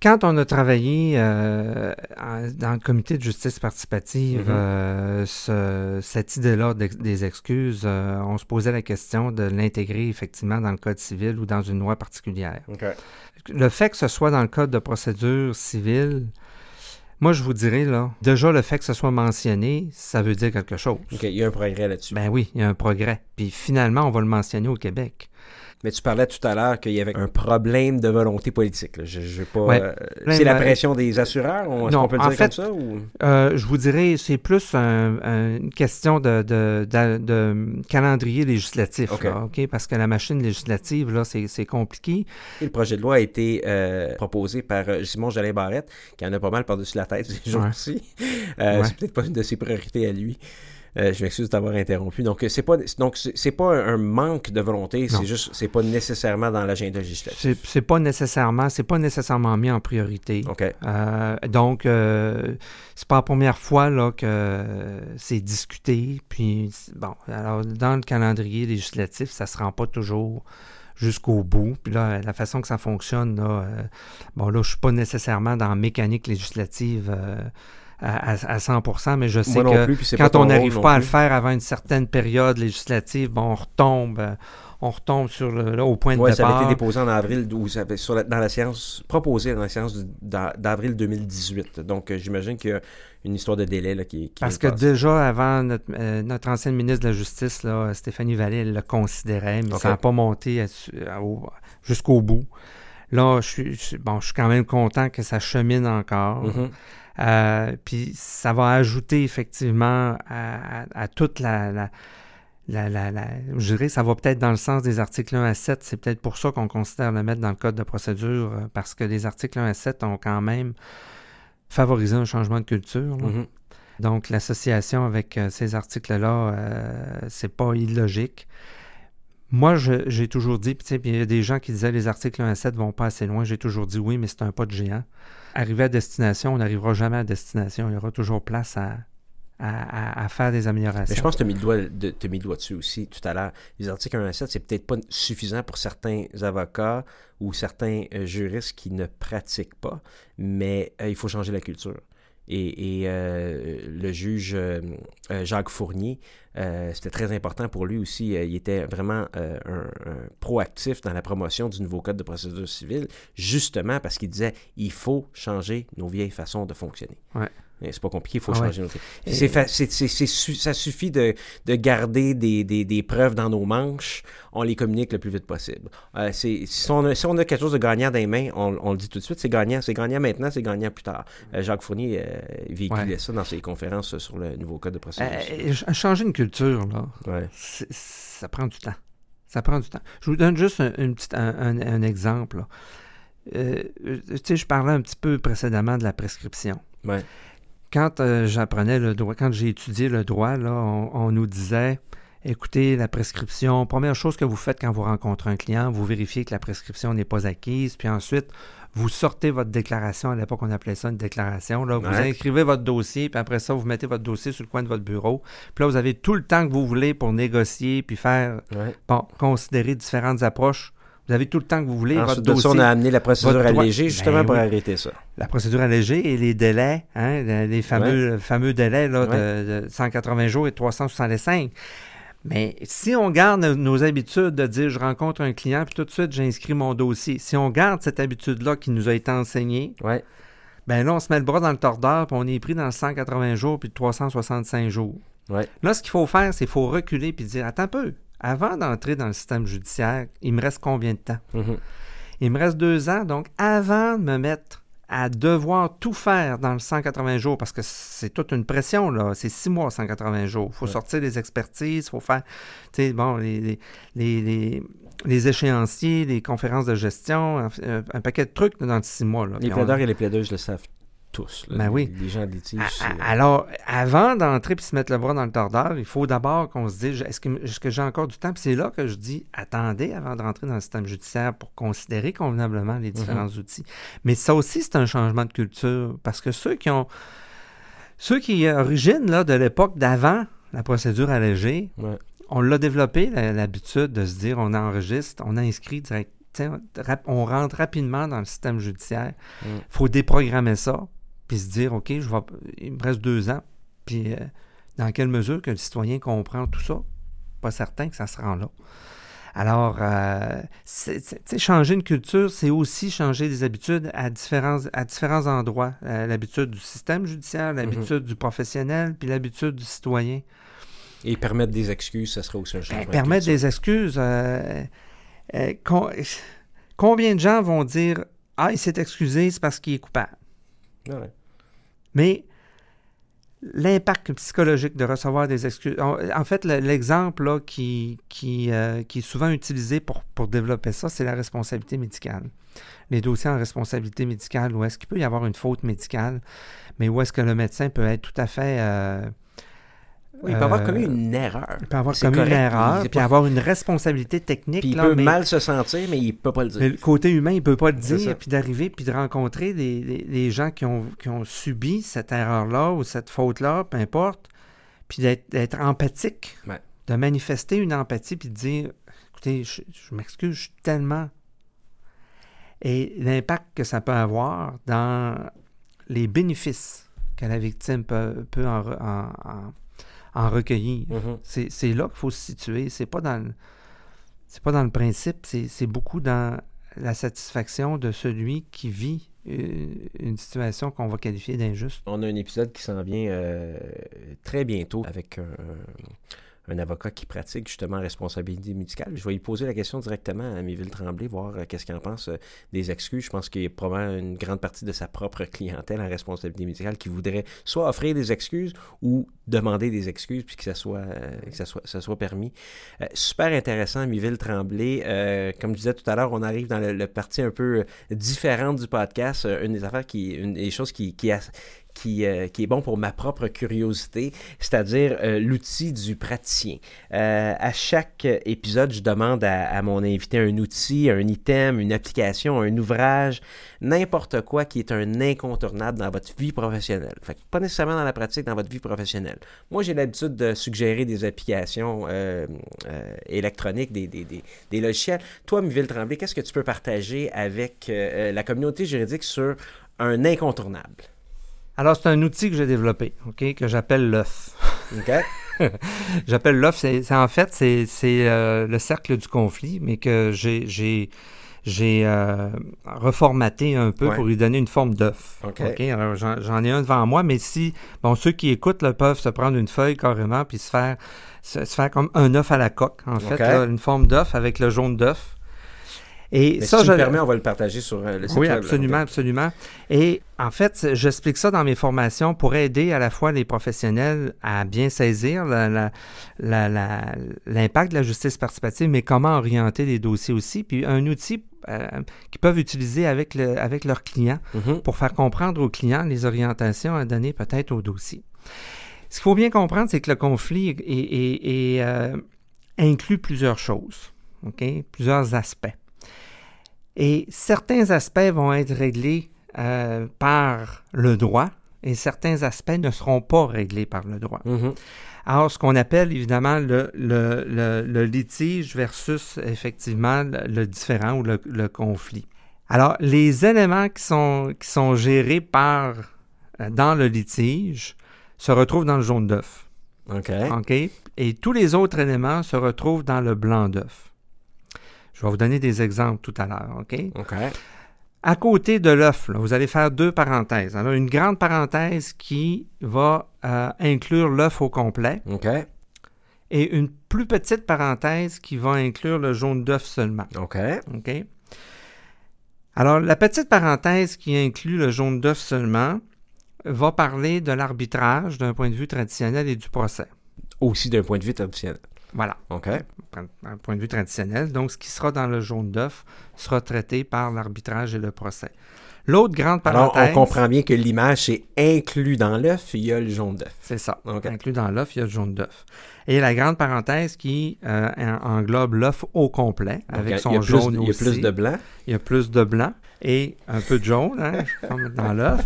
quand on a travaillé euh, dans le comité de justice participative, mm-hmm. euh, cette idée-là des excuses, on se posait la question de l'intégrer effectivement dans le code civil ou dans une loi particulière. Le fait que ce soit dans le code de procédure civile, moi, je vous dirais, là, déjà le fait que ce soit mentionné, ça veut dire quelque chose. OK, il y a un progrès là-dessus. Ben oui, il y a un progrès. Puis finalement, on va le mentionner au Québec. Mais tu parlais tout à l'heure qu'il y avait un problème de volonté politique. Je, je pas. Euh, c'est la pression des assureurs, est-ce qu'on peut le dire comme ça euh, Je vous dirais, c'est plus une question de, de, calendrier législatif. Parce que la machine législative, là, c'est compliqué. le projet de loi a été euh, proposé par Simon Jalais Barrette, qui en a pas mal par-dessus la tête ces jours-ci. C'est peut-être pas une de ses priorités à lui. Euh, je m'excuse d'avoir interrompu. Donc, c'est pas donc c'est pas un manque de volonté, c'est juste c'est pas nécessairement dans l'agenda législatif. C'est pas nécessairement, c'est pas nécessairement mis en priorité. OK. Euh, donc, euh, c'est pas la première fois là que c'est discuté. Puis bon, alors dans le calendrier législatif, ça se rend pas toujours jusqu'au bout. Puis là, la façon que ça fonctionne, là, bon là, je suis pas nécessairement dans la mécanique législative à, 100 mais je sais que quand on n'arrive pas à le faire avant une certaine période législative, bon, on retombe euh, on retombe sur le, là, au point de départ. ça avait été déposé en avril, sur dans la séance, proposé dans la séance d'avril 2018. Donc, euh, j'imagine qu'il y a une histoire de délai là, qui, Parce que déjà, avant, notre, euh, notre, ancienne ministre de la Justice, là, Stéphanie Vallée, elle le considérait, mais ça n'a pas monté jusqu'au bout. Là, je suis, bon, je suis quand même content que ça chemine encore. Mm-hmm. Euh, puis ça va ajouter effectivement à, toute la, Je dirais ça va peut-être dans le sens des articles 1 à 7. C'est peut-être pour ça qu'on considère le mettre dans le code de procédure, euh, parce que les articles 1 à 7 ont quand même favorisé un changement de culture. Mm-hmm. Donc l'association avec euh, ces articles-là, c'est pas illogique. Moi, j'ai toujours dit, puis il y a des gens qui disaient les articles 1 à 7 vont pas assez loin. J'ai toujours dit oui, mais c'est un pas de géant. Arrivé à destination, on n'arrivera jamais à destination. Il y aura toujours place à, à, faire des améliorations. Mais je pense que tu as mis le doigt, mis le doigt dessus aussi tout à l'heure. Les articles 1 à 7, c'est peut-être pas suffisant pour certains avocats ou certains euh, juristes qui ne pratiquent pas, mais euh, il faut changer la culture. Et, euh, le juge euh, euh, Jacques Fournier, c'était très important pour lui aussi. il était vraiment proactif dans la promotion du nouveau code de procédure civile, justement parce qu'il disait il faut changer nos vieilles façons de fonctionner. Ouais. C'est pas compliqué, il faut ah changer nos Ça suffit de, garder des, preuves dans nos manches, on les communique le plus vite possible. Euh, si, on a, quelque chose de gagnant dans les mains, on, le dit tout de suite, c'est gagnant, c'est gagnant maintenant, c'est gagnant plus tard. Euh, Jacques Fournier euh, véhiculait ça dans ses conférences sur le nouveau code de procédure. changer une culture, là, ça prend du temps. Ça prend du temps. Je vous donne juste un, une petite, un, exemple. tu sais, je parlais un petit peu précédemment de la prescription. Ouais quand euh, j'apprenais le droit, quand j'ai étudié le droit, là, on, nous disait écoutez, la prescription, première chose que vous faites quand vous rencontrez un client, vous vérifiez que la prescription n'est pas acquise, puis ensuite, vous sortez votre déclaration. À l'époque, on appelait ça une déclaration. Là. Vous inscrivez votre dossier, puis après ça, vous mettez votre dossier sur le coin de votre bureau. Puis là, vous avez tout le temps que vous voulez pour négocier, puis faire, bon, considérer différentes approches vous avez tout le temps que vous voulez. Ensuite votre dossier, on a amené la procédure allégée justement ben pour arrêter ça. La procédure allégée et les délais, hein, les fameux, fameux délais là, de, 180 jours et 365. Mais si on garde nos habitudes de dire je rencontre un client puis tout de suite j'inscris mon dossier, si on garde cette habitude-là qui nous a été enseignée, ouais. ben là on se met le bras dans le tordeur puis on est pris dans le 180 jours puis 365 jours. Là, ce qu'il faut faire, c'est qu'il faut reculer puis dire attends un peu avant d'entrer dans le système judiciaire, il me reste combien de temps? Mhm. Il me reste deux ans, donc avant de me mettre à devoir tout faire dans le 180 jours, parce que c'est toute une pression, là. C'est six mois, 180 jours. Il faut sortir des expertises, il faut faire, tu sais, bon, les, les, les, échéanciers, les conférences de gestion, un, paquet de trucs dans six mois. Là. Les plaideurs et les plaideuses le savent tous. ben oui. Les gens litige. Alors, avant d'entrer et se mettre le bras dans le tordeur, il faut d'abord qu'on se dise est-ce que, j'ai encore du temps? Puis c'est là que je dis attendez avant de rentrer dans le système judiciaire pour considérer convenablement les différents mhm. outils. Mais ça aussi, c'est un changement de culture parce que ceux qui ont. Ceux qui originent là, de l'époque d'avant la procédure allégée, on l'a développé, l'habitude de se dire on enregistre, on inscrit direct on rentre rapidement dans le système judiciaire. Il mm. faut déprogrammer ça, puis se dire, OK, je vais, il me reste deux ans, puis euh, dans quelle mesure que le citoyen comprend tout ça? Pas certain que ça se rend là. Alors, euh, changer une culture, c'est aussi changer des habitudes à différents, à différents endroits. Euh, l'habitude du système judiciaire, l'habitude mm-hmm. du professionnel, puis l'habitude du citoyen. Et permettre des excuses, ça serait aussi un changement. permettre des excuses. Euh, combien de gens vont dire Ah, il s'est excusé, c'est parce qu'il est coupable? Mais l'impact psychologique de recevoir des excuses. En fait, l'exemple qui, qui, euh, qui, est souvent utilisé pour, pour développer ça, c'est la responsabilité médicale. Les dossiers en responsabilité médicale, où est-ce qu'il peut y avoir une faute médicale, mais où est-ce que le médecin peut être tout à fait il peut avoir commis une erreur. Il peut avoir commis une erreur, puis avoir une responsabilité technique. Puis il peut mal se sentir, mais il ne peut pas le dire. le côté humain, il ne peut pas le dire, puis d'arriver, puis de rencontrer des, gens qui ont, ont, subi cette erreur-là ou cette faute-là, peu importe, puis d'être empathique, de manifester une empathie, puis de dire, écoutez, je, m'excuse, je suis tellement... Et l'impact que ça peut avoir dans les bénéfices que la victime peut, peut en, en en recueillir. Mm-hmm. C'est là qu'il faut se situer. C'est pas dans le, c'est pas dans le principe, c'est beaucoup dans la satisfaction de celui qui vit euh, une situation qu'on va qualifier d'injuste. On a un épisode qui s'en vient euh, très bientôt avec un, un avocat qui pratique justement responsabilité médicale. Je vais lui poser la question directement à Miville Tremblay, voir euh, qu'est-ce qu'il en pense euh, des excuses. Je pense qu'il y a probablement une grande partie de sa propre clientèle en responsabilité médicale qui voudrait soit offrir des excuses ou demander des excuses puis que ça soit, euh, que ça soit, ça soit permis. super intéressant, Miville Tremblay. comme je disais tout à l'heure, on arrive dans le, parti un peu différente du podcast. une des affaires qui, une des choses qui, qui, a, euh, qui, est bon pour ma propre curiosité, c'est-à-dire euh, l'outil du praticien. Euh, à chaque épisode, je demande à, mon invité un outil, un item, une application, un ouvrage, n'importe quoi qui est un incontournable dans votre vie professionnelle. Fait pas nécessairement dans la pratique, dans votre vie professionnelle. Moi, j'ai l'habitude de suggérer des applications électroniques, des, des, logiciels. Toi, Miville Tremblay, qu'est-ce que tu peux partager avec la communauté juridique sur un incontournable? Alors, c'est un outil que j'ai développé, OK, que j'appelle l'œuf. OK. j'appelle l'œuf, c'est en fait, c'est euh, le cercle du conflit, mais que j'ai j'ai euh, reformaté un peu pour lui donner une forme d'œuf. OK. Alors, j'en ai un devant moi, mais si, bon, ceux qui écoutent peuvent se prendre une feuille carrément puis se faire, se, faire comme un œuf à la coque, en fait, une forme d'œuf avec le jaune d'œuf. Et ça, si tu je... me permets, on va le partager sur euh, le site Oui, absolument, absolument. Et en fait, j'explique ça dans mes formations pour aider à la fois les professionnels à bien saisir l'impact de la justice participative, mais comment orienter les dossiers aussi. Puis un outil euh, qu'ils peuvent utiliser avec, le, avec leurs clients mm-hmm. pour faire comprendre aux clients les orientations à donner peut-être au dossier. Ce qu'il faut bien comprendre, c'est que le conflit est, euh, inclut plusieurs choses, ok, plusieurs aspects. Et certains aspects vont être réglés euh, par le droit et certains aspects ne seront pas réglés par le droit. Mm-hmm. Alors, ce qu'on appelle évidemment le, le, litige versus effectivement le, différent ou le, conflit. Alors, les éléments qui sont, qui sont gérés par, euh, dans le litige se retrouvent dans le jaune d'œuf. OK. OK? Et tous les autres éléments se retrouvent dans le blanc d'œuf. Je vais vous donner des exemples tout à l'heure, OK? OK. À côté de l'œuf, vous allez faire deux parenthèses. Alors, une grande parenthèse qui va euh, inclure l'œuf au complet. OK. Et une plus petite parenthèse qui va inclure le jaune d'œuf seulement. OK. OK? Alors, la petite parenthèse qui inclut le jaune d'œuf seulement va parler de l'arbitrage d'un point de vue traditionnel et du procès. Aussi d'un point de vue traditionnel. Voilà. OK. Un point de vue traditionnel. Donc, ce qui sera dans le jaune d'œuf sera traité par l'arbitrage et le procès. L'autre grande parenthèse. Alors, on comprend bien que l'image est inclus dans l'œuf, il y a le jaune d'œuf. C'est ça. Inclus dans l'œuf, il y a le jaune d'œuf. Et la grande parenthèse qui euh, englobe l'œuf au complet, avec son jaune aussi. Il y a plus de blanc. Il y a plus de blanc et un peu de jaune, hein, comme dans l'œuf.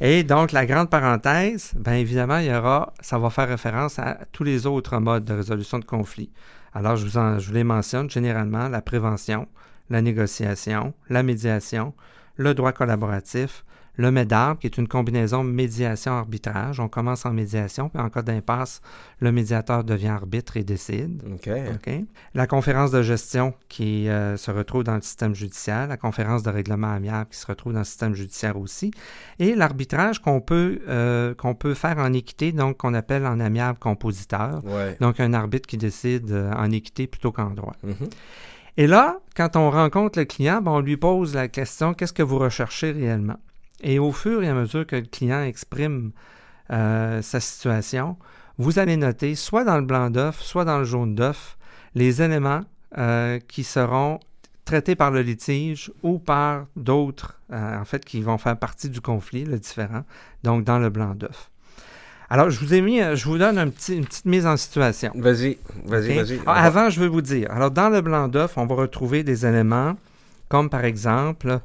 Et donc, la grande parenthèse, bien évidemment, il y aura, ça va faire référence à tous les autres modes de résolution de conflits. Alors, je vous, en, je vous les mentionne généralement, la prévention, la négociation, la médiation, le droit collaboratif, le MEDAR, qui est une combinaison médiation-arbitrage. On commence en médiation, puis en cas d'impasse, le médiateur devient arbitre et décide. OK. La conférence de gestion qui euh, se retrouve dans le système judiciaire, la conférence de règlement amiable qui se retrouve dans le système judiciaire aussi, et l'arbitrage qu'on peut, euh, qu'on peut faire en équité, donc qu'on appelle en amiable compositeur. Donc un arbitre qui décide euh, en équité plutôt qu'en droit. Mm-hmm. Et là, quand on rencontre le client, ben, on lui pose la question qu'est-ce que vous recherchez réellement? Et au fur et à mesure que le client exprime euh, sa situation, vous allez noter, soit dans le blanc d'œuf, soit dans le jaune d'œuf, les éléments euh, qui seront traités par le litige ou par d'autres, euh, en fait, qui vont faire partie du conflit, le différent, donc dans le blanc d'œuf. Alors, je vous ai mis, je vous donne une petite mise en situation. Vas-y, vas-y, vas-y. Ah, avant, je veux vous dire, alors dans le blanc d'œuf, on va retrouver des éléments comme par exemple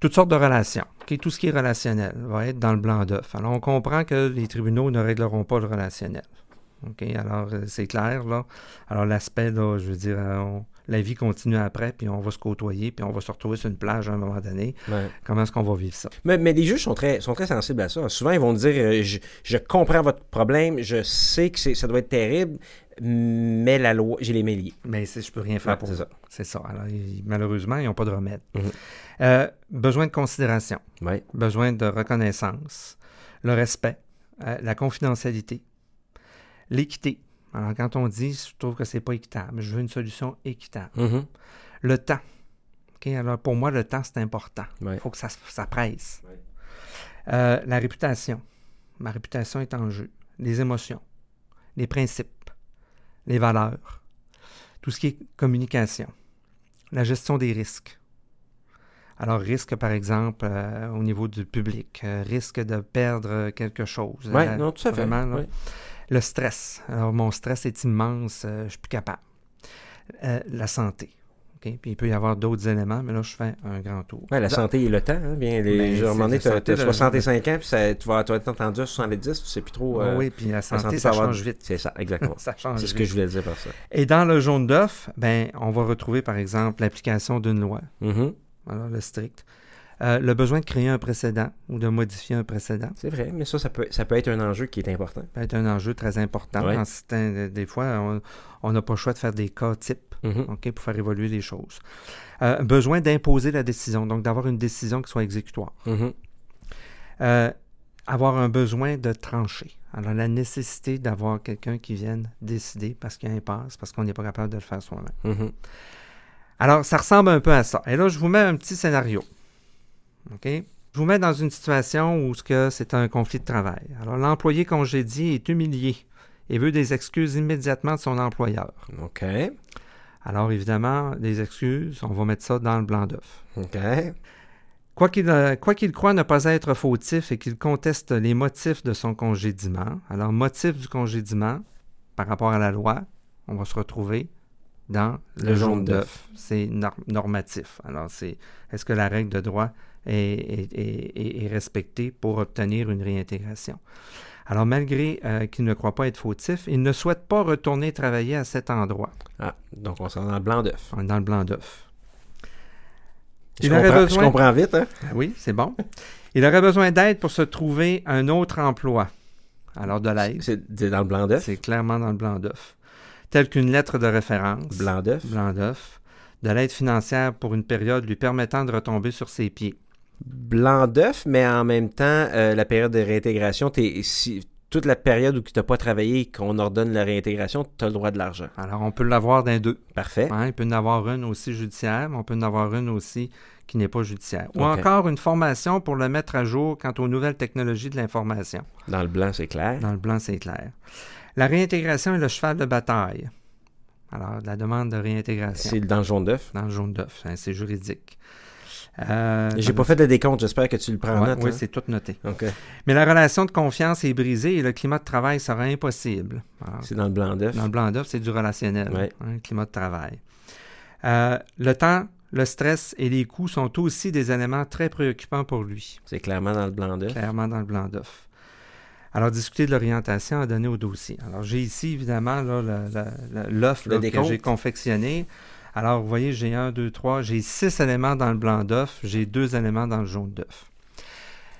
toutes sortes de relations. Tout ce qui est relationnel va être dans le blanc d'œuf. Alors, on comprend que les tribunaux ne régleront pas le relationnel. OK? Alors, euh, c'est clair, là. Alors, l'aspect, là, je veux dire, euh, la vie continue après, puis on va se côtoyer, puis on va se retrouver sur une plage à un moment donné. Comment est-ce qu'on va vivre ça? Mais, les juges sont très, sont très sensibles à ça. Souvent, ils vont dire euh, je, comprends votre problème, je sais que ça doit être terrible, mais la loi, j'ai les méliers. Mais je peux rien faire pour ça. C'est ça. Alors, malheureusement, ils n'ont pas de remède. Mhm. Euh, besoin de considération. Besoin de reconnaissance. Le respect. Euh, la confidentialité. L'équité. Alors, quand on dit, je trouve que c'est pas équitable, je veux une solution équitable. Mhm. Le temps. Alors, pour moi, le temps, c'est important. Il faut que ça, ça presse. Euh, la réputation. Ma réputation est en jeu. Les émotions. Les principes les valeurs, tout ce qui est communication, la gestion des risques. Alors, risque, par exemple, euh, au niveau du public, euh, risque de perdre quelque chose. Oui, non, tout à fait. Le stress. Alors, mon stress est immense, euh, je suis plus capable. la santé. Puis il peut y avoir d'autres éléments, mais là, je fais un grand tour. Ouais, la santé et le temps. Hein, bien, les, ben, donné, tu as, 65 ans, puis ça, tu, vas, tu vas être entendu à 70, tu sais plus trop. Euh, oui, puis la santé, ça change vite. C'est ça, exactement. ça change C'est ce que je voulais dire par ça. Et dans le jaune d'œuf, ben, on va retrouver, par exemple, l'application d'une loi. Mm-hmm. Alors, le strict. Euh, le besoin de créer un précédent ou de modifier un précédent. C'est vrai, mais ça, ça peut, ça peut être un enjeu qui est important. Ça peut être un enjeu très important. des fois, on n'a pas le choix de faire des cas types mm-hmm. pour faire évoluer les choses. Euh, besoin d'imposer la décision, donc d'avoir une décision qui soit exécutoire. Euh, avoir un besoin de trancher. Alors, la nécessité d'avoir quelqu'un qui vienne décider parce qu'il y a un passe, parce qu'on n'est pas capable de le faire soi-même. Mm-hmm. Alors, ça ressemble un peu à ça. Et là, je vous mets un petit scénario. OK? Je vous mets dans une situation où c'est un conflit de travail. Alors, l'employé congédié est humilié et veut des excuses immédiatement de son employeur. OK. Alors, évidemment, des excuses, on va mettre ça dans le blanc d'œuf. OK. Quoi qu'il, euh, quoi qu'il croit ne pas être fautif et qu'il conteste les motifs de son congédiement, alors, motif du congédiement par rapport à la loi, on va se retrouver dans le, jaune d'œuf. C'est normatif. Alors, c'est est-ce que la règle de droit est, respecté pour obtenir une réintégration? Alors, malgré euh, qu'il ne croit pas être fautif, il ne souhaite pas retourner travailler à cet endroit. Ah, donc on est dans le blanc d'œuf. On est dans le blanc d'œuf. Je, comprends, je comprends vite, hein? Oui, c'est bon. Il aurait besoin d'aide pour se trouver un autre emploi. Alors, de l'aide. C'est dans le blanc d'œuf? C'est clairement dans le blanc d'œuf. Tel qu'une lettre de référence. Blanc d'œuf. Blanc d'œuf. De l'aide financière pour une période lui permettant de retomber sur ses pieds blanc d'œuf, mais en même temps, euh, la période de réintégration, si, toute la période où tu n'as pas travaillé et qu'on ordonne la réintégration, tu as le droit de l'argent. Alors, on peut l'avoir d'un deux. Parfait. il peut en avoir une aussi judiciaire, mais on peut en avoir une aussi qui n'est pas judiciaire. Ou encore une formation pour le mettre à jour quant aux nouvelles technologies de l'information. Dans le blanc, c'est clair. Dans le blanc, c'est clair. La réintégration est le cheval de bataille. Alors, la demande de réintégration. C'est dans le jaune d'œuf? Dans le jaune d'œuf, hein, c'est juridique. Euh, J'ai pas fait de décompte, j'espère que tu le prends en note. Oui, c'est tout noté. Mais la relation de confiance est brisée et le climat de travail sera impossible. C'est dans le blanc d'œuf? Dans le blanc d'œuf, c'est du relationnel, le hein, climat de travail. Euh, le temps, le stress et les coûts sont aussi des éléments très préoccupants pour lui. C'est clairement dans le blanc d'œuf. Clairement dans le blanc d'œuf. Alors, discuter de l'orientation à donner au dossier. Alors, j'ai ici, évidemment, l'offre que j'ai confectionnée Alors, vous voyez, j'ai un, deux, trois, j'ai six éléments dans le blanc d'œuf, j'ai deux éléments dans le jaune d'œuf.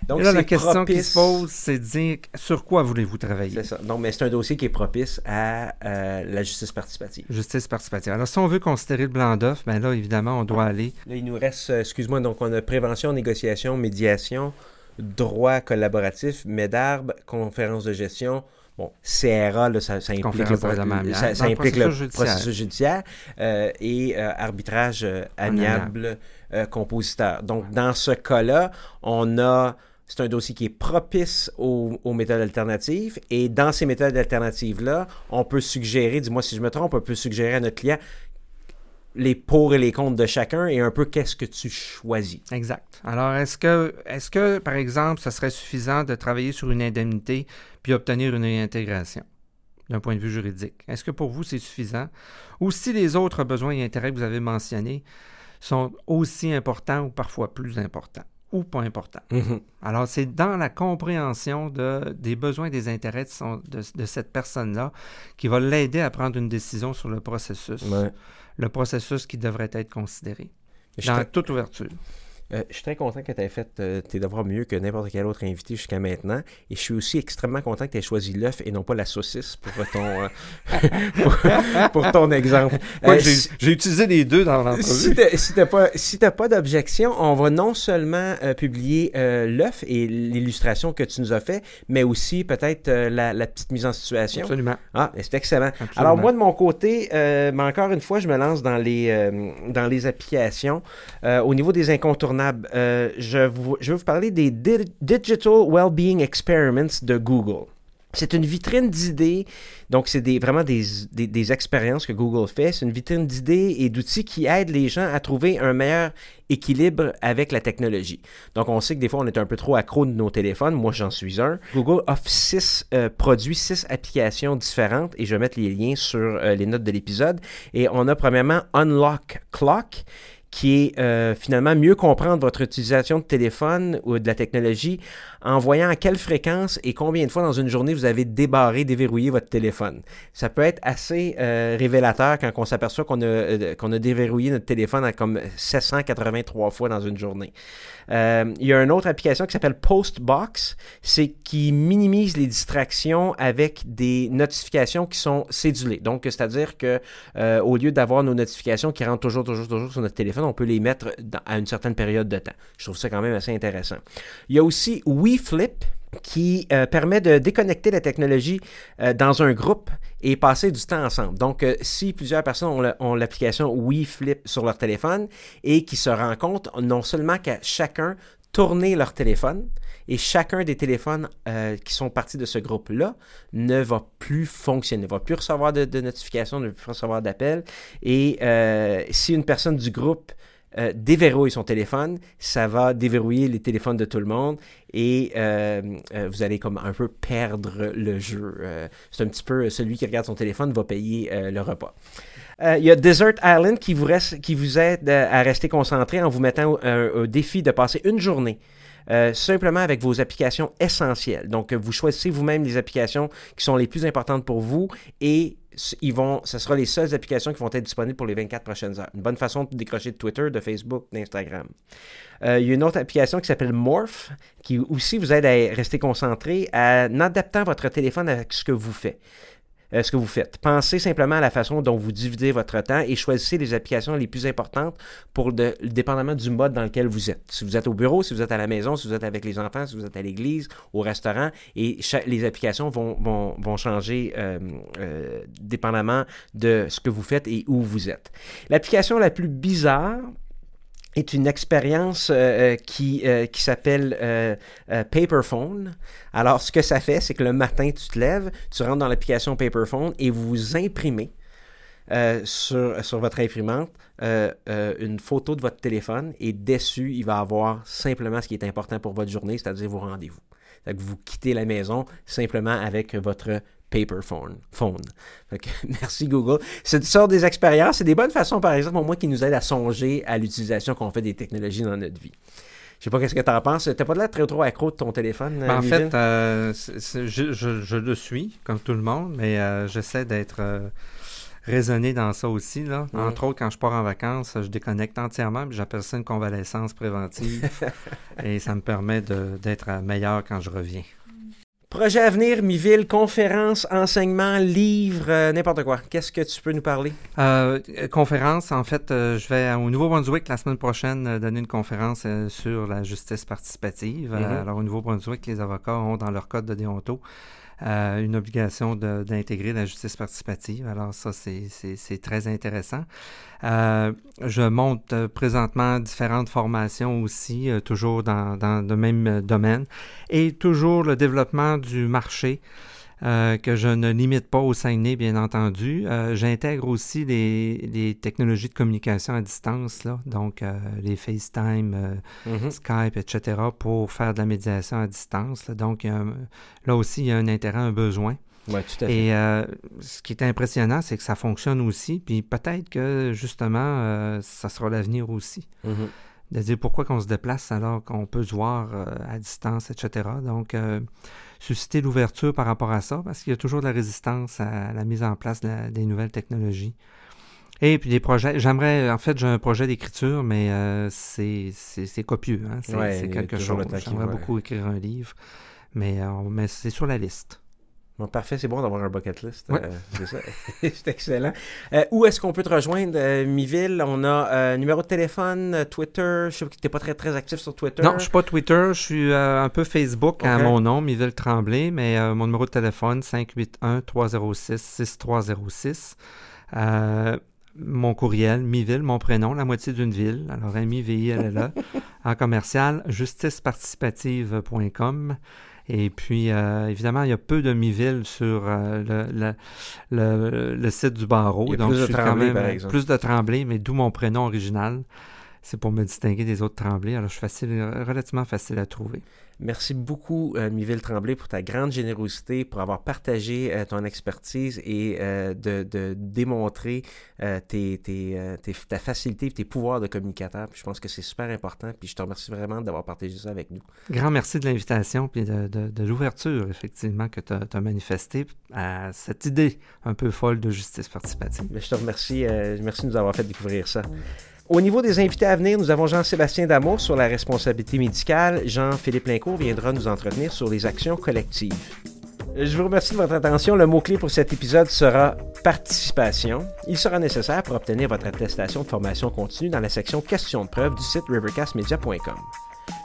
Donc, là, la question qui se pose, c'est de dire sur quoi voulez-vous travailler? C'est ça. Donc, mais c'est un dossier qui est propice à euh, la justice participative. Justice participative. Alors, si on veut considérer le blanc d'œuf, bien là, évidemment, on doit aller. Là, il nous reste, euh, excuse-moi, donc on a prévention, négociation, médiation, droit collaboratif, MEDARB, conférence de gestion, Bon, CRA, là, ça, implique, le, ça, implique le, processus judiciaire, euh, et arbitrage amiable, compositeur. Donc, dans ce cas-là, on a c'est un dossier qui est propice aux, méthodes alternatives. Et dans ces méthodes alternatives-là, on peut suggérer, dis-moi si je me trompe, on peut suggérer à notre client les pour et les contre de chacun et un peu qu'est-ce que tu choisis. Exact. Alors, est-ce que, est-ce que, par exemple, ce serait suffisant de travailler sur une indemnité puis obtenir une réintégration d'un point de vue juridique? Est-ce que pour vous, c'est suffisant? Ou si les autres besoins et intérêts que vous avez mentionnés sont aussi importants ou parfois plus importants? ou pas important. Mhm. Alors, c'est dans la compréhension de, des besoins et des intérêts de, de, cette personne-là qui va l'aider à prendre une décision sur le processus, le processus qui devrait être considéré, dans toute ouverture. Euh, je suis très content que tu aies fait euh, tes devoirs mieux que n'importe quel autre invité jusqu'à maintenant. Et je suis aussi extrêmement content que tu aies choisi l'œuf et non pas la saucisse pour ton, euh, pour, ton exemple. j'ai utilisé les deux dans l'entrevue. Si tu n'as pas, si pas d'objection, on va non seulement publier l'œuf et l'illustration que tu nous as fait, mais aussi peut-être la, la, petite mise en situation. Absolument. Ah, c'est excellent. Alors moi, de mon côté, mais encore une fois, je me lance dans les, dans les applications. au niveau des incontournables, euh, je, vais vous parler des Digital Wellbeing Experiments de Google. C'est une vitrine d'idées, donc c'est vraiment des, expériences que Google fait. C'est une vitrine d'idées et d'outils qui aident les gens à trouver un meilleur équilibre avec la technologie. Donc on sait que des fois on est un peu trop accro de nos téléphones, moi j'en suis un. Google offre six euh, produits, six applications différentes et je vais mettre les liens sur euh, les notes de l'épisode. Et on a premièrement Unlock Clock qui est euh, finalement mieux comprendre votre utilisation de téléphone ou de la technologie en voyant à quelle fréquence et combien de fois dans une journée vous avez débarré, déverrouillé votre téléphone. Ça peut être assez euh, révélateur quand on s'aperçoit qu'on a, euh, qu'on déverrouillé notre téléphone à comme 783 fois dans une journée. il y a une autre application qui s'appelle Postbox, c'est qui minimise les distractions avec des notifications qui sont cédulées. Donc, c'est-à-dire que au lieu d'avoir nos notifications qui rentrent toujours, toujours, toujours sur notre téléphone, on peut les mettre à une certaine période de temps. Je trouve ça quand même assez intéressant. Il y a aussi WeFlip qui euh, permet de déconnecter la technologie euh, dans un groupe et passer du temps ensemble. Donc, euh, si plusieurs personnes ont l'application WeFlip sur leur téléphone et qui se rencontrent, non seulement qu'à chacun tourner leur téléphone et chacun des téléphones qui sont partis de ce groupe-là ne va plus fonctionner, ne va plus recevoir de, notifications, ne va plus recevoir d'appels. Et si une personne du groupe euh, déverrouille son téléphone, ça va déverrouiller les téléphones de tout le monde et euh, euh, vous allez comme un peu perdre le jeu. c'est un petit peu celui qui regarde son téléphone va payer le repas. Il y a Desert Island qui vous, reste, qui vous aide à rester concentré en vous mettant au défi de passer une journée simplement avec vos applications essentielles. Donc, vous choisissez vous-même les applications qui sont les plus importantes pour vous et ils vont, ce sera les seules applications qui vont être disponibles pour les 24 prochaines heures. Une bonne façon de décrocher de Twitter, de Facebook, d'Instagram. Euh, il y a une autre application qui s'appelle Morph, qui aussi vous aide à rester concentré en adaptant votre téléphone à ce que vous faites. Euh, ce que vous faites. Pensez simplement à la façon dont vous divisez votre temps et choisissez les applications les plus importantes pour dépendamment du mode dans lequel vous êtes. Si vous êtes au bureau, si vous êtes à la maison, si vous êtes avec les enfants, si vous êtes à l'église, au restaurant, et les applications vont, vont, vont changer euh, euh, dépendamment de ce que vous faites et où vous êtes. L'application la plus bizarre, est une expérience euh, euh, qui, euh, qui s'appelle Paperphone. Alors, ce que ça fait, c'est que le matin, tu te lèves, tu rentres dans l'application Paperphone et vous imprimez sur, sur votre imprimante une photo de votre téléphone et dessus, il va avoir simplement ce qui est important pour votre journée, c'est-à-dire vos rendez-vous. Vous quittez la maison simplement avec votre paper phone. merci Google. C'est sort des expériences, c'est des bonnes façons, par exemple, pour moi, qui nous aident à songer à l'utilisation qu'on fait des technologies dans notre vie. Je sais pas qu'est-ce que tu en penses. T'as pas l'air très trop accro de ton téléphone. Ben, en fait, euh, je, le suis, comme tout le monde, mais euh, j'essaie d'être raisonner dans ça aussi. Là. Entre autres, quand je pars en vacances, je déconnecte entièrement, puis j'appelle ça une convalescence préventive. et ça me permet d'être meilleur quand je reviens. Projet à venir, Miville, conférence, enseignement, livre, euh, n'importe quoi. Qu'est-ce que tu peux nous parler? Euh, conférence, en fait, euh, je vais au Nouveau-Brunswick la semaine prochaine donner une conférence sur la justice participative. Mm-hmm. alors, au Nouveau-Brunswick, les avocats ont dans leur code de déonto euh, une obligation d'intégrer la justice participative. Alors ça, c'est très intéressant. Euh, je monte euh, présentement différentes formations aussi, toujours dans, dans, le même domaine, et toujours le développement du marché. Euh, que je ne limite pas au Saguenay, bien entendu. Euh, j'intègre aussi les, technologies de communication à distance, là, donc euh, les FaceTime, mm-hmm. Skype, etc., pour faire de la médiation à distance. Donc, là aussi, il y a un intérêt, un besoin. Tout à fait. Et ce qui est impressionnant, c'est que ça fonctionne aussi. Puis peut-être que, justement, ça sera l'avenir aussi. Mm-hmm. De dire pourquoi qu'on se déplace alors qu'on peut se voir à distance, etc. Donc, susciter l'ouverture par rapport à ça, parce qu'il y a toujours de la résistance à la mise en place des nouvelles technologies. Et puis des projets, j'aimerais, en fait, j'ai un projet d'écriture, mais euh, c'est copieux, hein? c'est quelque chose. J'aimerais beaucoup écrire un livre, mais, euh, mais c'est sur la liste parfait, c'est bon d'avoir un bucket list. Euh, c'est ça. c'est excellent. Euh, où est-ce qu'on peut te rejoindre, euh, Miville? On a numéro de téléphone, Twitter. Je sais que tu n'es pas très, très actif sur Twitter. Non, je ne suis pas Twitter. Je suis un peu Facebook à mon nom, Miville Tremblay, mais mon numéro de téléphone, 581-306-6306. mon courriel, Miville, mon prénom, la moitié d'une ville. Alors, M V elle est là. en commercial, justiceparticipative.com. Et puis, euh, évidemment, il y a peu de Miville sur euh, le, site du barreau. Il y a Donc, plus de Tremblay, par exemple. Plus de Tremblay, mais d'où mon prénom original. C'est pour me distinguer des autres Tremblay. Alors, je suis facile, relativement facile à trouver. Merci beaucoup, euh, Miville Tremblay, pour ta grande générosité, pour avoir partagé euh, ton expertise et euh, de, démontrer tes, ta facilité et tes pouvoirs de communicateur. je pense que c'est super important. Puis je te remercie vraiment d'avoir partagé ça avec nous. Grand merci de l'invitation et de, l'ouverture, effectivement, que tu as, manifesté à cette idée un peu folle de justice participative. je te remercie. merci de nous avoir fait découvrir ça. Au niveau des invités à venir, nous avons Jean-Sébastien Damour sur la responsabilité médicale. Jean-Philippe Lincourt viendra nous entretenir sur les actions collectives. Je vous remercie de votre attention. Le mot-clé pour cet épisode sera participation. Il sera nécessaire pour obtenir votre attestation de formation continue dans la section questions de preuve du site rivercastmedia.com.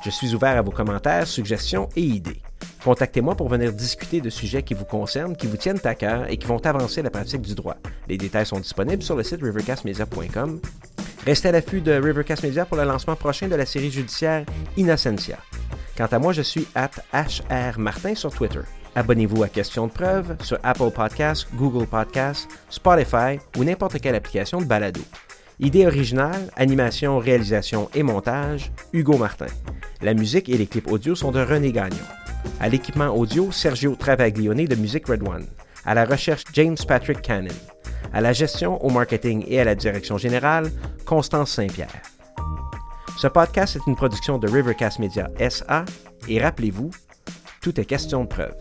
Je suis ouvert à vos commentaires, suggestions et idées. Contactez-moi pour venir discuter de sujets qui vous concernent, qui vous tiennent à cœur et qui vont avancer la pratique du droit. Les détails sont disponibles sur le site rivercastmedia.com. Restez à l'affût de Rivercast Media pour le lancement prochain de la série judiciaire Innocentia. Quant à moi, je suis at HR Martin sur Twitter. Abonnez-vous à Question de preuve sur Apple Podcasts, Google Podcasts, Spotify ou n'importe quelle application de balado. Idée originale, animation, réalisation et montage, Hugo Martin. La musique et les clips audio sont de René Gagnon. À l'équipement audio, Sergio Travaglione de Music Red One. À la recherche, James Patrick Cannon à la gestion, au marketing et à la direction générale, Constance Saint-Pierre. Ce podcast est une production de Rivercast Media SA et rappelez-vous, tout est question de preuve.